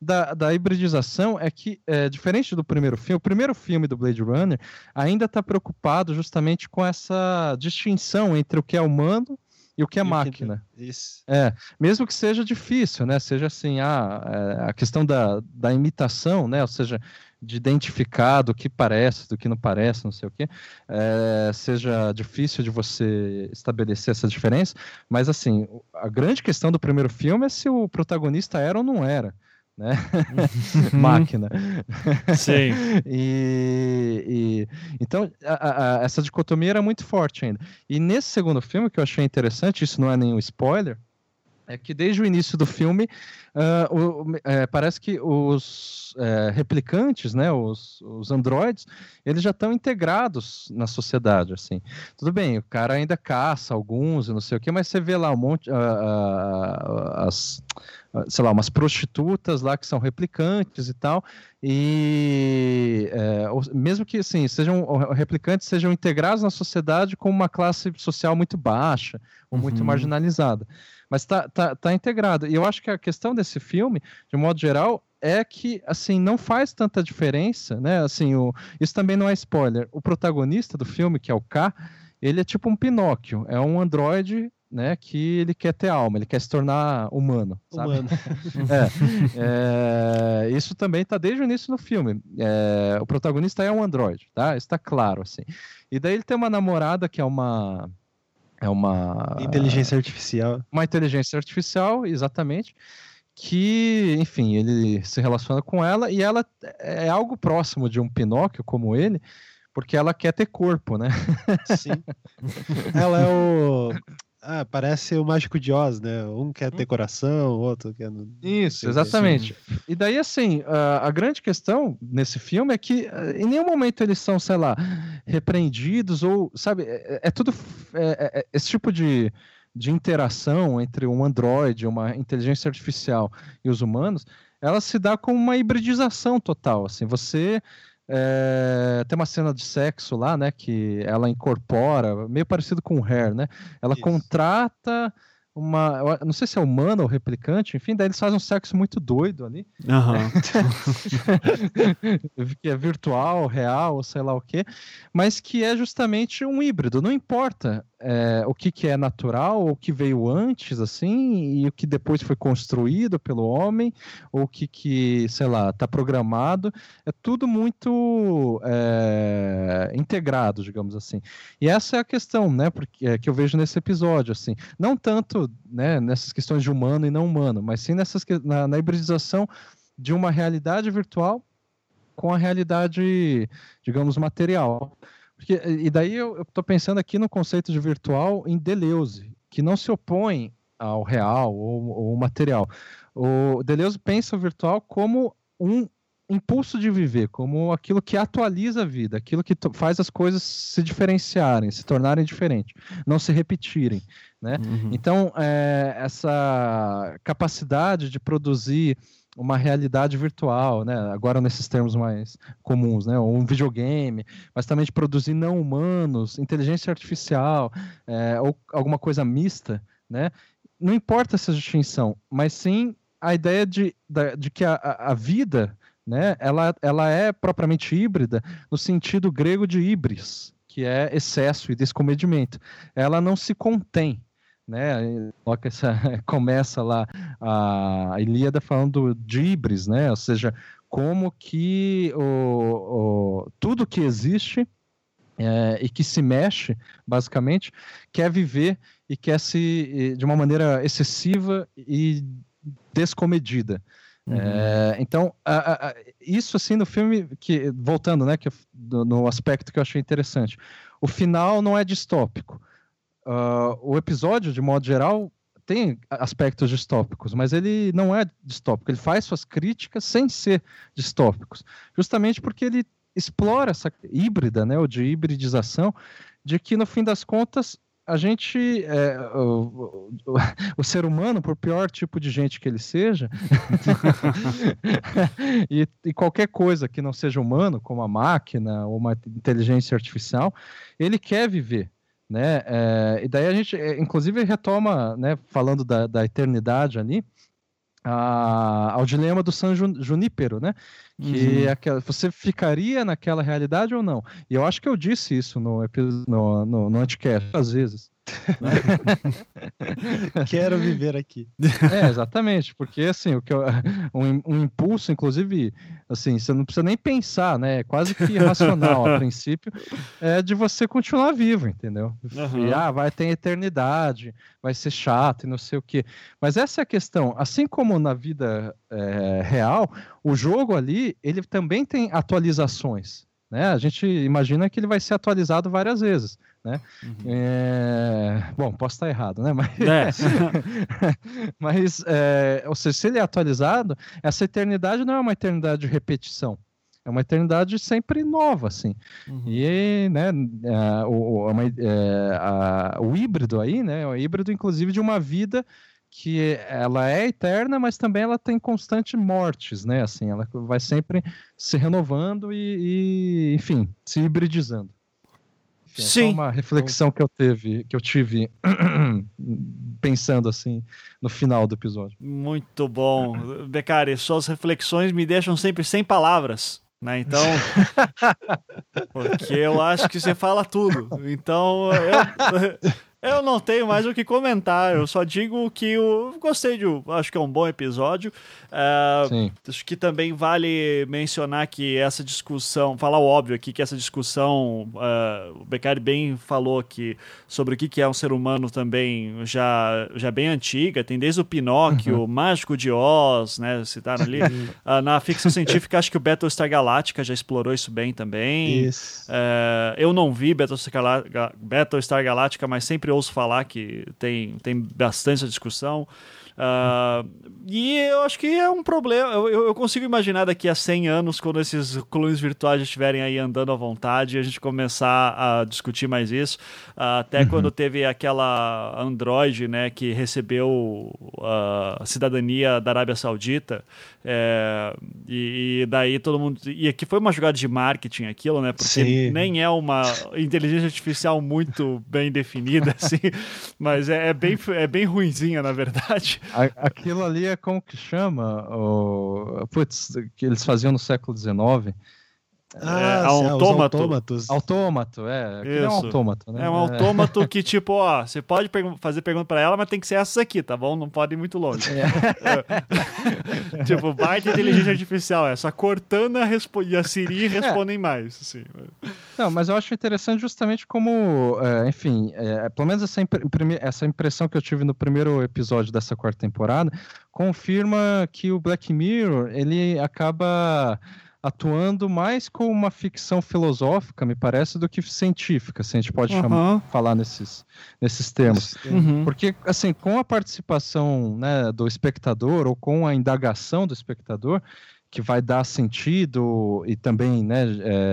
da, da hibridização é que, é, diferente do primeiro filme, o primeiro filme do Blade Runner ainda está preocupado justamente com essa distinção entre o que é humano e o que é e máquina. Que... Isso. É, mesmo que seja difícil, né? Seja assim, ah, é, a questão da, da imitação, né? Ou seja, de identificar do que parece, do que não parece, não sei o quê, é, seja difícil de você estabelecer essa diferença, mas assim, a grande questão do primeiro filme é se o protagonista era ou não era né? Uhum. Máquina. Sim. e, e, então, a, a, essa dicotomia era muito forte ainda. E nesse segundo filme, que eu achei interessante, isso não é nenhum spoiler, é que desde o início do filme uh, o, é, parece que os é, replicantes, né, os, os androides, eles já estão integrados na sociedade, assim. Tudo bem, o cara ainda caça alguns e não sei o que, mas você vê lá um monte, uh, uh, as, sei lá, umas prostitutas lá que são replicantes e tal, e é, mesmo que assim, sejam replicantes sejam integrados na sociedade com uma classe social muito baixa ou muito uhum. marginalizada mas tá, tá, tá integrado. E eu acho que a questão desse filme, de modo geral, é que assim não faz tanta diferença, né? Assim, o, isso também não é spoiler. O protagonista do filme, que é o K, ele é tipo um Pinóquio, é um androide né, que ele quer ter alma, ele quer se tornar humano. Humano. é, é, isso também está desde o início no filme. É, o protagonista é um androide, tá? Está claro assim. E daí ele tem uma namorada que é uma é uma. Inteligência artificial. Uma inteligência artificial, exatamente. Que, enfim, ele se relaciona com ela e ela é algo próximo de um Pinóquio como ele, porque ela quer ter corpo, né? Sim. ela é o. Ah, parece o Mágico de Oz, né? Um quer ter coração, o outro quer. Isso, exatamente. E daí, assim, a, a, grande questão nesse filme é que eh, em nenhum momento eles são, sei lá, repreendidos ou, sabe, é, é tudo. É, é, é, esse tipo de, de interação entre um androide, uma inteligência artificial e os humanos, ela se dá com uma hibridização total. Assim, você é, tem uma cena de sexo lá, né? Que ela incorpora, meio parecido com o Hair, né? Ela Isso. contrata uma. Não sei se é humana ou replicante, enfim, daí eles fazem um sexo muito doido ali. Uhum. que é virtual, real, ou sei lá o quê, mas que é justamente um híbrido. Não importa é, o que, que é natural, o que veio antes, assim, e o que depois foi construído pelo homem, ou o que, que sei lá, está programado. É tudo muito é, integrado, digamos assim. E essa é a questão, né, porque, é, que eu vejo nesse episódio, assim. Não tanto né, nessas questões de humano e não humano, mas sim nessas, na, na hibridização de uma realidade virtual com a realidade, digamos, material. Porque, e daí eu estou pensando aqui no conceito de virtual em Deleuze, que não se opõe ao real ou, ou material. O Deleuze pensa o virtual como um impulso de viver, como aquilo que atualiza a vida, aquilo que faz as coisas se diferenciarem, se tornarem diferentes, não se repetirem. Né? Uhum. Então, é, essa capacidade de produzir uma realidade virtual, né? Agora nesses termos mais comuns, né? Ou um videogame, mas também de produzir não humanos, inteligência artificial, é, ou alguma coisa mista, né? Não importa essa distinção, mas sim a ideia de, de que a, a vida, né? Ela, ela é propriamente híbrida no sentido grego de híbris, que é excesso e descomedimento. Ela não se contém, né? Começa lá a Ilíada falando de híbris, né? Ou seja, como que o, o tudo que existe é, e que se mexe, basicamente, quer viver e quer se de uma maneira excessiva e descomedida. Uhum. É, então, a, a, isso assim no filme que voltando, né, que no aspecto que eu achei interessante, o final não é distópico. Uh, o episódio, de modo geral, tem aspectos distópicos, mas ele não é distópico. Ele faz suas críticas sem ser distópicos, justamente porque ele explora essa híbrida, né, ou de hibridização, de que no fim das contas a gente, é, o, o, o, ser humano, por pior tipo de gente que ele seja, e, e, qualquer coisa que não seja humano, como a máquina ou uma inteligência artificial, ele quer viver né? É, e daí a gente, é, inclusive, retoma, né, falando da, da eternidade ali, a, ao dilema do San Junípero, né? Que uhum. aquela, você ficaria naquela realidade ou não? E eu acho que eu disse isso no, no, no, no Anticast, às vezes. Quero viver aqui. É, exatamente, porque assim, o que eu, um, um, impulso, inclusive, assim, você não precisa nem pensar, né? É quase que irracional a princípio, é de você continuar vivo, entendeu? Uhum. E, ah, vai ter eternidade, vai ser chato e não sei o quê. Mas essa é a questão. Assim como na vida é, real, o jogo ali, ele também tem atualizações. Né? A gente imagina que ele vai ser atualizado várias vezes. Né? Uhum. É... Bom, posso estar errado, né? Mas, é. Mas é... ou seja, se ele é atualizado, essa eternidade não é uma eternidade de repetição. É uma eternidade sempre nova, assim. Uhum. E, né, é, o, é, é, a, o híbrido aí, né, é o híbrido, inclusive, de uma vida que ela é eterna, mas também ela tem constantes mortes, né? Assim, ela vai sempre se renovando e, e enfim, se hibridizando. Enfim, Sim. É uma reflexão que eu teve, que eu tive pensando assim no final do episódio. Muito bom, Becari. Suas reflexões me deixam sempre sem palavras. Né? Então, porque eu acho que você fala tudo. Então, eu, eu não tenho mais o que comentar. Eu só digo que eu gostei de. Acho que é um bom episódio. Uh, acho que também vale mencionar que essa discussão, falar o óbvio aqui, que essa discussão, uh, o Beccari bem falou que sobre o que é um ser humano também já, já bem antiga. Tem desde o Pinóquio, uhum. o Mágico de Oz, né? Citaram ali. uh, na ficção científica, acho que o Battlestar Galactica já explorou isso bem também. Isso. eu não vi Battlestar Galactica, mas sempre ouço falar que tem, tem bastante discussão. Uh, e eu acho que é um problema. Eu, eu, consigo imaginar daqui a 100 anos, quando esses clones virtuais estiverem aí andando à vontade, a gente começar a discutir mais isso. Uh, até uhum. quando teve aquela Android né, que recebeu a cidadania da Arábia Saudita. É, e, e, daí todo mundo. E aqui foi uma jogada de marketing aquilo, né? Porque Sim. nem é uma inteligência artificial muito bem definida. assim, mas é, é, bem, é bem ruinzinha, na verdade. Aquilo ali é como que chama? O... Putz, que eles faziam no século XIX. Ah, é, autômato. autômatos. Autômato, é. Isso. é um autômato, né? É um autômato que, tipo, ó, você pode fazer pergunta pra ela, mas tem que ser essa aqui, tá bom? Não pode ir muito longe. É. tipo, baita inteligência artificial, essa Cortana e a Siri é. respondem mais. Assim. Não, mas eu acho interessante justamente como, é, enfim, é, pelo menos essa, essa impressão que eu tive no primeiro episódio dessa quarta temporada confirma que o Black Mirror, ele acaba atuando mais com uma ficção filosófica, me parece, do que científica, se a gente pode uhum. chamar, falar nesses, nesses termos. Uhum. Porque, assim, com a participação né, do espectador ou com a indagação do espectador, que vai dar sentido e também né,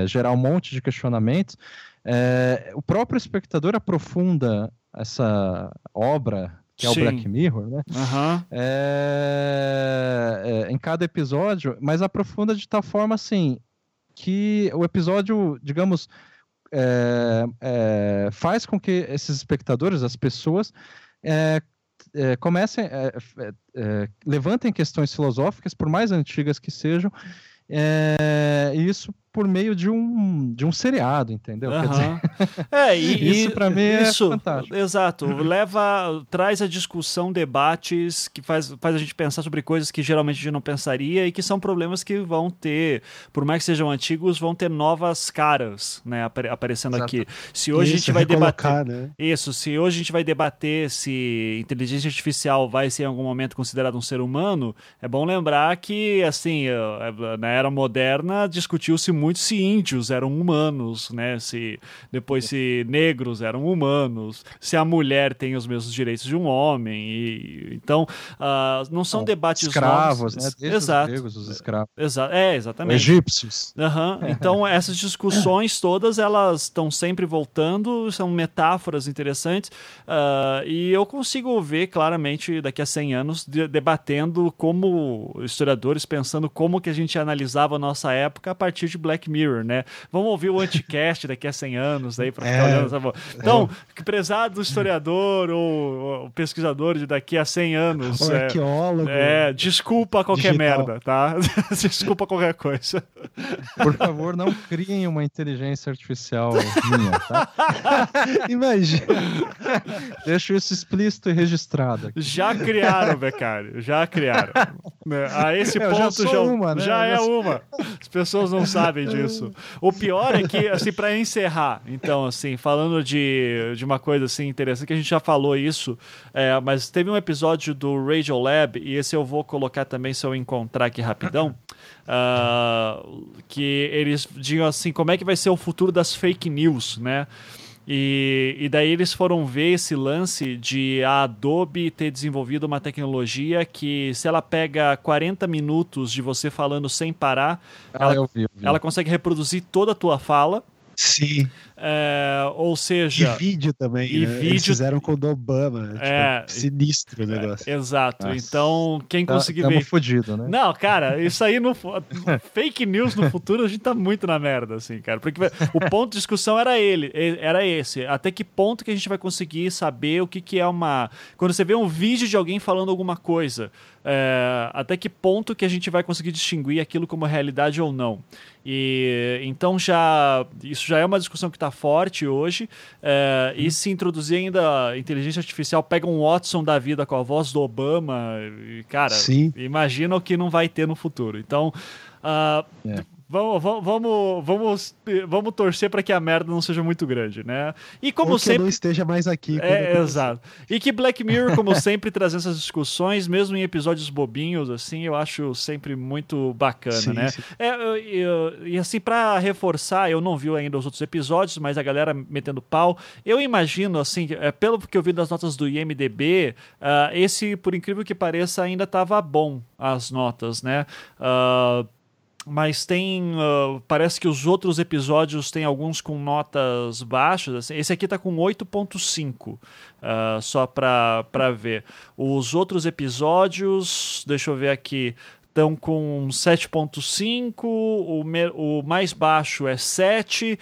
é, gerar um monte de questionamentos, é, o próprio espectador aprofunda essa obra que é o Black Mirror, né? Uhum. É, é, em cada episódio, mas aprofunda de tal forma assim que o episódio, digamos, é, é faz com que esses espectadores, as pessoas, é, é, comecem, levantem questões filosóficas, por mais antigas que sejam, e isso por meio de um, de um seriado, entendeu? Uhum. Dizer... É, e, isso para mim é isso, fantástico. Exato, leva, traz a discussão, debates que faz, faz a gente pensar sobre coisas que geralmente a gente não pensaria e que são problemas que vão ter, por mais que sejam antigos, vão ter novas caras, né, aparecendo Exato. aqui. Se hoje isso, a gente vai debater né? isso, se hoje a gente vai debater se inteligência artificial vai ser em algum momento considerado um ser humano, é bom lembrar que assim, eh, na era moderna discutiu-se muito se índios eram humanos, né? Se depois se negros eram humanos, se a mulher tem os mesmos direitos de um homem. E, então, uh, não são Bom, debates escravos, novos. né? Exato. Os gregos, os escravos. Exa é, exatamente. Egípcios. Uhum. Então, essas discussões todas, elas estão sempre voltando, são metáforas interessantes, uh, e eu consigo ver claramente daqui a 100 anos de, debatendo como historiadores pensando como que a gente analisava a nossa época a partir de Black Black Mirror, né? Vamos ouvir o anticast daqui a 100 anos aí para ficar é, olhando. Sabe? Então, é. prezado historiador ou, ou, pesquisador de daqui a 100 anos. O é, arqueólogo. É, desculpa qualquer digital. merda, tá? desculpa qualquer coisa. Por favor, não criem uma inteligência artificial minha, tá? Imagina. Deixo isso explícito e registrado. Aqui. Já criaram, Becário, já criaram. Né, a esse ponto já, já, uma, né? já é uma. As pessoas não sabem sabem disso. O pior é que, assim, para encerrar, então, assim, falando de, de uma coisa assim interessante, que a gente já falou isso, é, mas teve um episódio do Radio Lab, e esse eu vou colocar também se eu encontrar aqui rapidão. Uh, que eles diziam assim, como é que vai ser o futuro das fake news, né? E, e daí eles foram ver esse lance de a Adobe ter desenvolvido uma tecnologia que, se ela pega 40 minutos de você falando sem parar, ah, ela, eu vi, eu vi. ela consegue reproduzir toda a tua fala. Sim. É, ou seja. E vídeo também. E né? vídeo... Eles fizeram com o do Obama. Tipo, é, sinistro o negócio. É, exato. Nossa. Então, quem tá, conseguir ver. fudido, né? Não, cara, isso aí no. fake news no futuro a gente tá muito na merda, assim, cara. Porque o ponto de discussão era ele, era esse. Até que ponto que a gente vai conseguir saber o que, que é uma. Quando você vê um vídeo de alguém falando alguma coisa, é, até que ponto que a gente vai conseguir distinguir aquilo como realidade ou não. E então já isso já é uma discussão que está forte hoje. É, e se introduzir ainda inteligência artificial, pega um Watson da vida com a voz do Obama, e, cara, Sim. imagina o que não vai ter no futuro. Então, uh, é. Vamos, vamos, vamos, vamos torcer para que a merda não seja muito grande, né? E como Ou que sempre. não esteja mais aqui. É, exato. E que Black Mirror, como sempre, trazendo essas discussões, mesmo em episódios bobinhos, assim, eu acho sempre muito bacana, sim, né? Sim. É, e assim, para reforçar, eu não vi ainda os outros episódios, mas a galera metendo pau, eu imagino, assim, é, pelo que eu vi das notas do IMDB, uh, esse, por incrível que pareça, ainda estava bom as notas, né? Uh, mas tem. Uh, parece que os outros episódios tem alguns com notas baixas. Assim, esse aqui tá com 8,5, uh, ah, só para ver. Os outros episódios, deixa eu ver aqui, estão com 7,5, o, o mais baixo é 7.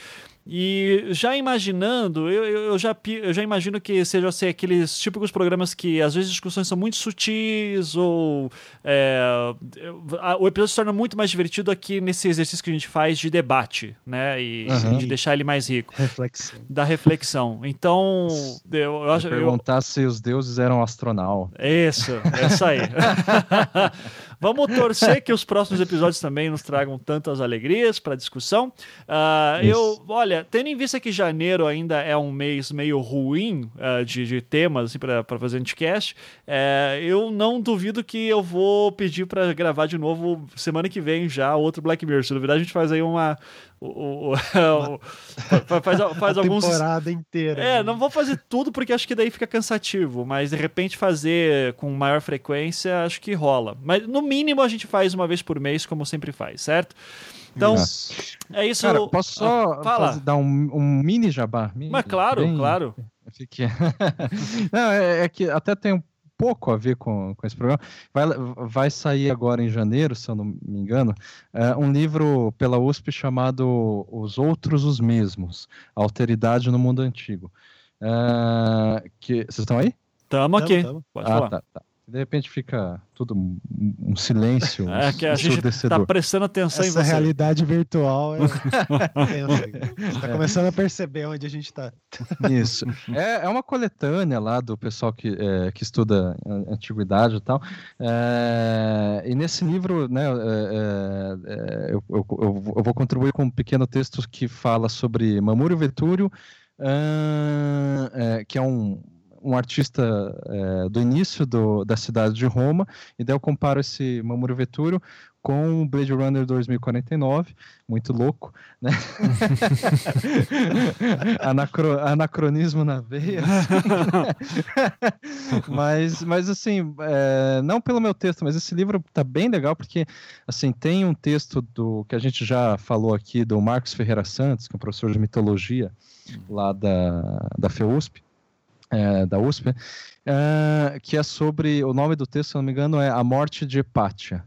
E já imaginando, eu, eu, já, eu já imagino que seja assim, aqueles típicos programas que às vezes as discussões são muito sutis ou é, o episódio se torna muito mais divertido aqui nesse exercício que a gente faz de debate, né? E uhum. de deixar ele mais rico. Reflexão. Da reflexão. Então, eu, eu acho. Perguntar eu... se os deuses eram astronautas. Isso, é isso aí. Vamos torcer que os próximos episódios também nos tragam tantas alegrias para discussão. Uh, eu, olha, tendo em vista que janeiro ainda é um mês meio ruim uh, de, de, temas assim, para fazer anticast, uh, eu não duvido que eu vou pedir para gravar de novo semana que vem já outro Black Mirror. Se duvidar, a gente faz aí uma, o, o, o, faz, faz alguns. temporada inteira. É, né? não vou fazer tudo porque acho que daí fica cansativo, mas de repente fazer com maior frequência acho que rola. Mas no mínimo a gente faz uma vez por mês, como sempre faz, certo? Então, é isso. Cara, posso só ah, fazer, dar um, um, mini jabá? Mini, Mas claro, bem... claro. Fique... Não, é, é, que até tem um pouco a ver com, com esse programa. Vai, vai sair agora em janeiro, se eu não me engano, é, um livro pela USP chamado Os Outros os Mesmos, Alteridade no Mundo Antigo. É, que, vocês estão aí? Estamos aqui. Tamo, tamo. Pode ah, falar. Tá, tá de repente fica tudo um silêncio. É que a gente está prestando atenção Essa em você. realidade virtual é... está começando a perceber onde a gente está. Isso. É, é uma coletânea lá do pessoal que, é, que estuda antiguidade e tal. É, e nesse livro, né, é, é, é, eu, eu, eu, vou contribuir com um pequeno texto que fala sobre Mamúrio Vetúrio, uh, que é um um artista é, do início do, da cidade de Roma, e daí eu comparo esse Mamuro Vetúrio com o Blade Runner 2049, muito louco, né? Anacro, anacronismo na veia. mas, mas assim, é, não pelo meu texto, mas esse livro tá bem legal porque, assim, tem um texto do que a gente já falou aqui do Marcos Ferreira Santos, que é um professor de mitologia lá da, da FEUSP, é, da USP, é, que é sobre, o nome do texto, se não me engano, é A Morte de Hipátia,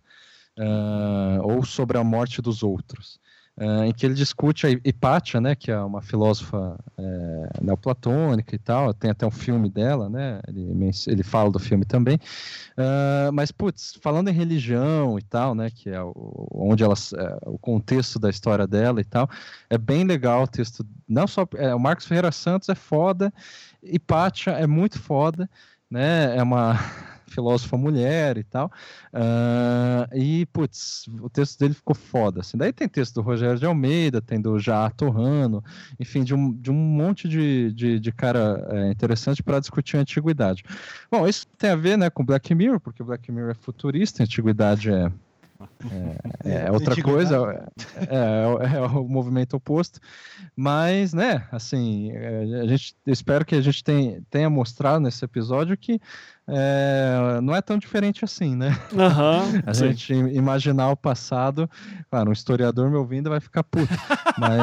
é, ou sobre a morte dos outros. Uh, em que ele discute a Hipátia, né, que é uma filósofa é, neoplatônica e tal, tem até um filme dela, né, ele, ele fala do filme também, uh, mas, putz, falando em religião e tal, né, que é o, onde ela, é, o contexto da história dela e tal, é bem legal o texto, não só, é, o Marcos Ferreira Santos é foda, Hipátia é muito foda, né, é uma filósofa mulher e tal. Uh, e, putz, o texto dele ficou foda. Assim. Daí tem texto do Rogério de Almeida, tem do Já Torrano, enfim, de um, de um monte de, de, de cara é, interessante para discutir a antiguidade. Bom, isso tem a ver né, com Black Mirror, porque Black Mirror é futurista, a antiguidade é é, é, é outra coisa, é, é, é, o movimento oposto, mas, né, assim, é, a gente espero que a gente tenha, tenha mostrado nesse episódio que é, não é tão diferente assim, né? Uhum, a sim. gente imaginar o passado, claro, um historiador me ouvindo vai ficar puto, mas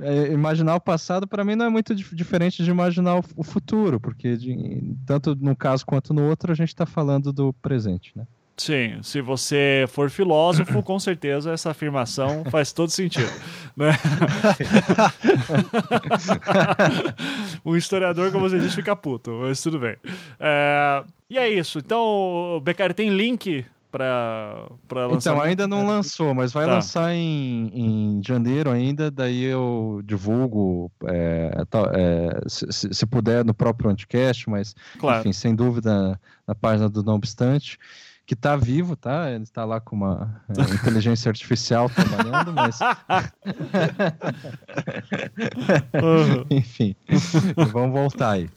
imaginar o passado para mim não é muito diferente de imaginar o, o futuro, porque de, tanto num caso quanto no outro a gente está falando do presente, né? Sim, se você for filósofo, com certeza essa afirmação faz todo sentido. Né? o historiador, como você disse, fica puto, mas tudo bem. É, e é isso. Então, Beccari, tem link para lançar? Então, ainda não lançou, mas vai tá. lançar em, em janeiro ainda, daí eu divulgo, é, tá, é, se, se, puder, no próprio Anticast, mas, claro. enfim, sem dúvida, na página do Não Obstante que está vivo, tá? Ele está lá com uma é, inteligência artificial trabalhando, mas. uhum. Enfim, vamos voltar aí.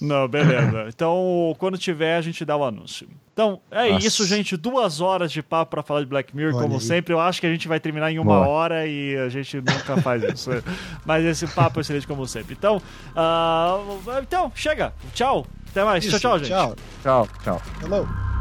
Não, beleza. Então, quando tiver, a gente dá o anúncio. Então, é Nossa. isso, gente. Duas horas de papo para falar de Black Mirror, Olha como aí. sempre. Eu acho que a gente vai terminar em uma Boa. hora e a gente nunca faz isso. Mas esse papo é excelente, como sempre. Então, uh, então chega. Tchau. Até mais. Isso, tchau, tchau, gente. Tchau. Tchau, tchau. Hello.